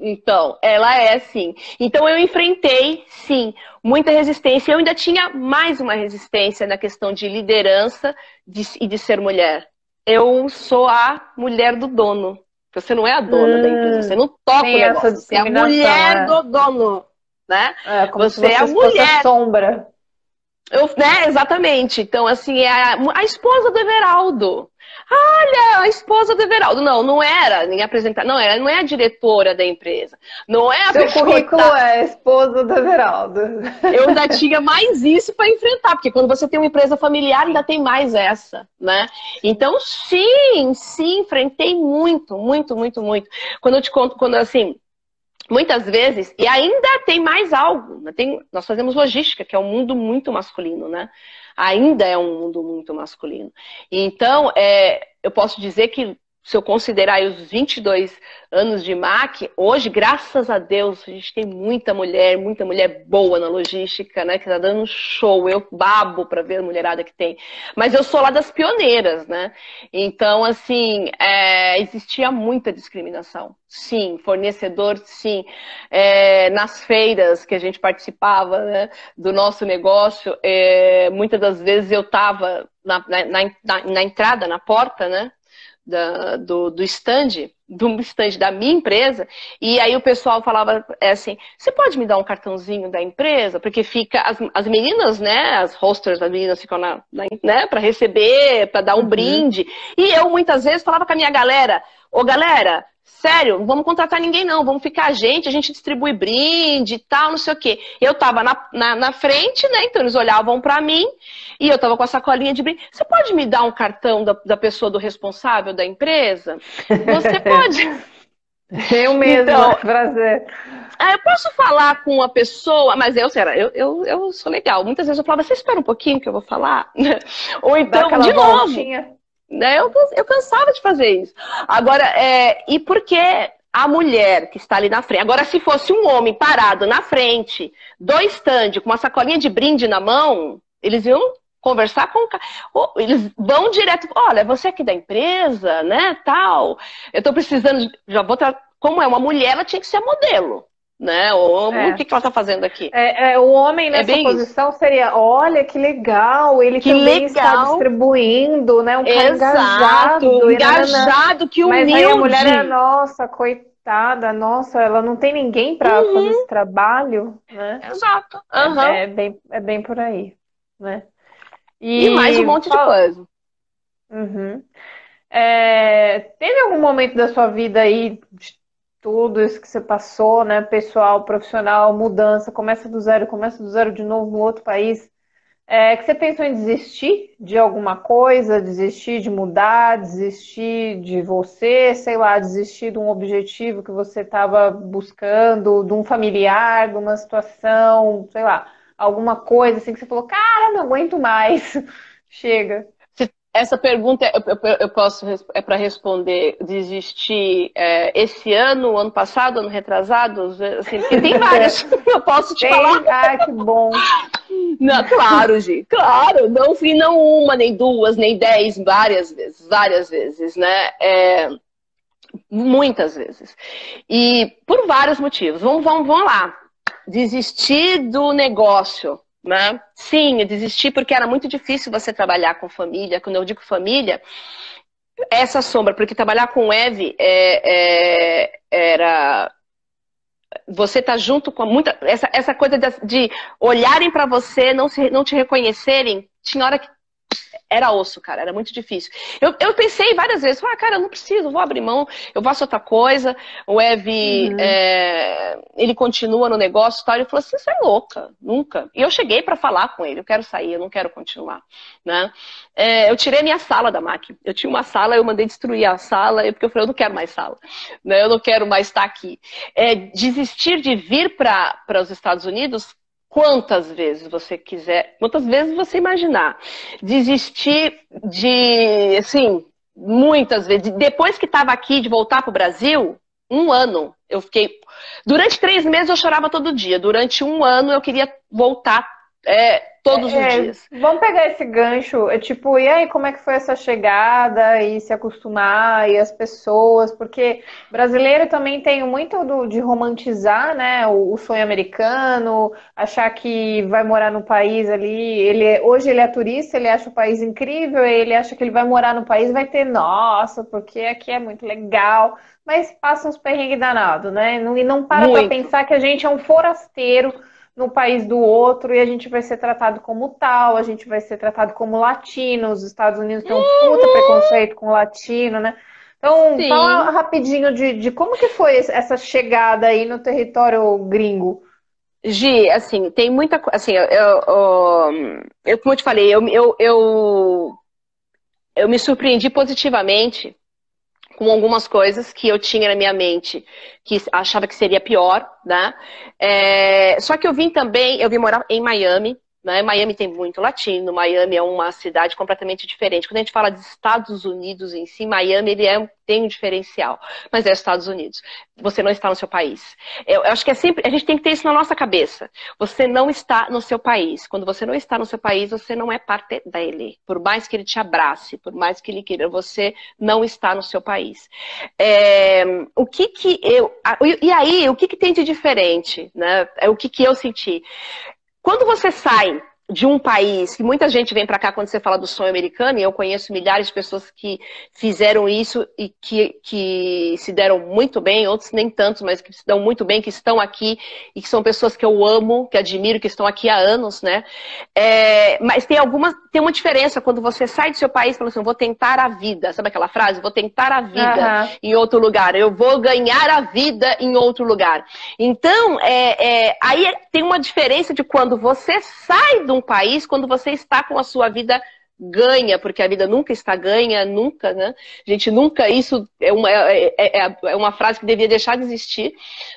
Então, ela é sim. Então eu enfrentei, sim, muita resistência. Eu ainda tinha mais uma resistência na questão de liderança de, e de ser mulher. Eu sou a mulher do dono. Você não é a dona hum, da empresa, você não toca o negócio, você é a mulher é. do dono. Né? É, como você é a mulher. sombra. Eu, né, exatamente. Então, assim, é a, a esposa do Everaldo. Olha, a esposa do Everaldo. Não, não era nem apresentar. Não, ela não é a diretora da empresa. Não é a Seu currículo tá... é a esposa do Everaldo. Eu ainda tinha mais isso para enfrentar, porque quando você tem uma empresa familiar, ainda tem mais essa, né? Então, sim, sim, enfrentei muito, muito, muito, muito. Quando eu te conto, quando assim, muitas vezes, e ainda tem mais algo, né? tem, nós fazemos logística, que é um mundo muito masculino, né? Ainda é um mundo muito masculino. Então, é, eu posso dizer que se eu considerar os 22 anos de MAC, hoje, graças a Deus, a gente tem muita mulher, muita mulher boa na logística, né? Que tá dando show. Eu babo para ver a mulherada que tem. Mas eu sou lá das pioneiras, né? Então, assim, é, existia muita discriminação. Sim, fornecedor, sim. É, nas feiras que a gente participava né, do nosso negócio, é, muitas das vezes eu estava na, na, na, na entrada, na porta, né? Da, do, do stand, do stand da minha empresa, e aí o pessoal falava é assim, você pode me dar um cartãozinho da empresa? Porque fica, as, as meninas, né, as hosters das meninas ficam na, na né, para receber, para dar um uhum. brinde, e eu muitas vezes falava com a minha galera, ô galera, sério, não vamos contratar ninguém não, vamos ficar a gente, a gente distribui brinde e tal, não sei o quê. Eu tava na, na, na frente, né, então eles olhavam para mim e eu tava com a sacolinha de brinde. Você pode me dar um cartão da, da pessoa do responsável da empresa? Você pode... Eu mesmo, então, prazer. Ah, eu posso falar com uma pessoa, mas eu, será, eu, eu, eu sou legal. Muitas vezes eu falava, você espera um pouquinho que eu vou falar. Ou então, de novo. Voltinha. Né? Eu, eu cansava de fazer isso. Agora, é, e por que a mulher que está ali na frente. Agora, se fosse um homem parado na frente, dois stand com uma sacolinha de brinde na mão, eles iam conversar com o cara. Eles vão direto, olha, você aqui da empresa, né, tal. Eu estou precisando, de... já vou tra... como é uma mulher, ela tinha que ser modelo né? Ou, é. O que, que ela está fazendo aqui? É, é, o homem é nessa posição isso. seria, olha que legal, ele que também legal. está distribuindo, né? Um cara Exato, engajado, engajado, que humilde. Mas aí a mulher é nossa, coitada, nossa, ela não tem ninguém para uhum. fazer esse trabalho, né? Exato. Uhum. É, bem, é bem por aí, né? E, e mais um monte de coisa. Uhum. É, teve algum momento da sua vida aí tudo isso que você passou, né? Pessoal, profissional, mudança, começa do zero, começa do zero de novo no outro país. É, que você pensou em desistir de alguma coisa, desistir de mudar, desistir de você, sei lá, desistir de um objetivo que você estava buscando, de um familiar, de uma situação, sei lá, alguma coisa assim que você falou, cara, não aguento mais, chega. Essa pergunta eu, eu, eu posso é para responder desistir é, esse ano, ano passado, ano retrasado, assim, porque tem várias. eu posso te tem? falar. Ah, que bom. Não, claro, Gi, claro. Não fui não uma, nem duas, nem dez, várias vezes, várias vezes, né? É, muitas vezes. E por vários motivos. Vamos, vamos, vamos lá. Desistir do negócio né? Sim, eu desisti porque era muito difícil você trabalhar com família. Quando eu digo família, essa sombra, porque trabalhar com Eve é, é, era você tá junto com muita essa, essa coisa de, de olharem para você, não se, não te reconhecerem. Tinha hora que era osso, cara, era muito difícil. Eu, eu pensei várias vezes, ah, cara, eu não preciso, vou abrir mão, eu faço outra coisa. O Ev, uhum. é, ele continua no negócio e tal. Ele falou assim: você é louca, nunca. E eu cheguei para falar com ele: eu quero sair, eu não quero continuar. Né? É, eu tirei a minha sala da máquina. Eu tinha uma sala, eu mandei destruir a sala, porque eu falei: eu não quero mais sala, né? eu não quero mais estar aqui. É, desistir de vir para os Estados Unidos quantas vezes você quiser, quantas vezes você imaginar. Desistir de, assim, muitas vezes. Depois que estava aqui, de voltar para o Brasil, um ano, eu fiquei. Durante três meses eu chorava todo dia. Durante um ano eu queria voltar é, todos é, os dias. Vamos pegar esse gancho, é tipo, e aí, como é que foi essa chegada e se acostumar e as pessoas? Porque brasileiro também tem muito do, de romantizar, né, o, o, sonho americano, achar que vai morar no país ali, ele é, hoje ele é turista, ele acha o país incrível, ele acha que ele vai morar no país vai ter, nossa, porque aqui é muito legal, mas passa uns perrengues danados, né, e não para para pensar que a gente é um forasteiro no país do outro e a gente vai ser tratado como tal, a gente vai ser tratado como latino. Os Estados Unidos têm um puta uhum. preconceito com latino, né? Então, Sim. fala rapidinho de, de como que foi essa chegada aí no território gringo. Gi, assim, tem muita coisa. Assim, eu, eu, eu, como eu te falei, eu, eu, eu, eu me surpreendi positivamente com algumas coisas que eu tinha na minha mente que achava que seria pior, né? É, só que eu vim também, eu vim morar em Miami, né? Miami tem muito latino, Miami é uma cidade completamente diferente. Quando a gente fala de Estados Unidos em si, Miami ele é, tem um diferencial, mas é Estados Unidos. Você não está no seu país. Eu, eu, acho que é sempre, a gente tem que ter isso na nossa cabeça. Você não está no seu país. Quando você não está no seu país, você não é parte dele. Por mais que ele te abrace, por mais que ele queira, você não está no seu país. É, o que que eu, e aí, o que que tem de diferente, né? É o que que eu senti. Quando você sai de um país, que muita gente vem para cá quando você fala do sonho americano, e eu conheço milhares de pessoas que fizeram isso e que, que se deram muito bem, outros nem tantos, mas que se dão muito bem, que estão aqui e que são pessoas que eu amo, que admiro, que estão aqui há anos, né? É, mas tem alguma, tem uma diferença quando você sai do seu país e fala assim, vou tentar a vida, sabe aquela frase? Vou tentar a vida uhum. em outro lugar, eu vou ganhar a vida em outro lugar. Então, é, é, aí tem uma diferença de quando você sai de um país quando você está com a sua vida ganha, porque a vida nunca está ganha, nunca, né? A gente nunca, isso é uma, é, é, é uma frase que devia deixar de existir,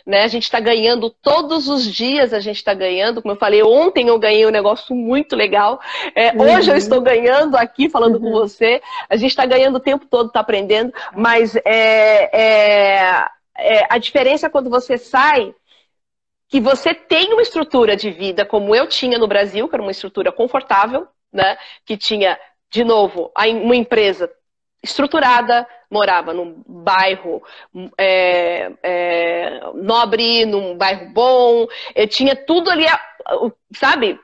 né? A gente está ganhando todos os dias, a gente está ganhando, como eu falei, ontem eu ganhei um negócio muito legal, é, uhum. hoje eu estou ganhando aqui, falando uhum. com você, a gente está ganhando o tempo todo, está aprendendo, mas é, é é, a diferença é quando você sai que você tem uma estrutura de vida como eu tinha no Brasil, que era uma estrutura confortável, né? Que tinha, de novo, uma empresa estruturada, morava num bairro é, é, nobre, num bairro bom, eu tinha tudo ali, sabe?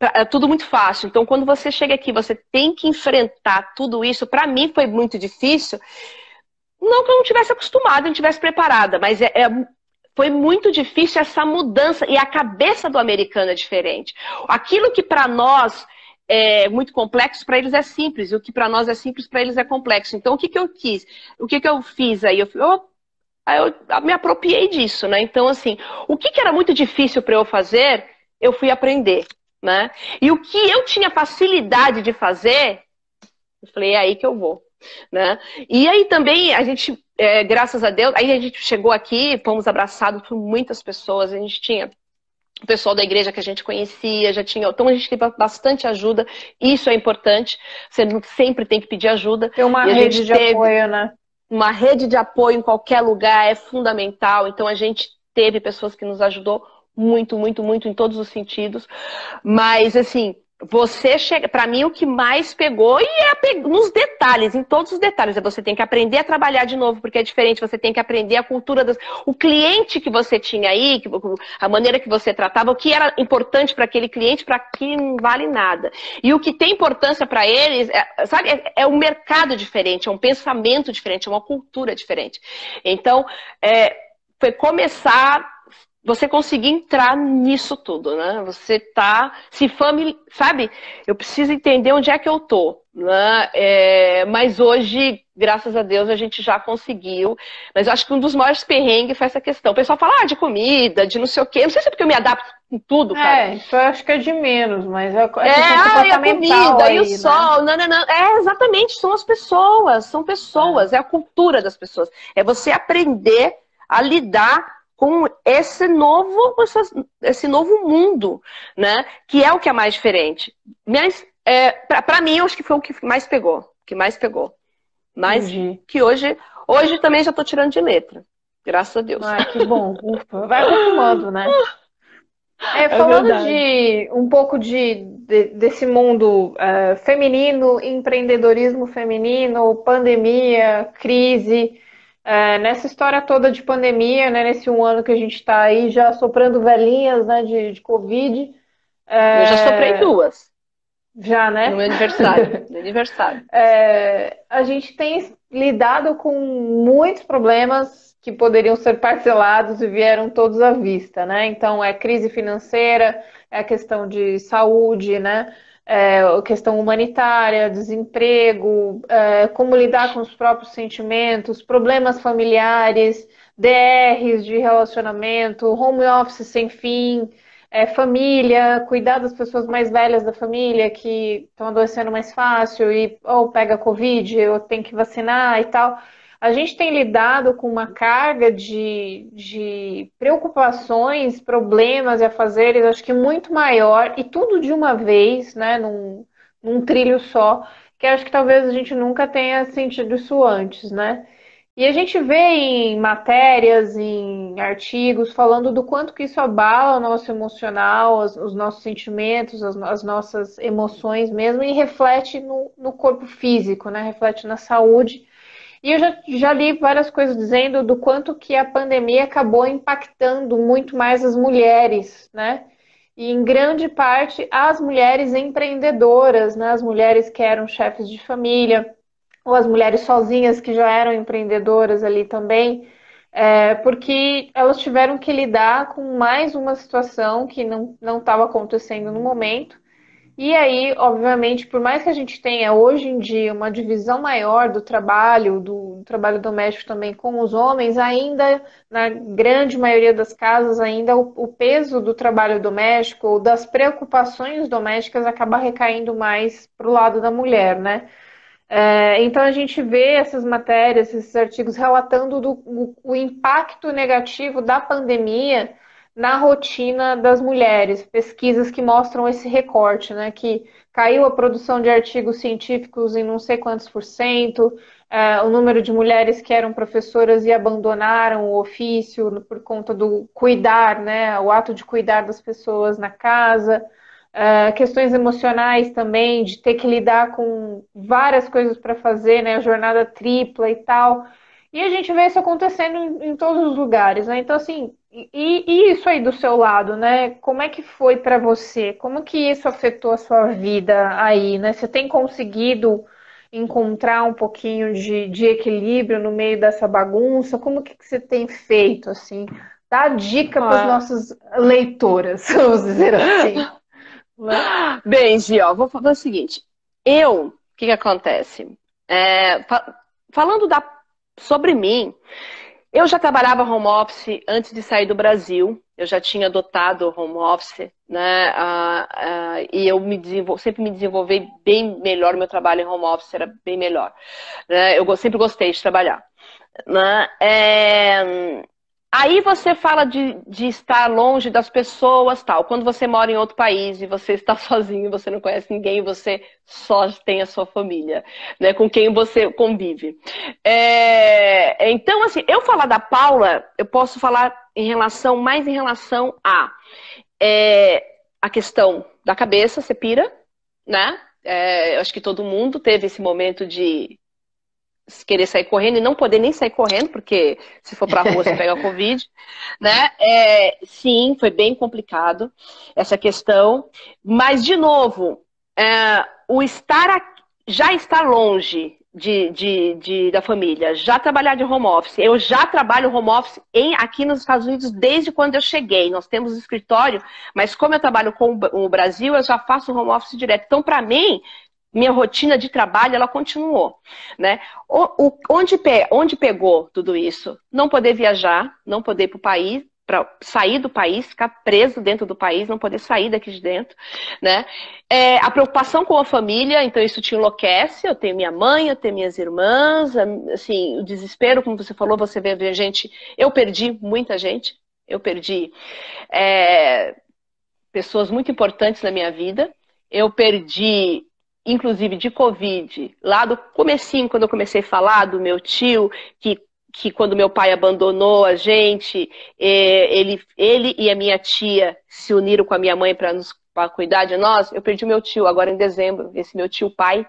É tudo muito fácil. Então, quando você chega aqui, você tem que enfrentar tudo isso. Para mim, foi muito difícil. Não que eu não tivesse acostumada, não tivesse preparada, mas é, é, foi muito difícil essa mudança. E a cabeça do americano é diferente. Aquilo que para nós é muito complexo, para eles é simples. E o que para nós é simples, para eles é complexo. Então, o que, que eu quis? O que, que eu fiz aí? Eu, eu, eu me apropriei disso, né? Então, assim, o que, que era muito difícil para eu fazer, eu fui aprender, né? E o que eu tinha facilidade de fazer, eu falei, é aí que eu vou. Né? E aí também a gente, é, graças a Deus, aí a gente chegou aqui, fomos abraçados por muitas pessoas, a gente tinha o pessoal da igreja que a gente conhecia, já tinha. Então a gente teve bastante ajuda, isso é importante. Você sempre tem que pedir ajuda. Tem uma rede de apoio, né? Uma rede de apoio em qualquer lugar é fundamental. Então a gente teve pessoas que nos ajudou muito, muito, muito em todos os sentidos. Mas assim, você chega, para mim o que mais pegou e é nos detalhes, em todos os detalhes, é você tem que aprender a trabalhar de novo, porque é diferente, você tem que aprender a cultura das, o cliente que você tinha aí, a maneira que você tratava, o que era importante para aquele cliente, para que não vale nada. E o que tem importância para eles, é, sabe, é, é, um mercado diferente, é um pensamento diferente, é uma cultura diferente. Então, é, foi começar você conseguir entrar nisso tudo, né? Você tá se família, sabe? Eu preciso entender onde é que eu tô, né? É, mas hoje, graças a Deus, a gente já conseguiu. Mas eu acho que um dos maiores perrengues foi essa questão. O pessoal fala ah, de comida, de não sei o quê. Não sei se é porque eu me adapto com tudo, cara. É, isso eu acho que é de menos, mas é, é, é ah, e a comida, aí, e o né? sol, não, não, não. É, exatamente, são as pessoas, são pessoas, é. é a cultura das pessoas. É você aprender a lidar com esse novo, esse novo mundo, né? Que é o que é mais diferente. Mas, é, para mim, eu acho que foi o que mais pegou. Que mais pegou. Mas Entendi. que hoje, hoje também já estou tirando de letra. Graças a Deus. Ai, que bom. Ufa. Vai acostumando, né? É, é falando é de um pouco de, de desse mundo uh, feminino, empreendedorismo feminino, pandemia, crise. É, nessa história toda de pandemia, né, nesse um ano que a gente está aí já soprando velhinhas né, de, de Covid. É... Eu já soprei duas. Já, né? No meu aniversário. no aniversário. É, a gente tem lidado com muitos problemas que poderiam ser parcelados e vieram todos à vista, né? Então, é crise financeira, é a questão de saúde, né? É, questão humanitária, desemprego, é, como lidar com os próprios sentimentos, problemas familiares, DRs de relacionamento, home office sem fim, é, família, cuidar das pessoas mais velhas da família que estão adoecendo mais fácil e ou pega Covid ou tem que vacinar e tal a gente tem lidado com uma carga de, de preocupações, problemas e afazeres, acho que muito maior, e tudo de uma vez, né, num, num trilho só, que acho que talvez a gente nunca tenha sentido isso antes, né? E a gente vê em matérias, em artigos, falando do quanto que isso abala o nosso emocional, os, os nossos sentimentos, as, as, nossas emoções mesmo, e reflete no, no corpo físico, né? Reflete na saúde. E eu já, já li várias coisas dizendo do quanto que a pandemia acabou impactando muito mais as mulheres, né? E em grande parte as mulheres empreendedoras, né? As mulheres que eram chefes de família, ou as mulheres sozinhas que já eram empreendedoras ali também, é, porque elas tiveram que lidar com mais uma situação que não estava acontecendo no momento, e aí, obviamente, por mais que a gente tenha hoje em dia uma divisão maior do trabalho, do, trabalho doméstico também com os homens, ainda, na grande maioria das casas, ainda o, o peso do trabalho doméstico ou das preocupações domésticas acaba recaindo mais para o lado da mulher, né? É, então a gente vê essas matérias, esses artigos relatando do, o, o impacto negativo da pandemia na rotina das mulheres, pesquisas que mostram esse recorte, né? Que caiu a produção de artigos científicos em não sei quantos por cento, é, o número de mulheres que eram professoras e abandonaram o ofício por conta do cuidar, né? O ato de cuidar das pessoas na casa. Uh, questões emocionais também, de ter que lidar com várias coisas para fazer, né? Jornada tripla e tal. E a gente vê isso acontecendo em, em todos os lugares, né? Então, assim, e, e, isso aí do seu lado, né? Como é que foi para você? Como que isso afetou a sua vida aí, né? Você tem conseguido encontrar um pouquinho de, de equilíbrio no meio dessa bagunça? Como que, que você tem feito, assim? Dá dica para as nossas leitoras, vamos dizer assim. Bem, Gio, vou falar o seguinte. Eu, o que, que acontece? É, fa falando da, sobre mim, eu já trabalhava home office antes de sair do Brasil. Eu já tinha adotado home office, né? Uh, uh, e eu me sempre me desenvolvi bem melhor. Meu trabalho em home office era bem melhor. Né? Eu sempre gostei de trabalhar. Né? É, Aí você fala de, de estar longe das pessoas, tal. Quando você mora em outro país e você está sozinho, você não conhece ninguém, você só tem a sua família, né? Com quem você convive. É, então, assim, eu falar da Paula, eu posso falar em relação, mais em relação a é, a questão da cabeça, você pira, né? É, eu acho que todo mundo teve esse momento de querer sair correndo e não poder nem sair correndo, porque se for para a rua você pega Covid, né? É, sim, foi bem complicado essa questão, mas de novo, é, o estar já estar longe de, de, de, da família, já trabalhar de home office. Eu já trabalho home office em, aqui nos Estados Unidos desde quando eu cheguei. Nós temos escritório, mas como eu trabalho com o Brasil, eu já faço home office direto. Então, para mim, minha rotina de trabalho ela continuou, né? O, o, onde, pe, onde pegou tudo isso? Não poder viajar, não poder ir para o país, para sair do país, ficar preso dentro do país, não poder sair daqui de dentro, né? É, a preocupação com a família, então isso te enlouquece. Eu tenho minha mãe, eu tenho minhas irmãs, assim, o desespero, como você falou, você vê gente. Eu perdi muita gente, eu perdi é, pessoas muito importantes na minha vida. Eu perdi inclusive de Covid, lá do comecinho, quando eu comecei a falar do meu tio, que, que quando meu pai abandonou a gente, é, ele, ele e a minha tia se uniram com a minha mãe para nos pra cuidar de nós, eu perdi meu tio agora em dezembro, esse meu tio pai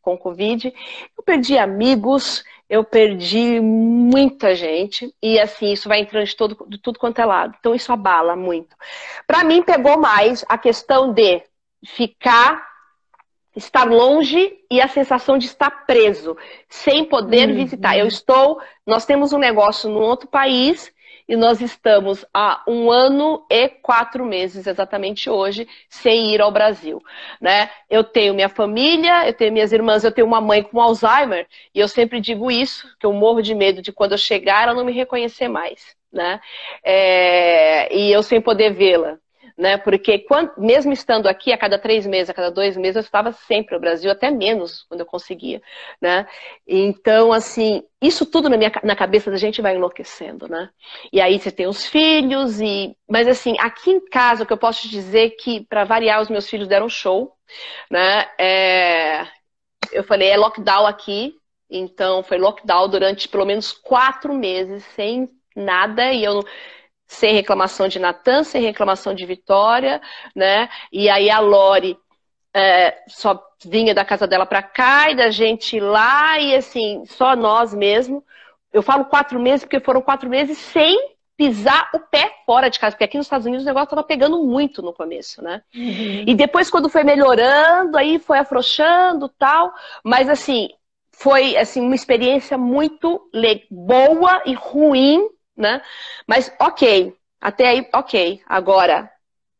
com Covid. Eu perdi amigos, eu perdi muita gente, e assim, isso vai entrando de, todo, de tudo quanto é lado. Então, isso abala muito. Para mim, pegou mais a questão de ficar estar longe e a sensação de estar preso, sem poder uhum. visitar. Eu estou, nós temos um negócio num outro país e nós estamos há um ano e quatro meses, exatamente hoje, sem ir ao Brasil. Né? Eu tenho minha família, eu tenho minhas irmãs, eu tenho uma mãe com Alzheimer, e eu sempre digo isso, que eu morro de medo de quando eu chegar ela não me reconhecer mais. Né? É... e eu sem poder vê-la né? Porque quando, mesmo estando aqui a cada três meses, a cada dois meses, eu estava sempre no Brasil, até menos quando eu conseguia, né? Então, assim, isso tudo na, minha, na cabeça da gente vai enlouquecendo, né? E aí você tem os filhos e, mas assim, aqui em casa o que eu posso dizer é que para variar os meus filhos deram show, né? É... Eu falei é lockdown aqui, então foi lockdown durante pelo menos quatro meses sem nada e eu sem reclamação de Natan, sem reclamação de Vitória, né? E aí a Lori é, só vinha da casa dela para cá e da gente lá, e assim, só nós mesmo. Eu falo quatro meses porque foram quatro meses sem pisar o pé fora de casa, porque aqui nos Estados Unidos o negócio estava pegando muito no começo, né? Uhum. E depois, quando foi melhorando, aí foi afrouxando tal, mas assim, foi assim uma experiência muito boa e ruim né? Mas ok, até aí, ok. Agora,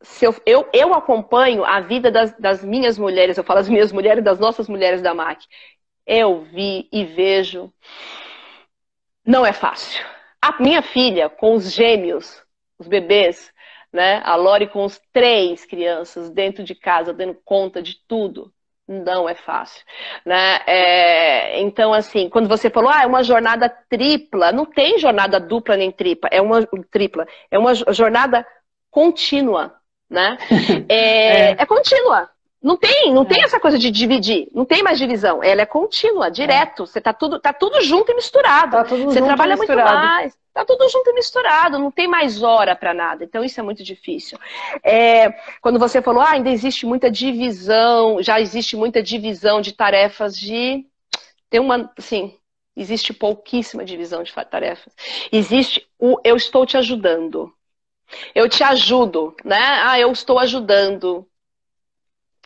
se eu, eu, eu acompanho a vida das, das minhas mulheres, eu falo as minhas mulheres, das nossas mulheres da MAC. Eu vi e vejo. Não é fácil. A minha filha, com os gêmeos, os bebês, né? A Lori com os três crianças dentro de casa, dando conta de tudo não é fácil, né? É, então, assim, quando você falou, ah, é uma jornada tripla, não tem jornada dupla nem tripla, é uma tripla, é uma jornada contínua, né? É, é. é contínua. Não tem, não é. tem essa coisa de dividir, não tem mais divisão. Ela é contínua, direto. É. Você tá tudo, tá tudo junto e misturado. Tá tudo Você trabalha muito mais. Tá tudo junto e misturado, não tem mais hora para nada. Então isso é muito difícil. É, quando você falou, ah, ainda existe muita divisão, já existe muita divisão de tarefas de tem uma, assim, existe pouquíssima divisão de tarefas. Existe o eu estou te ajudando. Eu te ajudo, né? Ah, eu estou ajudando.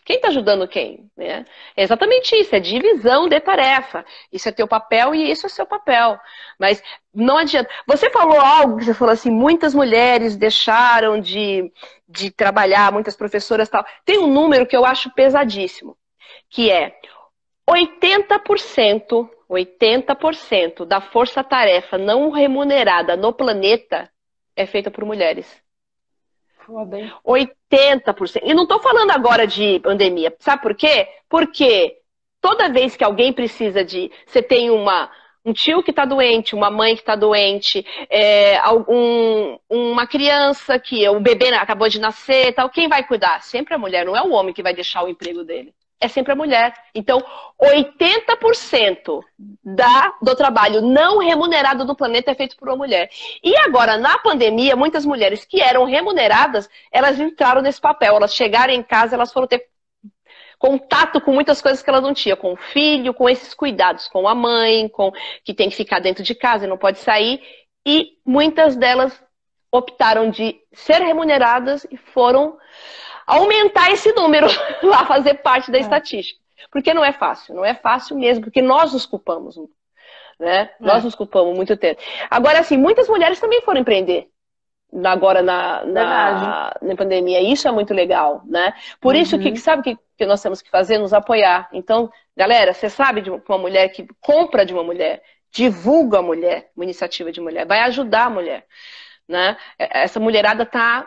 Quem está ajudando quem? Né? É exatamente isso, é divisão de tarefa. Isso é teu papel e isso é seu papel. Mas não adianta. Você falou algo você falou assim, muitas mulheres deixaram de, de trabalhar, muitas professoras tal. Tem um número que eu acho pesadíssimo, que é 80%, 80% da força-tarefa não remunerada no planeta é feita por mulheres. Foda, hein? 80%. E não estou falando agora de pandemia. Sabe por quê? Porque toda vez que alguém precisa de. Você tem uma, um tio que está doente, uma mãe que está doente, é, algum, uma criança que o bebê acabou de nascer tal, quem vai cuidar? Sempre a mulher, não é o homem que vai deixar o emprego dele é sempre a mulher. Então, 80% da, do trabalho não remunerado do planeta é feito por uma mulher. E agora, na pandemia, muitas mulheres que eram remuneradas, elas entraram nesse papel. Elas chegaram em casa, elas foram ter contato com muitas coisas que elas não tinham, com o filho, com esses cuidados, com a mãe, com que tem que ficar dentro de casa e não pode sair. E muitas delas optaram de ser remuneradas e foram aumentar esse número lá, fazer parte da é. estatística. Porque não é fácil, não é fácil mesmo, porque nós nos culpamos. Né? É. Nós nos culpamos muito tempo. Agora, assim, muitas mulheres também foram empreender agora na, na, na, pandemia. Isso é muito legal, né? Por uhum. isso que sabe o que, que nós temos que fazer? Nos apoiar. Então, galera, você sabe de uma mulher que compra de uma mulher, divulga a mulher, uma iniciativa de mulher, vai ajudar a mulher. Né? Essa mulherada tá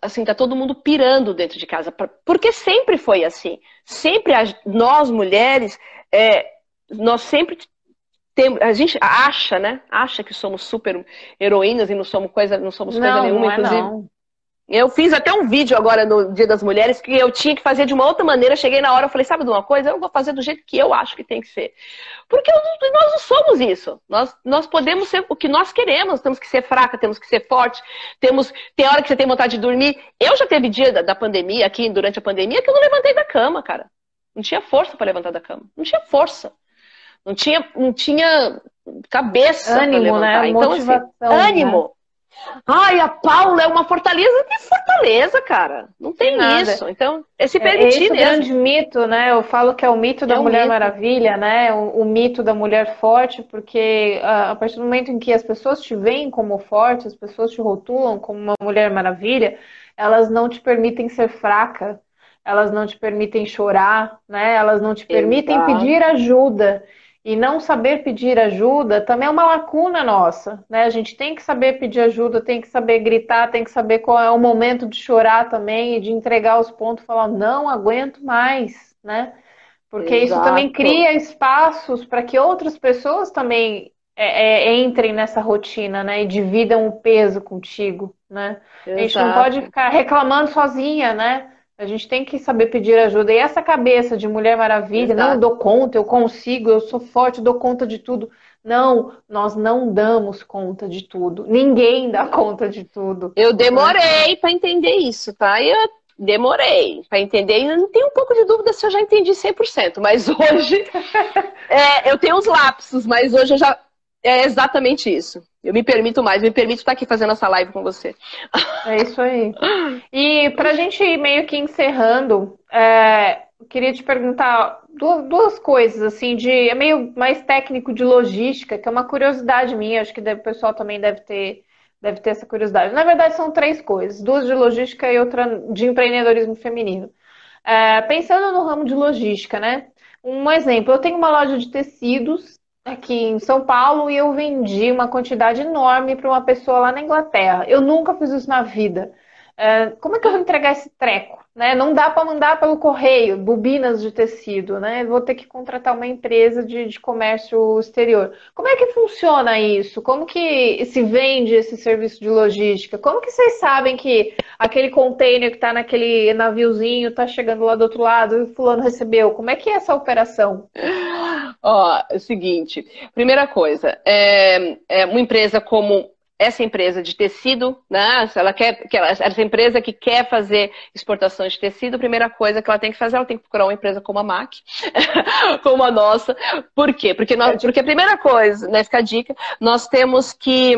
assim, tá todo mundo pirando dentro de casa. Porque sempre foi assim. Sempre nós, mulheres, é, nós sempre temos. A gente acha, né? Acha que somos super heroínas e não somos coisa, não somos coisa não, nenhuma, não é inclusive. Não. Eu fiz até um vídeo agora no Dia das Mulheres que eu tinha que fazer de uma outra maneira. Cheguei na hora, eu falei, sabe de uma coisa? Eu vou fazer do jeito que eu acho que tem que ser. Porque nós não somos isso. Nós, nós podemos ser o que nós queremos. Temos que ser fraca, temos que ser forte. Temos, tem hora que você tem vontade de dormir. Eu já teve dia da, da pandemia, aqui durante a pandemia, que eu não levantei da cama, cara. Não tinha força para levantar da cama. Não tinha força. Não tinha, não tinha cabeça ânimo, pra levantar. Né? Então, assim, Motivação, assim, ânimo. Né? Ai, a Paula é uma fortaleza. Que fortaleza, cara? Não tem isso. Então, é se permitir é, esse mesmo. grande mito, né? Eu falo que é o mito da é Mulher mito. Maravilha, né? O, o, mito da mulher forte, porque a, a partir do momento em que as pessoas te veem como forte, as pessoas te rotulam como uma Mulher Maravilha, elas não te permitem ser fraca, elas não te permitem chorar, né? Elas não te permitem Exato. pedir ajuda. E não saber pedir ajuda também é uma lacuna nossa, né? A gente tem que saber pedir ajuda, tem que saber gritar, tem que saber qual é o momento de chorar também e de entregar os pontos, falar não aguento mais, né? Porque Exato. isso também cria espaços para que outras pessoas também é, é, entrem nessa rotina, né? E dividam o peso contigo, né? Exato. A gente não pode ficar reclamando sozinha, né? A gente tem que saber pedir ajuda. E essa cabeça de Mulher Maravilha, Exato. não dou conta, eu consigo, eu sou forte, dou conta de tudo. Não, nós não damos conta de tudo. Ninguém dá conta de tudo. Eu demorei para entender isso, tá? Eu demorei para entender. Eu tenho um pouco de dúvida se eu já entendi 100%, mas hoje é, eu tenho uns lapsos, mas hoje eu já é exatamente isso. Eu me permito mais, me permito estar aqui fazendo essa live com você. É isso aí. E para a gente ir meio que encerrando, é, queria te perguntar duas, duas, coisas, assim, de é meio mais técnico de logística, que é uma curiosidade minha, acho que deve, o pessoal também deve ter, deve ter essa curiosidade. Na verdade, são três coisas: duas de logística e outra de empreendedorismo feminino. É, pensando no ramo de logística, né? Um exemplo, eu tenho uma loja de tecidos aqui em São Paulo e eu vendi uma quantidade enorme para uma pessoa lá na Inglaterra. Eu nunca fiz isso na vida. é, como é que eu vou entregar esse treco? Né? Não dá para mandar pelo correio, bobinas de tecido, né? Vou ter que contratar uma empresa de, de, comércio exterior. Como é que funciona isso? Como que se vende esse serviço de logística? Como que vocês sabem que aquele container que está naquele naviozinho está chegando lá do outro lado e o fulano recebeu? Como é que é essa operação? Ó, é o seguinte, primeira coisa, é, é uma empresa como essa empresa de tecido, né? Se ela quer, essa empresa que quer fazer exportação de tecido, a primeira coisa que ela tem que fazer, ela tem que procurar uma empresa como a MAC, como a nossa. Por quê? Porque, nós, porque a primeira coisa, né, fica a dica, nós temos que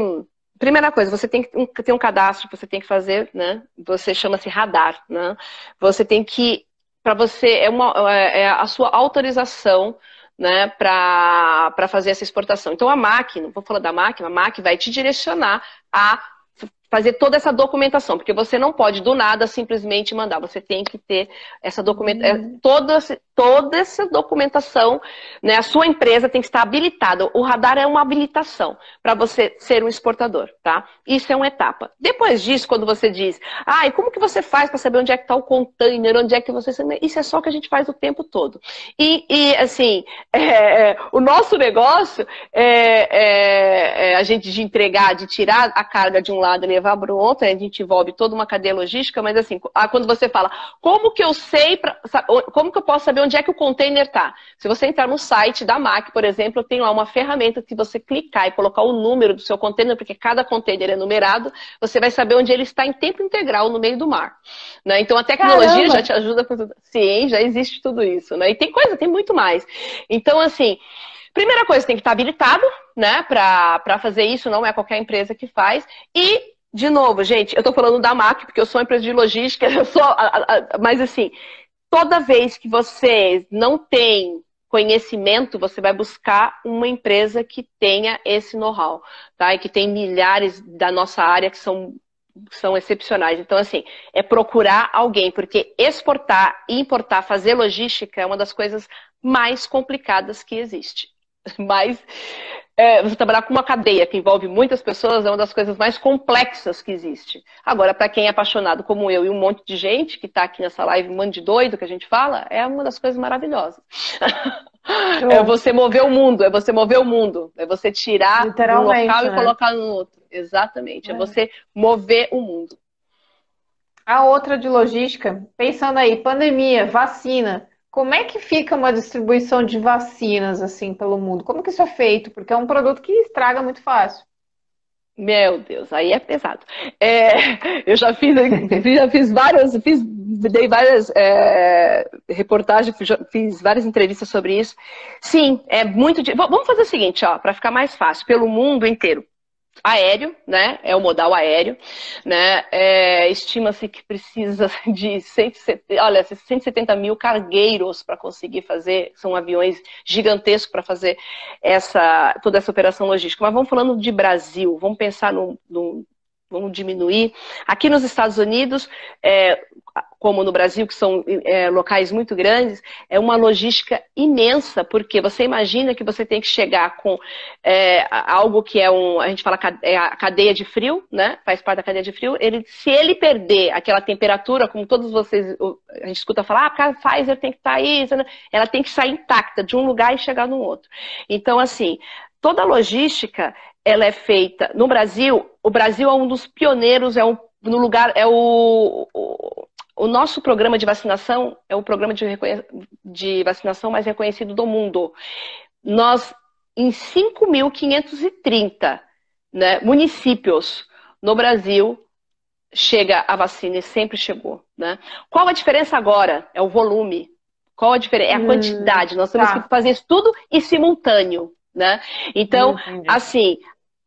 primeira coisa, você tem que ter um cadastro que você tem que fazer, né? Você chama-se radar, né? Você tem que, para você, é, uma, é a sua autorização né, para fazer essa exportação. Então a máquina, vou falar da máquina, a máquina vai te direcionar a fazer toda essa documentação, porque você não pode do nada simplesmente mandar, você tem que ter essa documentação, uhum. toda, toda essa documentação, né? A sua empresa tem que estar habilitada. O radar é uma habilitação para você ser um exportador, tá? Isso é uma etapa. Depois disso, quando você diz, ah, e como que você faz para saber onde é que está o container, onde é que você. Isso é só que a gente faz o tempo todo. E, e assim, é, é, o nosso negócio é, é, é, a gente de entregar, de tirar a carga de um lado e levar levar para o outro, a gente envolve toda uma cadeia logística, mas assim, quando você fala, como que eu sei, pra, como que eu posso saber onde é que o container está? Se você entrar no site da MAC, por exemplo, tem lá uma ferramenta que você clicar e colocar o número do seu container, porque cada container é numerado, você vai saber onde ele está em tempo integral no meio do mar. Né? Então a tecnologia Caramba. já te ajuda com tudo. Sim, já existe tudo isso. Né? E tem coisa, tem muito mais. Então, assim, Primeira coisa, tem que estar habilitado, né, para fazer isso, não é qualquer empresa que faz. E de novo, gente, eu estou falando da MAC, porque eu sou empresa de logística, eu sou, mas assim, toda vez que você não tem conhecimento, você vai buscar uma empresa que tenha esse know-how, tá? E que tem milhares da nossa área que são, são excepcionais. Então, assim, é procurar alguém, porque exportar, importar, fazer logística é uma das coisas mais complicadas que existe. Mas é, você trabalhar com uma cadeia que envolve muitas pessoas é uma das coisas mais complexas que existe. Agora, para quem é apaixonado como eu e um monte de gente que está aqui nessa live, um monte de doido que a gente fala, é uma das coisas maravilhosas. é você mover o mundo, é você mover o mundo, é você tirar um local né? e colocar no outro. Exatamente, é. é você mover o mundo. A outra de logística, pensando aí, pandemia, vacina. Como é que fica uma distribuição de vacinas assim pelo mundo? Como que isso é feito? Porque é um produto que estraga muito fácil. Meu Deus, aí é pesado. É, eu já fiz, já fiz várias, fiz, dei várias é, reportagens, fiz várias entrevistas sobre isso. Sim, é muito. Vamos fazer o seguinte, ó, para ficar mais fácil, pelo mundo inteiro aéreo, né? É o modal aéreo, né? É, Estima-se que precisa de 170, olha, 170 mil cargueiros para conseguir fazer, são aviões gigantescos para fazer essa toda essa operação logística. Mas vamos falando de Brasil, vamos pensar no, no vamos diminuir. Aqui nos Estados Unidos, é, como no Brasil, que são é, locais muito grandes, é uma logística imensa, porque você imagina que você tem que chegar com é, algo que é um, a gente fala é a cadeia de frio, né? Faz parte da cadeia de frio. Ele, se ele perder aquela temperatura, como todos vocês, a gente escuta falar, ah, a Pfizer tem que estar tá aí, ela tem que sair intacta de um lugar e chegar no outro. Então, assim, toda a logística, ela é feita no Brasil. O Brasil é um dos pioneiros, é um, no lugar, é o, o o nosso programa de vacinação é o programa de, de vacinação mais reconhecido do mundo. Nós, em 5.530 né, municípios no Brasil, chega a vacina e sempre chegou. Né? Qual a diferença agora? É o volume. Qual a diferença? É a hum, quantidade. Nós temos tá. que fazer isso tudo em simultâneo. Né? Então, assim,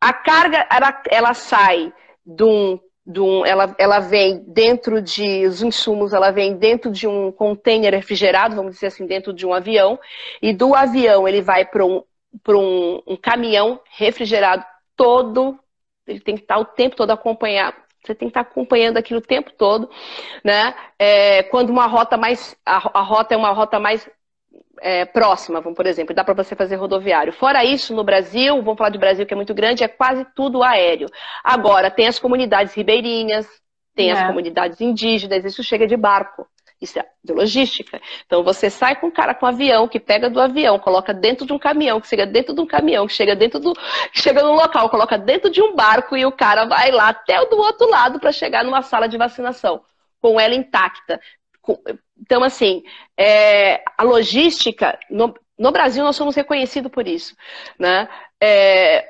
a carga ela, ela sai de um um, ela, ela vem dentro de os insumos, ela vem dentro de um container refrigerado, vamos dizer assim, dentro de um avião, e do avião ele vai para um, um, um caminhão refrigerado todo, ele tem que estar o tempo todo acompanhado. Você tem que estar acompanhando aquilo o tempo todo, né? É, quando uma rota mais. A, a rota é uma rota mais é, próxima, por exemplo, dá para você fazer rodoviário. Fora isso, no Brasil, vamos falar de Brasil que é muito grande, é quase tudo aéreo. Agora, tem as comunidades ribeirinhas, tem é. as comunidades indígenas, isso chega de barco. Isso é de logística. Então você sai com um cara com um avião, que pega do avião, coloca dentro de um caminhão, que chega dentro de um caminhão, que chega dentro do. chega no local, coloca dentro de um barco e o cara vai lá até o do outro lado para chegar numa sala de vacinação, com ela intacta. Então, assim, é, a logística, no, no, Brasil nós somos reconhecidos por isso. Né? É,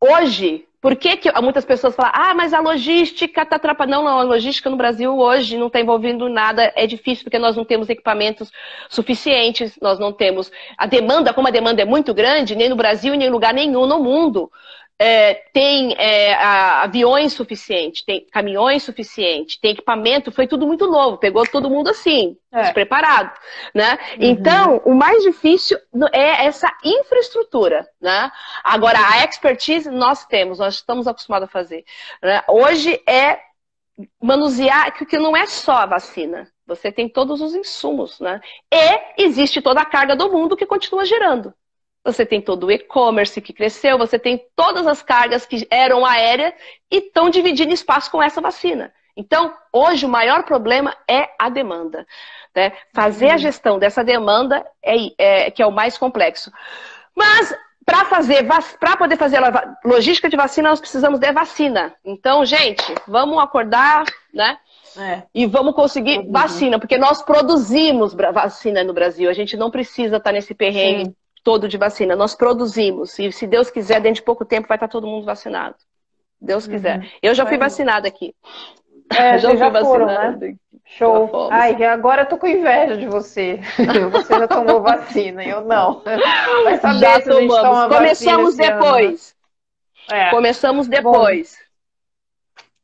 hoje, por que, que muitas pessoas falam, ah, mas a logística está atrapalhando? Não, não, a logística no Brasil hoje não está envolvendo nada, é difícil porque nós não temos equipamentos suficientes, nós não temos. A demanda, como a demanda é muito grande, nem no Brasil nem em lugar nenhum no mundo, é, tem é, aviões suficientes, tem caminhões suficientes, tem equipamento, foi tudo muito novo, pegou todo mundo assim, é. despreparado, né? Uhum. Então, o mais difícil é essa infraestrutura, né? Agora, a expertise nós temos, nós estamos acostumados a fazer. Né? Hoje é manusear, que não é só a vacina, você tem todos os insumos, né? E existe toda a carga do mundo que continua gerando você tem todo o e-commerce que cresceu, você tem todas as cargas que eram aéreas e estão dividindo espaço com essa vacina. Então, hoje o maior problema é a demanda. Né? Fazer a uhum. gestão dessa demanda é, é que é o mais complexo. Mas para fazer, para poder fazer a logística de vacina, nós precisamos de vacina. Então, gente, vamos acordar, né? É. E vamos conseguir uhum. vacina, porque nós produzimos vacina no Brasil. A gente não precisa estar nesse perrengue Sim todo de vacina. Nós produzimos. E se Deus quiser, dentro de pouco tempo vai estar todo mundo vacinado. Deus quiser. Uhum. Eu já fui vacinada aqui. É, já, já foram, né? Show. Ai, agora eu tô com inveja de você. Você já tomou vacina, eu não. Vai saber já se tomamos. Toma Começamos depois. É. Começamos depois. Bom,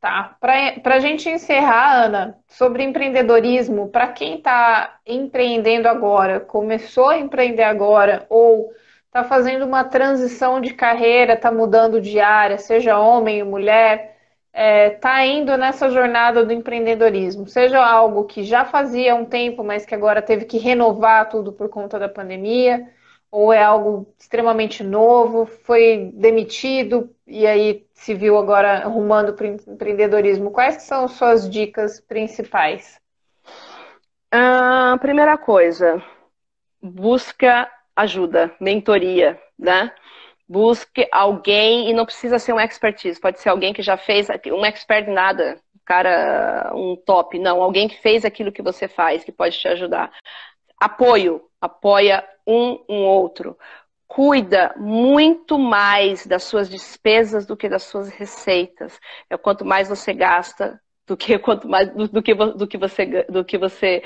Tá. Para a gente encerrar, Ana, sobre empreendedorismo, para quem está empreendendo agora, começou a empreender agora ou está fazendo uma transição de carreira, está mudando de área, seja homem ou mulher, está é, tá indo nessa jornada do empreendedorismo, seja algo que já fazia há um tempo, mas que agora teve que renovar tudo por conta da pandemia, ou é algo extremamente novo, foi demitido e aí se viu agora arrumando para o empreendedorismo. Quais são suas dicas principais? A primeira coisa, busca ajuda, mentoria, né? Busque alguém e não precisa ser um expertise, pode ser alguém que já fez, um expert nada, cara, um top, não, alguém que fez aquilo que você faz, que pode te ajudar. Apoio, apoia um um outro. Cuida muito mais das suas despesas do que das suas receitas. É quanto mais você gasta, do que quanto mais do, do que, do que você do que você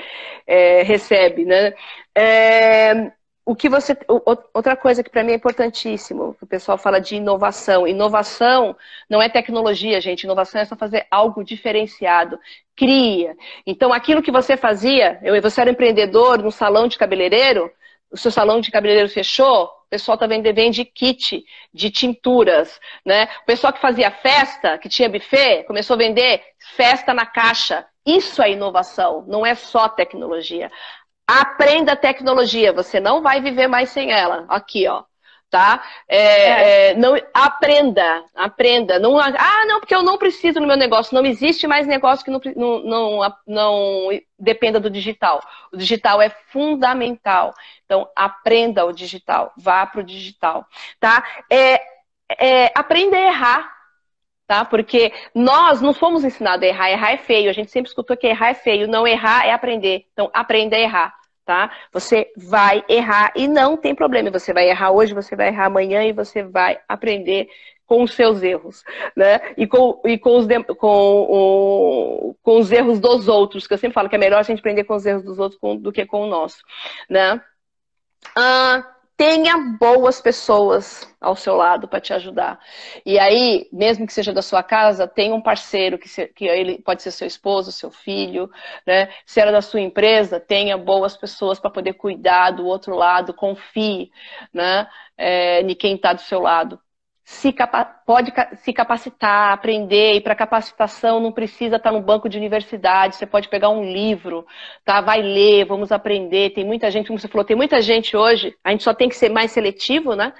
é, recebe, né? É, o que você outra coisa que para mim é importantíssimo, o pessoal fala de inovação. Inovação não é tecnologia, gente. Inovação é só fazer algo diferenciado. Cria. Então, aquilo que você fazia, eu, você era empreendedor no salão de cabeleireiro, o seu salão de cabeleireiro fechou, o pessoal também vende kit de tinturas, né? O pessoal que fazia festa, que tinha buffet, começou a vender festa na caixa. Isso é inovação, não é só tecnologia. Aprenda tecnologia, você não vai viver mais sem ela. Aqui, ó. Tá? É, é. É, não, aprenda, aprenda. Não, ah, não, porque eu não preciso no meu negócio. Não existe mais negócio que não, não, não, não dependa do digital. O digital é fundamental. Então, aprenda o digital, vá para o digital. Tá? É, é, aprenda a errar tá? Porque nós não fomos ensinados a errar, errar é feio. A gente sempre escutou que errar é feio, não errar é aprender. Então, aprenda a errar, tá? Você vai errar e não tem problema. Você vai errar hoje, você vai errar amanhã e você vai aprender com os seus erros, né? E com, e com, os, com, o, com os erros dos outros, que eu sempre falo que é melhor a gente aprender com os erros dos outros do que com o nosso, né? Ah, tenha boas pessoas ao seu lado para te ajudar. E aí, mesmo que seja da sua casa, tenha um parceiro que, se, que ele pode ser seu esposo, seu filho, né? Se era da sua empresa, tenha boas pessoas para poder cuidar do outro lado, confie, né? É, em quem está do seu lado se pode se capacitar, aprender, e para capacitação não precisa estar no banco de universidade, você pode pegar um livro, tá? Vai ler, vamos aprender. Tem muita gente, como você falou, tem muita gente hoje, a gente só tem que ser mais seletivo, né?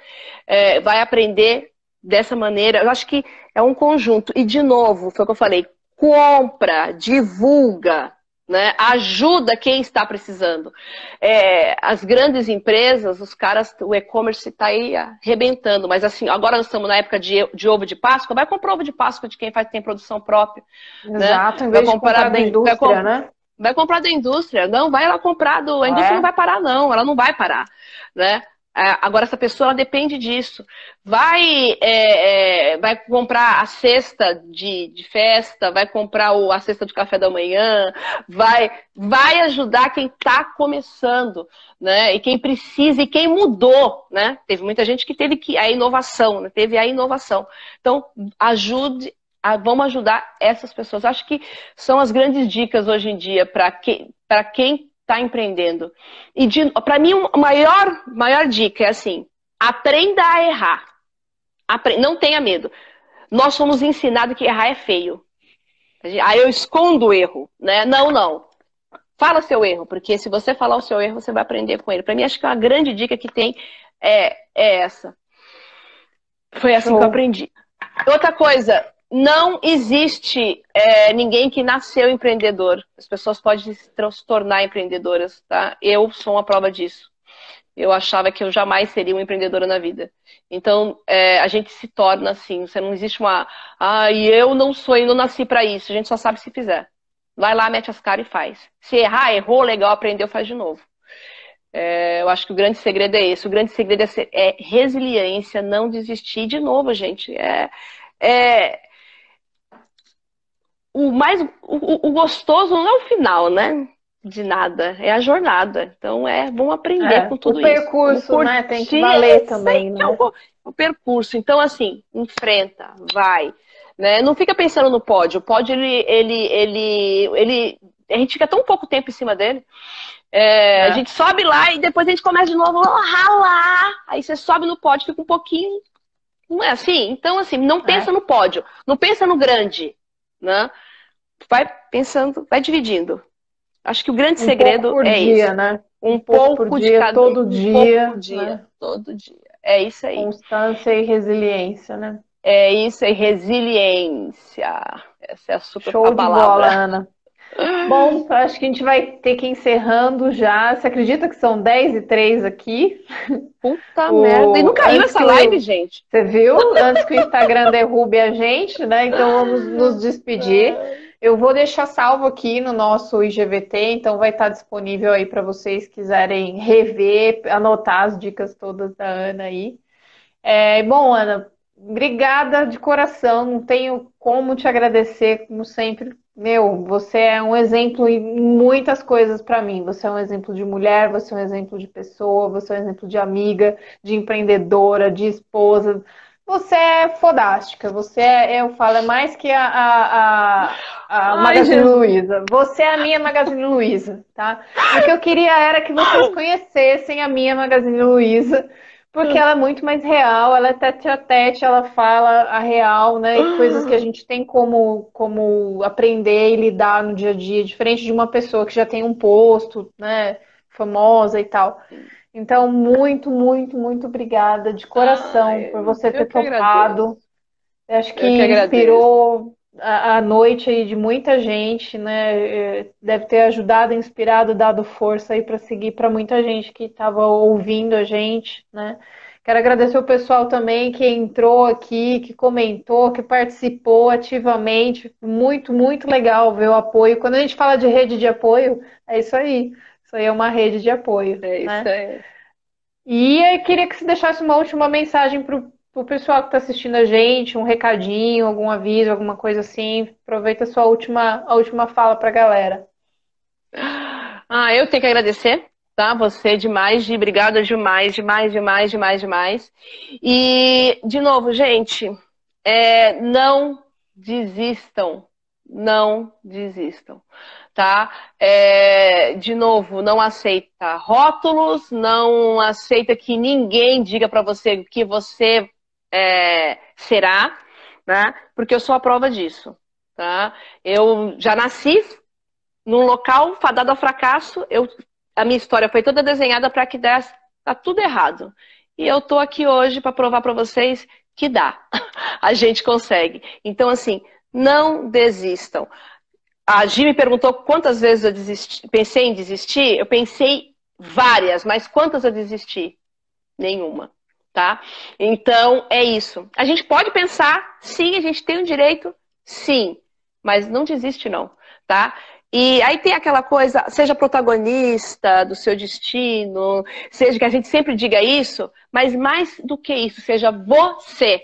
É, vai aprender dessa maneira. Eu acho que é um conjunto. E, de novo, foi o que eu falei, compra, divulga, né? Ajuda quem está precisando. É, as grandes empresas, os caras, o e-commerce está aí arrebentando, mas assim, agora nós estamos na época de, de, ovo de Páscoa, vai comprar ovo de Páscoa de quem faz, tem produção própria. Né? Exato, né? em vez vai comprar, de comprar da indústria, vai, né? Vai comprar da indústria, não, vai lá comprar do. A indústria é? não vai parar, não, ela não vai parar. Né? É, agora, essa pessoa depende disso. Vai, é, é, vai comprar a cesta de, de festa, vai comprar o, a cesta de café da manhã, vai, vai ajudar quem está começando, né? E quem precisa e quem mudou, né? Teve muita gente que teve que, a inovação, né? teve a inovação. Então, ajude, vamos ajudar essas pessoas. Acho que são as grandes dicas hoje em dia para que, quem está empreendendo. E para mim, a maior, maior dica é assim: aprenda a errar. Apre não tenha medo. Nós somos ensinados que errar é feio. Aí eu escondo o erro, né? Não, não. Fala seu erro, porque se você falar o seu erro, você vai aprender com ele. Para mim, acho que uma grande dica que tem é, é essa. Foi assim Show. que eu aprendi. Outra coisa, não existe é, ninguém que nasceu empreendedor. As pessoas podem se tornar empreendedoras, tá? Eu sou uma prova disso. Eu achava que eu jamais seria uma empreendedora na vida. Então, é, a gente se torna assim. Você não existe uma. Ah, e eu não sou, eu não nasci para isso. A gente só sabe se fizer. Vai lá, mete as caras e faz. Se errar, errou, legal, aprendeu, faz de novo. É, eu acho que o grande segredo é esse. O grande segredo é, ser, é resiliência, não desistir. De novo, gente. É, é, o mais o, o, gostoso não é o final, né? De nada, é a jornada. Então é bom aprender é, com tudo isso. O percurso, né? Tem que valer também, né? O, o, percurso. Então assim, enfrenta, vai, né? Não fica pensando no pódio. O pódio ele ele ele ele a gente fica tão pouco tempo em cima dele. É, é. A gente sobe lá e depois a gente começa de novo a ralar. Aí você sobe no pódio, fica um pouquinho. Não é assim? Então, assim, não pensa é. no pódio, não pensa no grande, né? vai pensando, vai dividindo. Acho que o grande um segredo pouco por é dia, isso. Né? Um, pouco, pouco dia, cada todo um dia, pouco dia, né? todo dia. É isso aí. Constância e resiliência, né? É isso aí, resiliência. Essa é a super Show de bola, Ana. Bom, acho que a gente vai ter que ir encerrando já. Você acredita que são 10 e 3 aqui? Puta o... merda. E não caiu essa live, gente. Você viu? Antes que o Instagram derrube a gente, né? Então vamos nos despedir. Eu vou deixar salvo aqui no nosso IGVT, então vai estar disponível aí para vocês quiserem rever, anotar as dicas todas da Ana aí. É, bom, Ana, obrigada de coração. Não tenho como te agradecer, como sempre, meu, você é um exemplo em muitas coisas para mim. Você é um exemplo de mulher, você é um exemplo de pessoa, você é um exemplo de amiga, de empreendedora, de esposa. Você é fodástica. Você é, eu falo, é mais que a, a, a, a Magazine Luiza. Você é a minha Magazine Luiza, tá? O que eu queria era que vocês conhecessem a minha Magazine Luiza porque ela é muito mais real, ela é tete a tete, ela fala a real, né? E coisas que a gente tem como, como aprender e lidar no dia a dia, diferente de uma pessoa que já tem um posto, né? Famosa e tal. Então, muito, muito, muito obrigada de coração por você ter topado. Acho que, que inspirou a, a, noite aí de muita gente, né? É, deve ter ajudado, inspirado, dado força aí para seguir para muita gente que estava ouvindo a gente, né? Quero agradecer o pessoal também que entrou aqui, que comentou, que participou ativamente. Muito, muito legal ver o apoio. Quando a gente fala de rede de apoio, é isso aí. Isso aí é uma rede de apoio. É isso né? aí. E eu queria que você deixasse uma última mensagem para o o pessoal que está assistindo a gente, um recadinho, algum aviso, alguma coisa assim. Aproveita a sua última, a última fala para a galera. Ah, eu tenho que agradecer, tá? Você demais, de obrigada demais, demais, demais, demais, demais. E, de novo, gente, é, não desistam, não desistam, tá? É, de novo, não aceita rótulos, não aceita que ninguém diga para você que você é, será, né? Porque eu sou a prova disso, tá? Eu já nasci num local fadado ao fracasso, eu, a minha história foi toda desenhada para que desse tá tudo errado. E eu tô aqui hoje para provar para vocês que dá. A gente consegue. Então, assim, Não desistam. A Gi me perguntou quantas vezes eu desisti, pensei em desistir. Eu pensei várias, mas quantas eu desisti? Nenhuma, tá? Então é isso. A gente pode pensar, sim, a gente tem o direito, sim, mas não desiste não, tá? E aí tem aquela coisa, seja protagonista do seu destino, seja que a gente sempre diga isso, mas mais do que isso, seja você.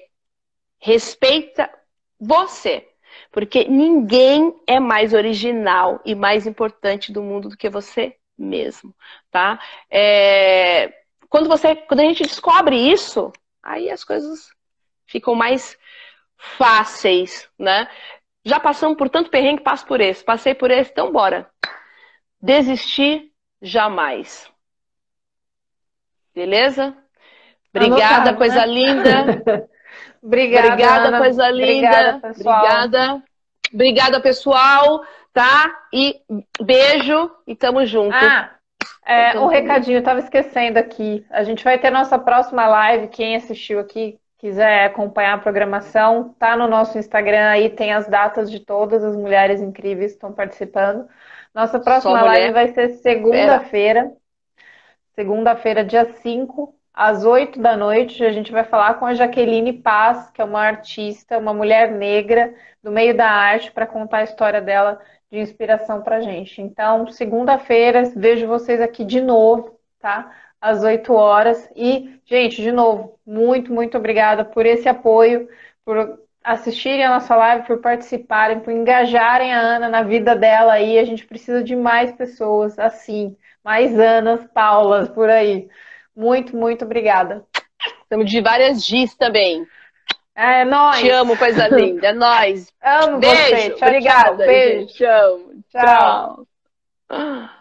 Respeita você. Porque ninguém é mais original e mais importante do mundo do que você mesmo, tá? É... Quando, você, quando a gente descobre isso, aí as coisas ficam mais fáceis, né? Já passamos por tanto perrengue, passo por esse. Passei por esse, então bora. Desistir jamais. Beleza? Obrigada, Anotado, coisa né? linda. Obrigada, Obrigada Ana. coisa linda. Obrigada, pessoal. Obrigada. Obrigada, pessoal. Tá? E beijo e tamo junto. Ah, é, um recadinho, eu tava esquecendo aqui. A gente vai ter nossa próxima live. Quem assistiu aqui, quiser acompanhar a programação, tá no nosso Instagram aí, tem as datas de todas as mulheres incríveis que estão participando. Nossa próxima live vai ser segunda-feira. Segunda-feira, dia 5, às 8 da noite, a gente vai falar com a Jaqueline Paz, que é uma artista, uma mulher negra do meio da arte, para contar a história dela de inspiração para gente. Então, segunda-feira, vejo vocês aqui de novo, tá? Às 8 horas. E, gente, de novo, muito, muito obrigada por esse apoio, por assistirem a nossa live, por participarem, por engajarem a Ana na vida dela aí. A gente precisa de mais pessoas assim, mais Anas, Paulas por aí. Muito, muito obrigada. Estamos de várias Gs também. É nóis. Te amo, coisa linda. É nóis. Amo Beijo. você. Tchau, Obrigada. Tchau, beijo. Tchau. tchau.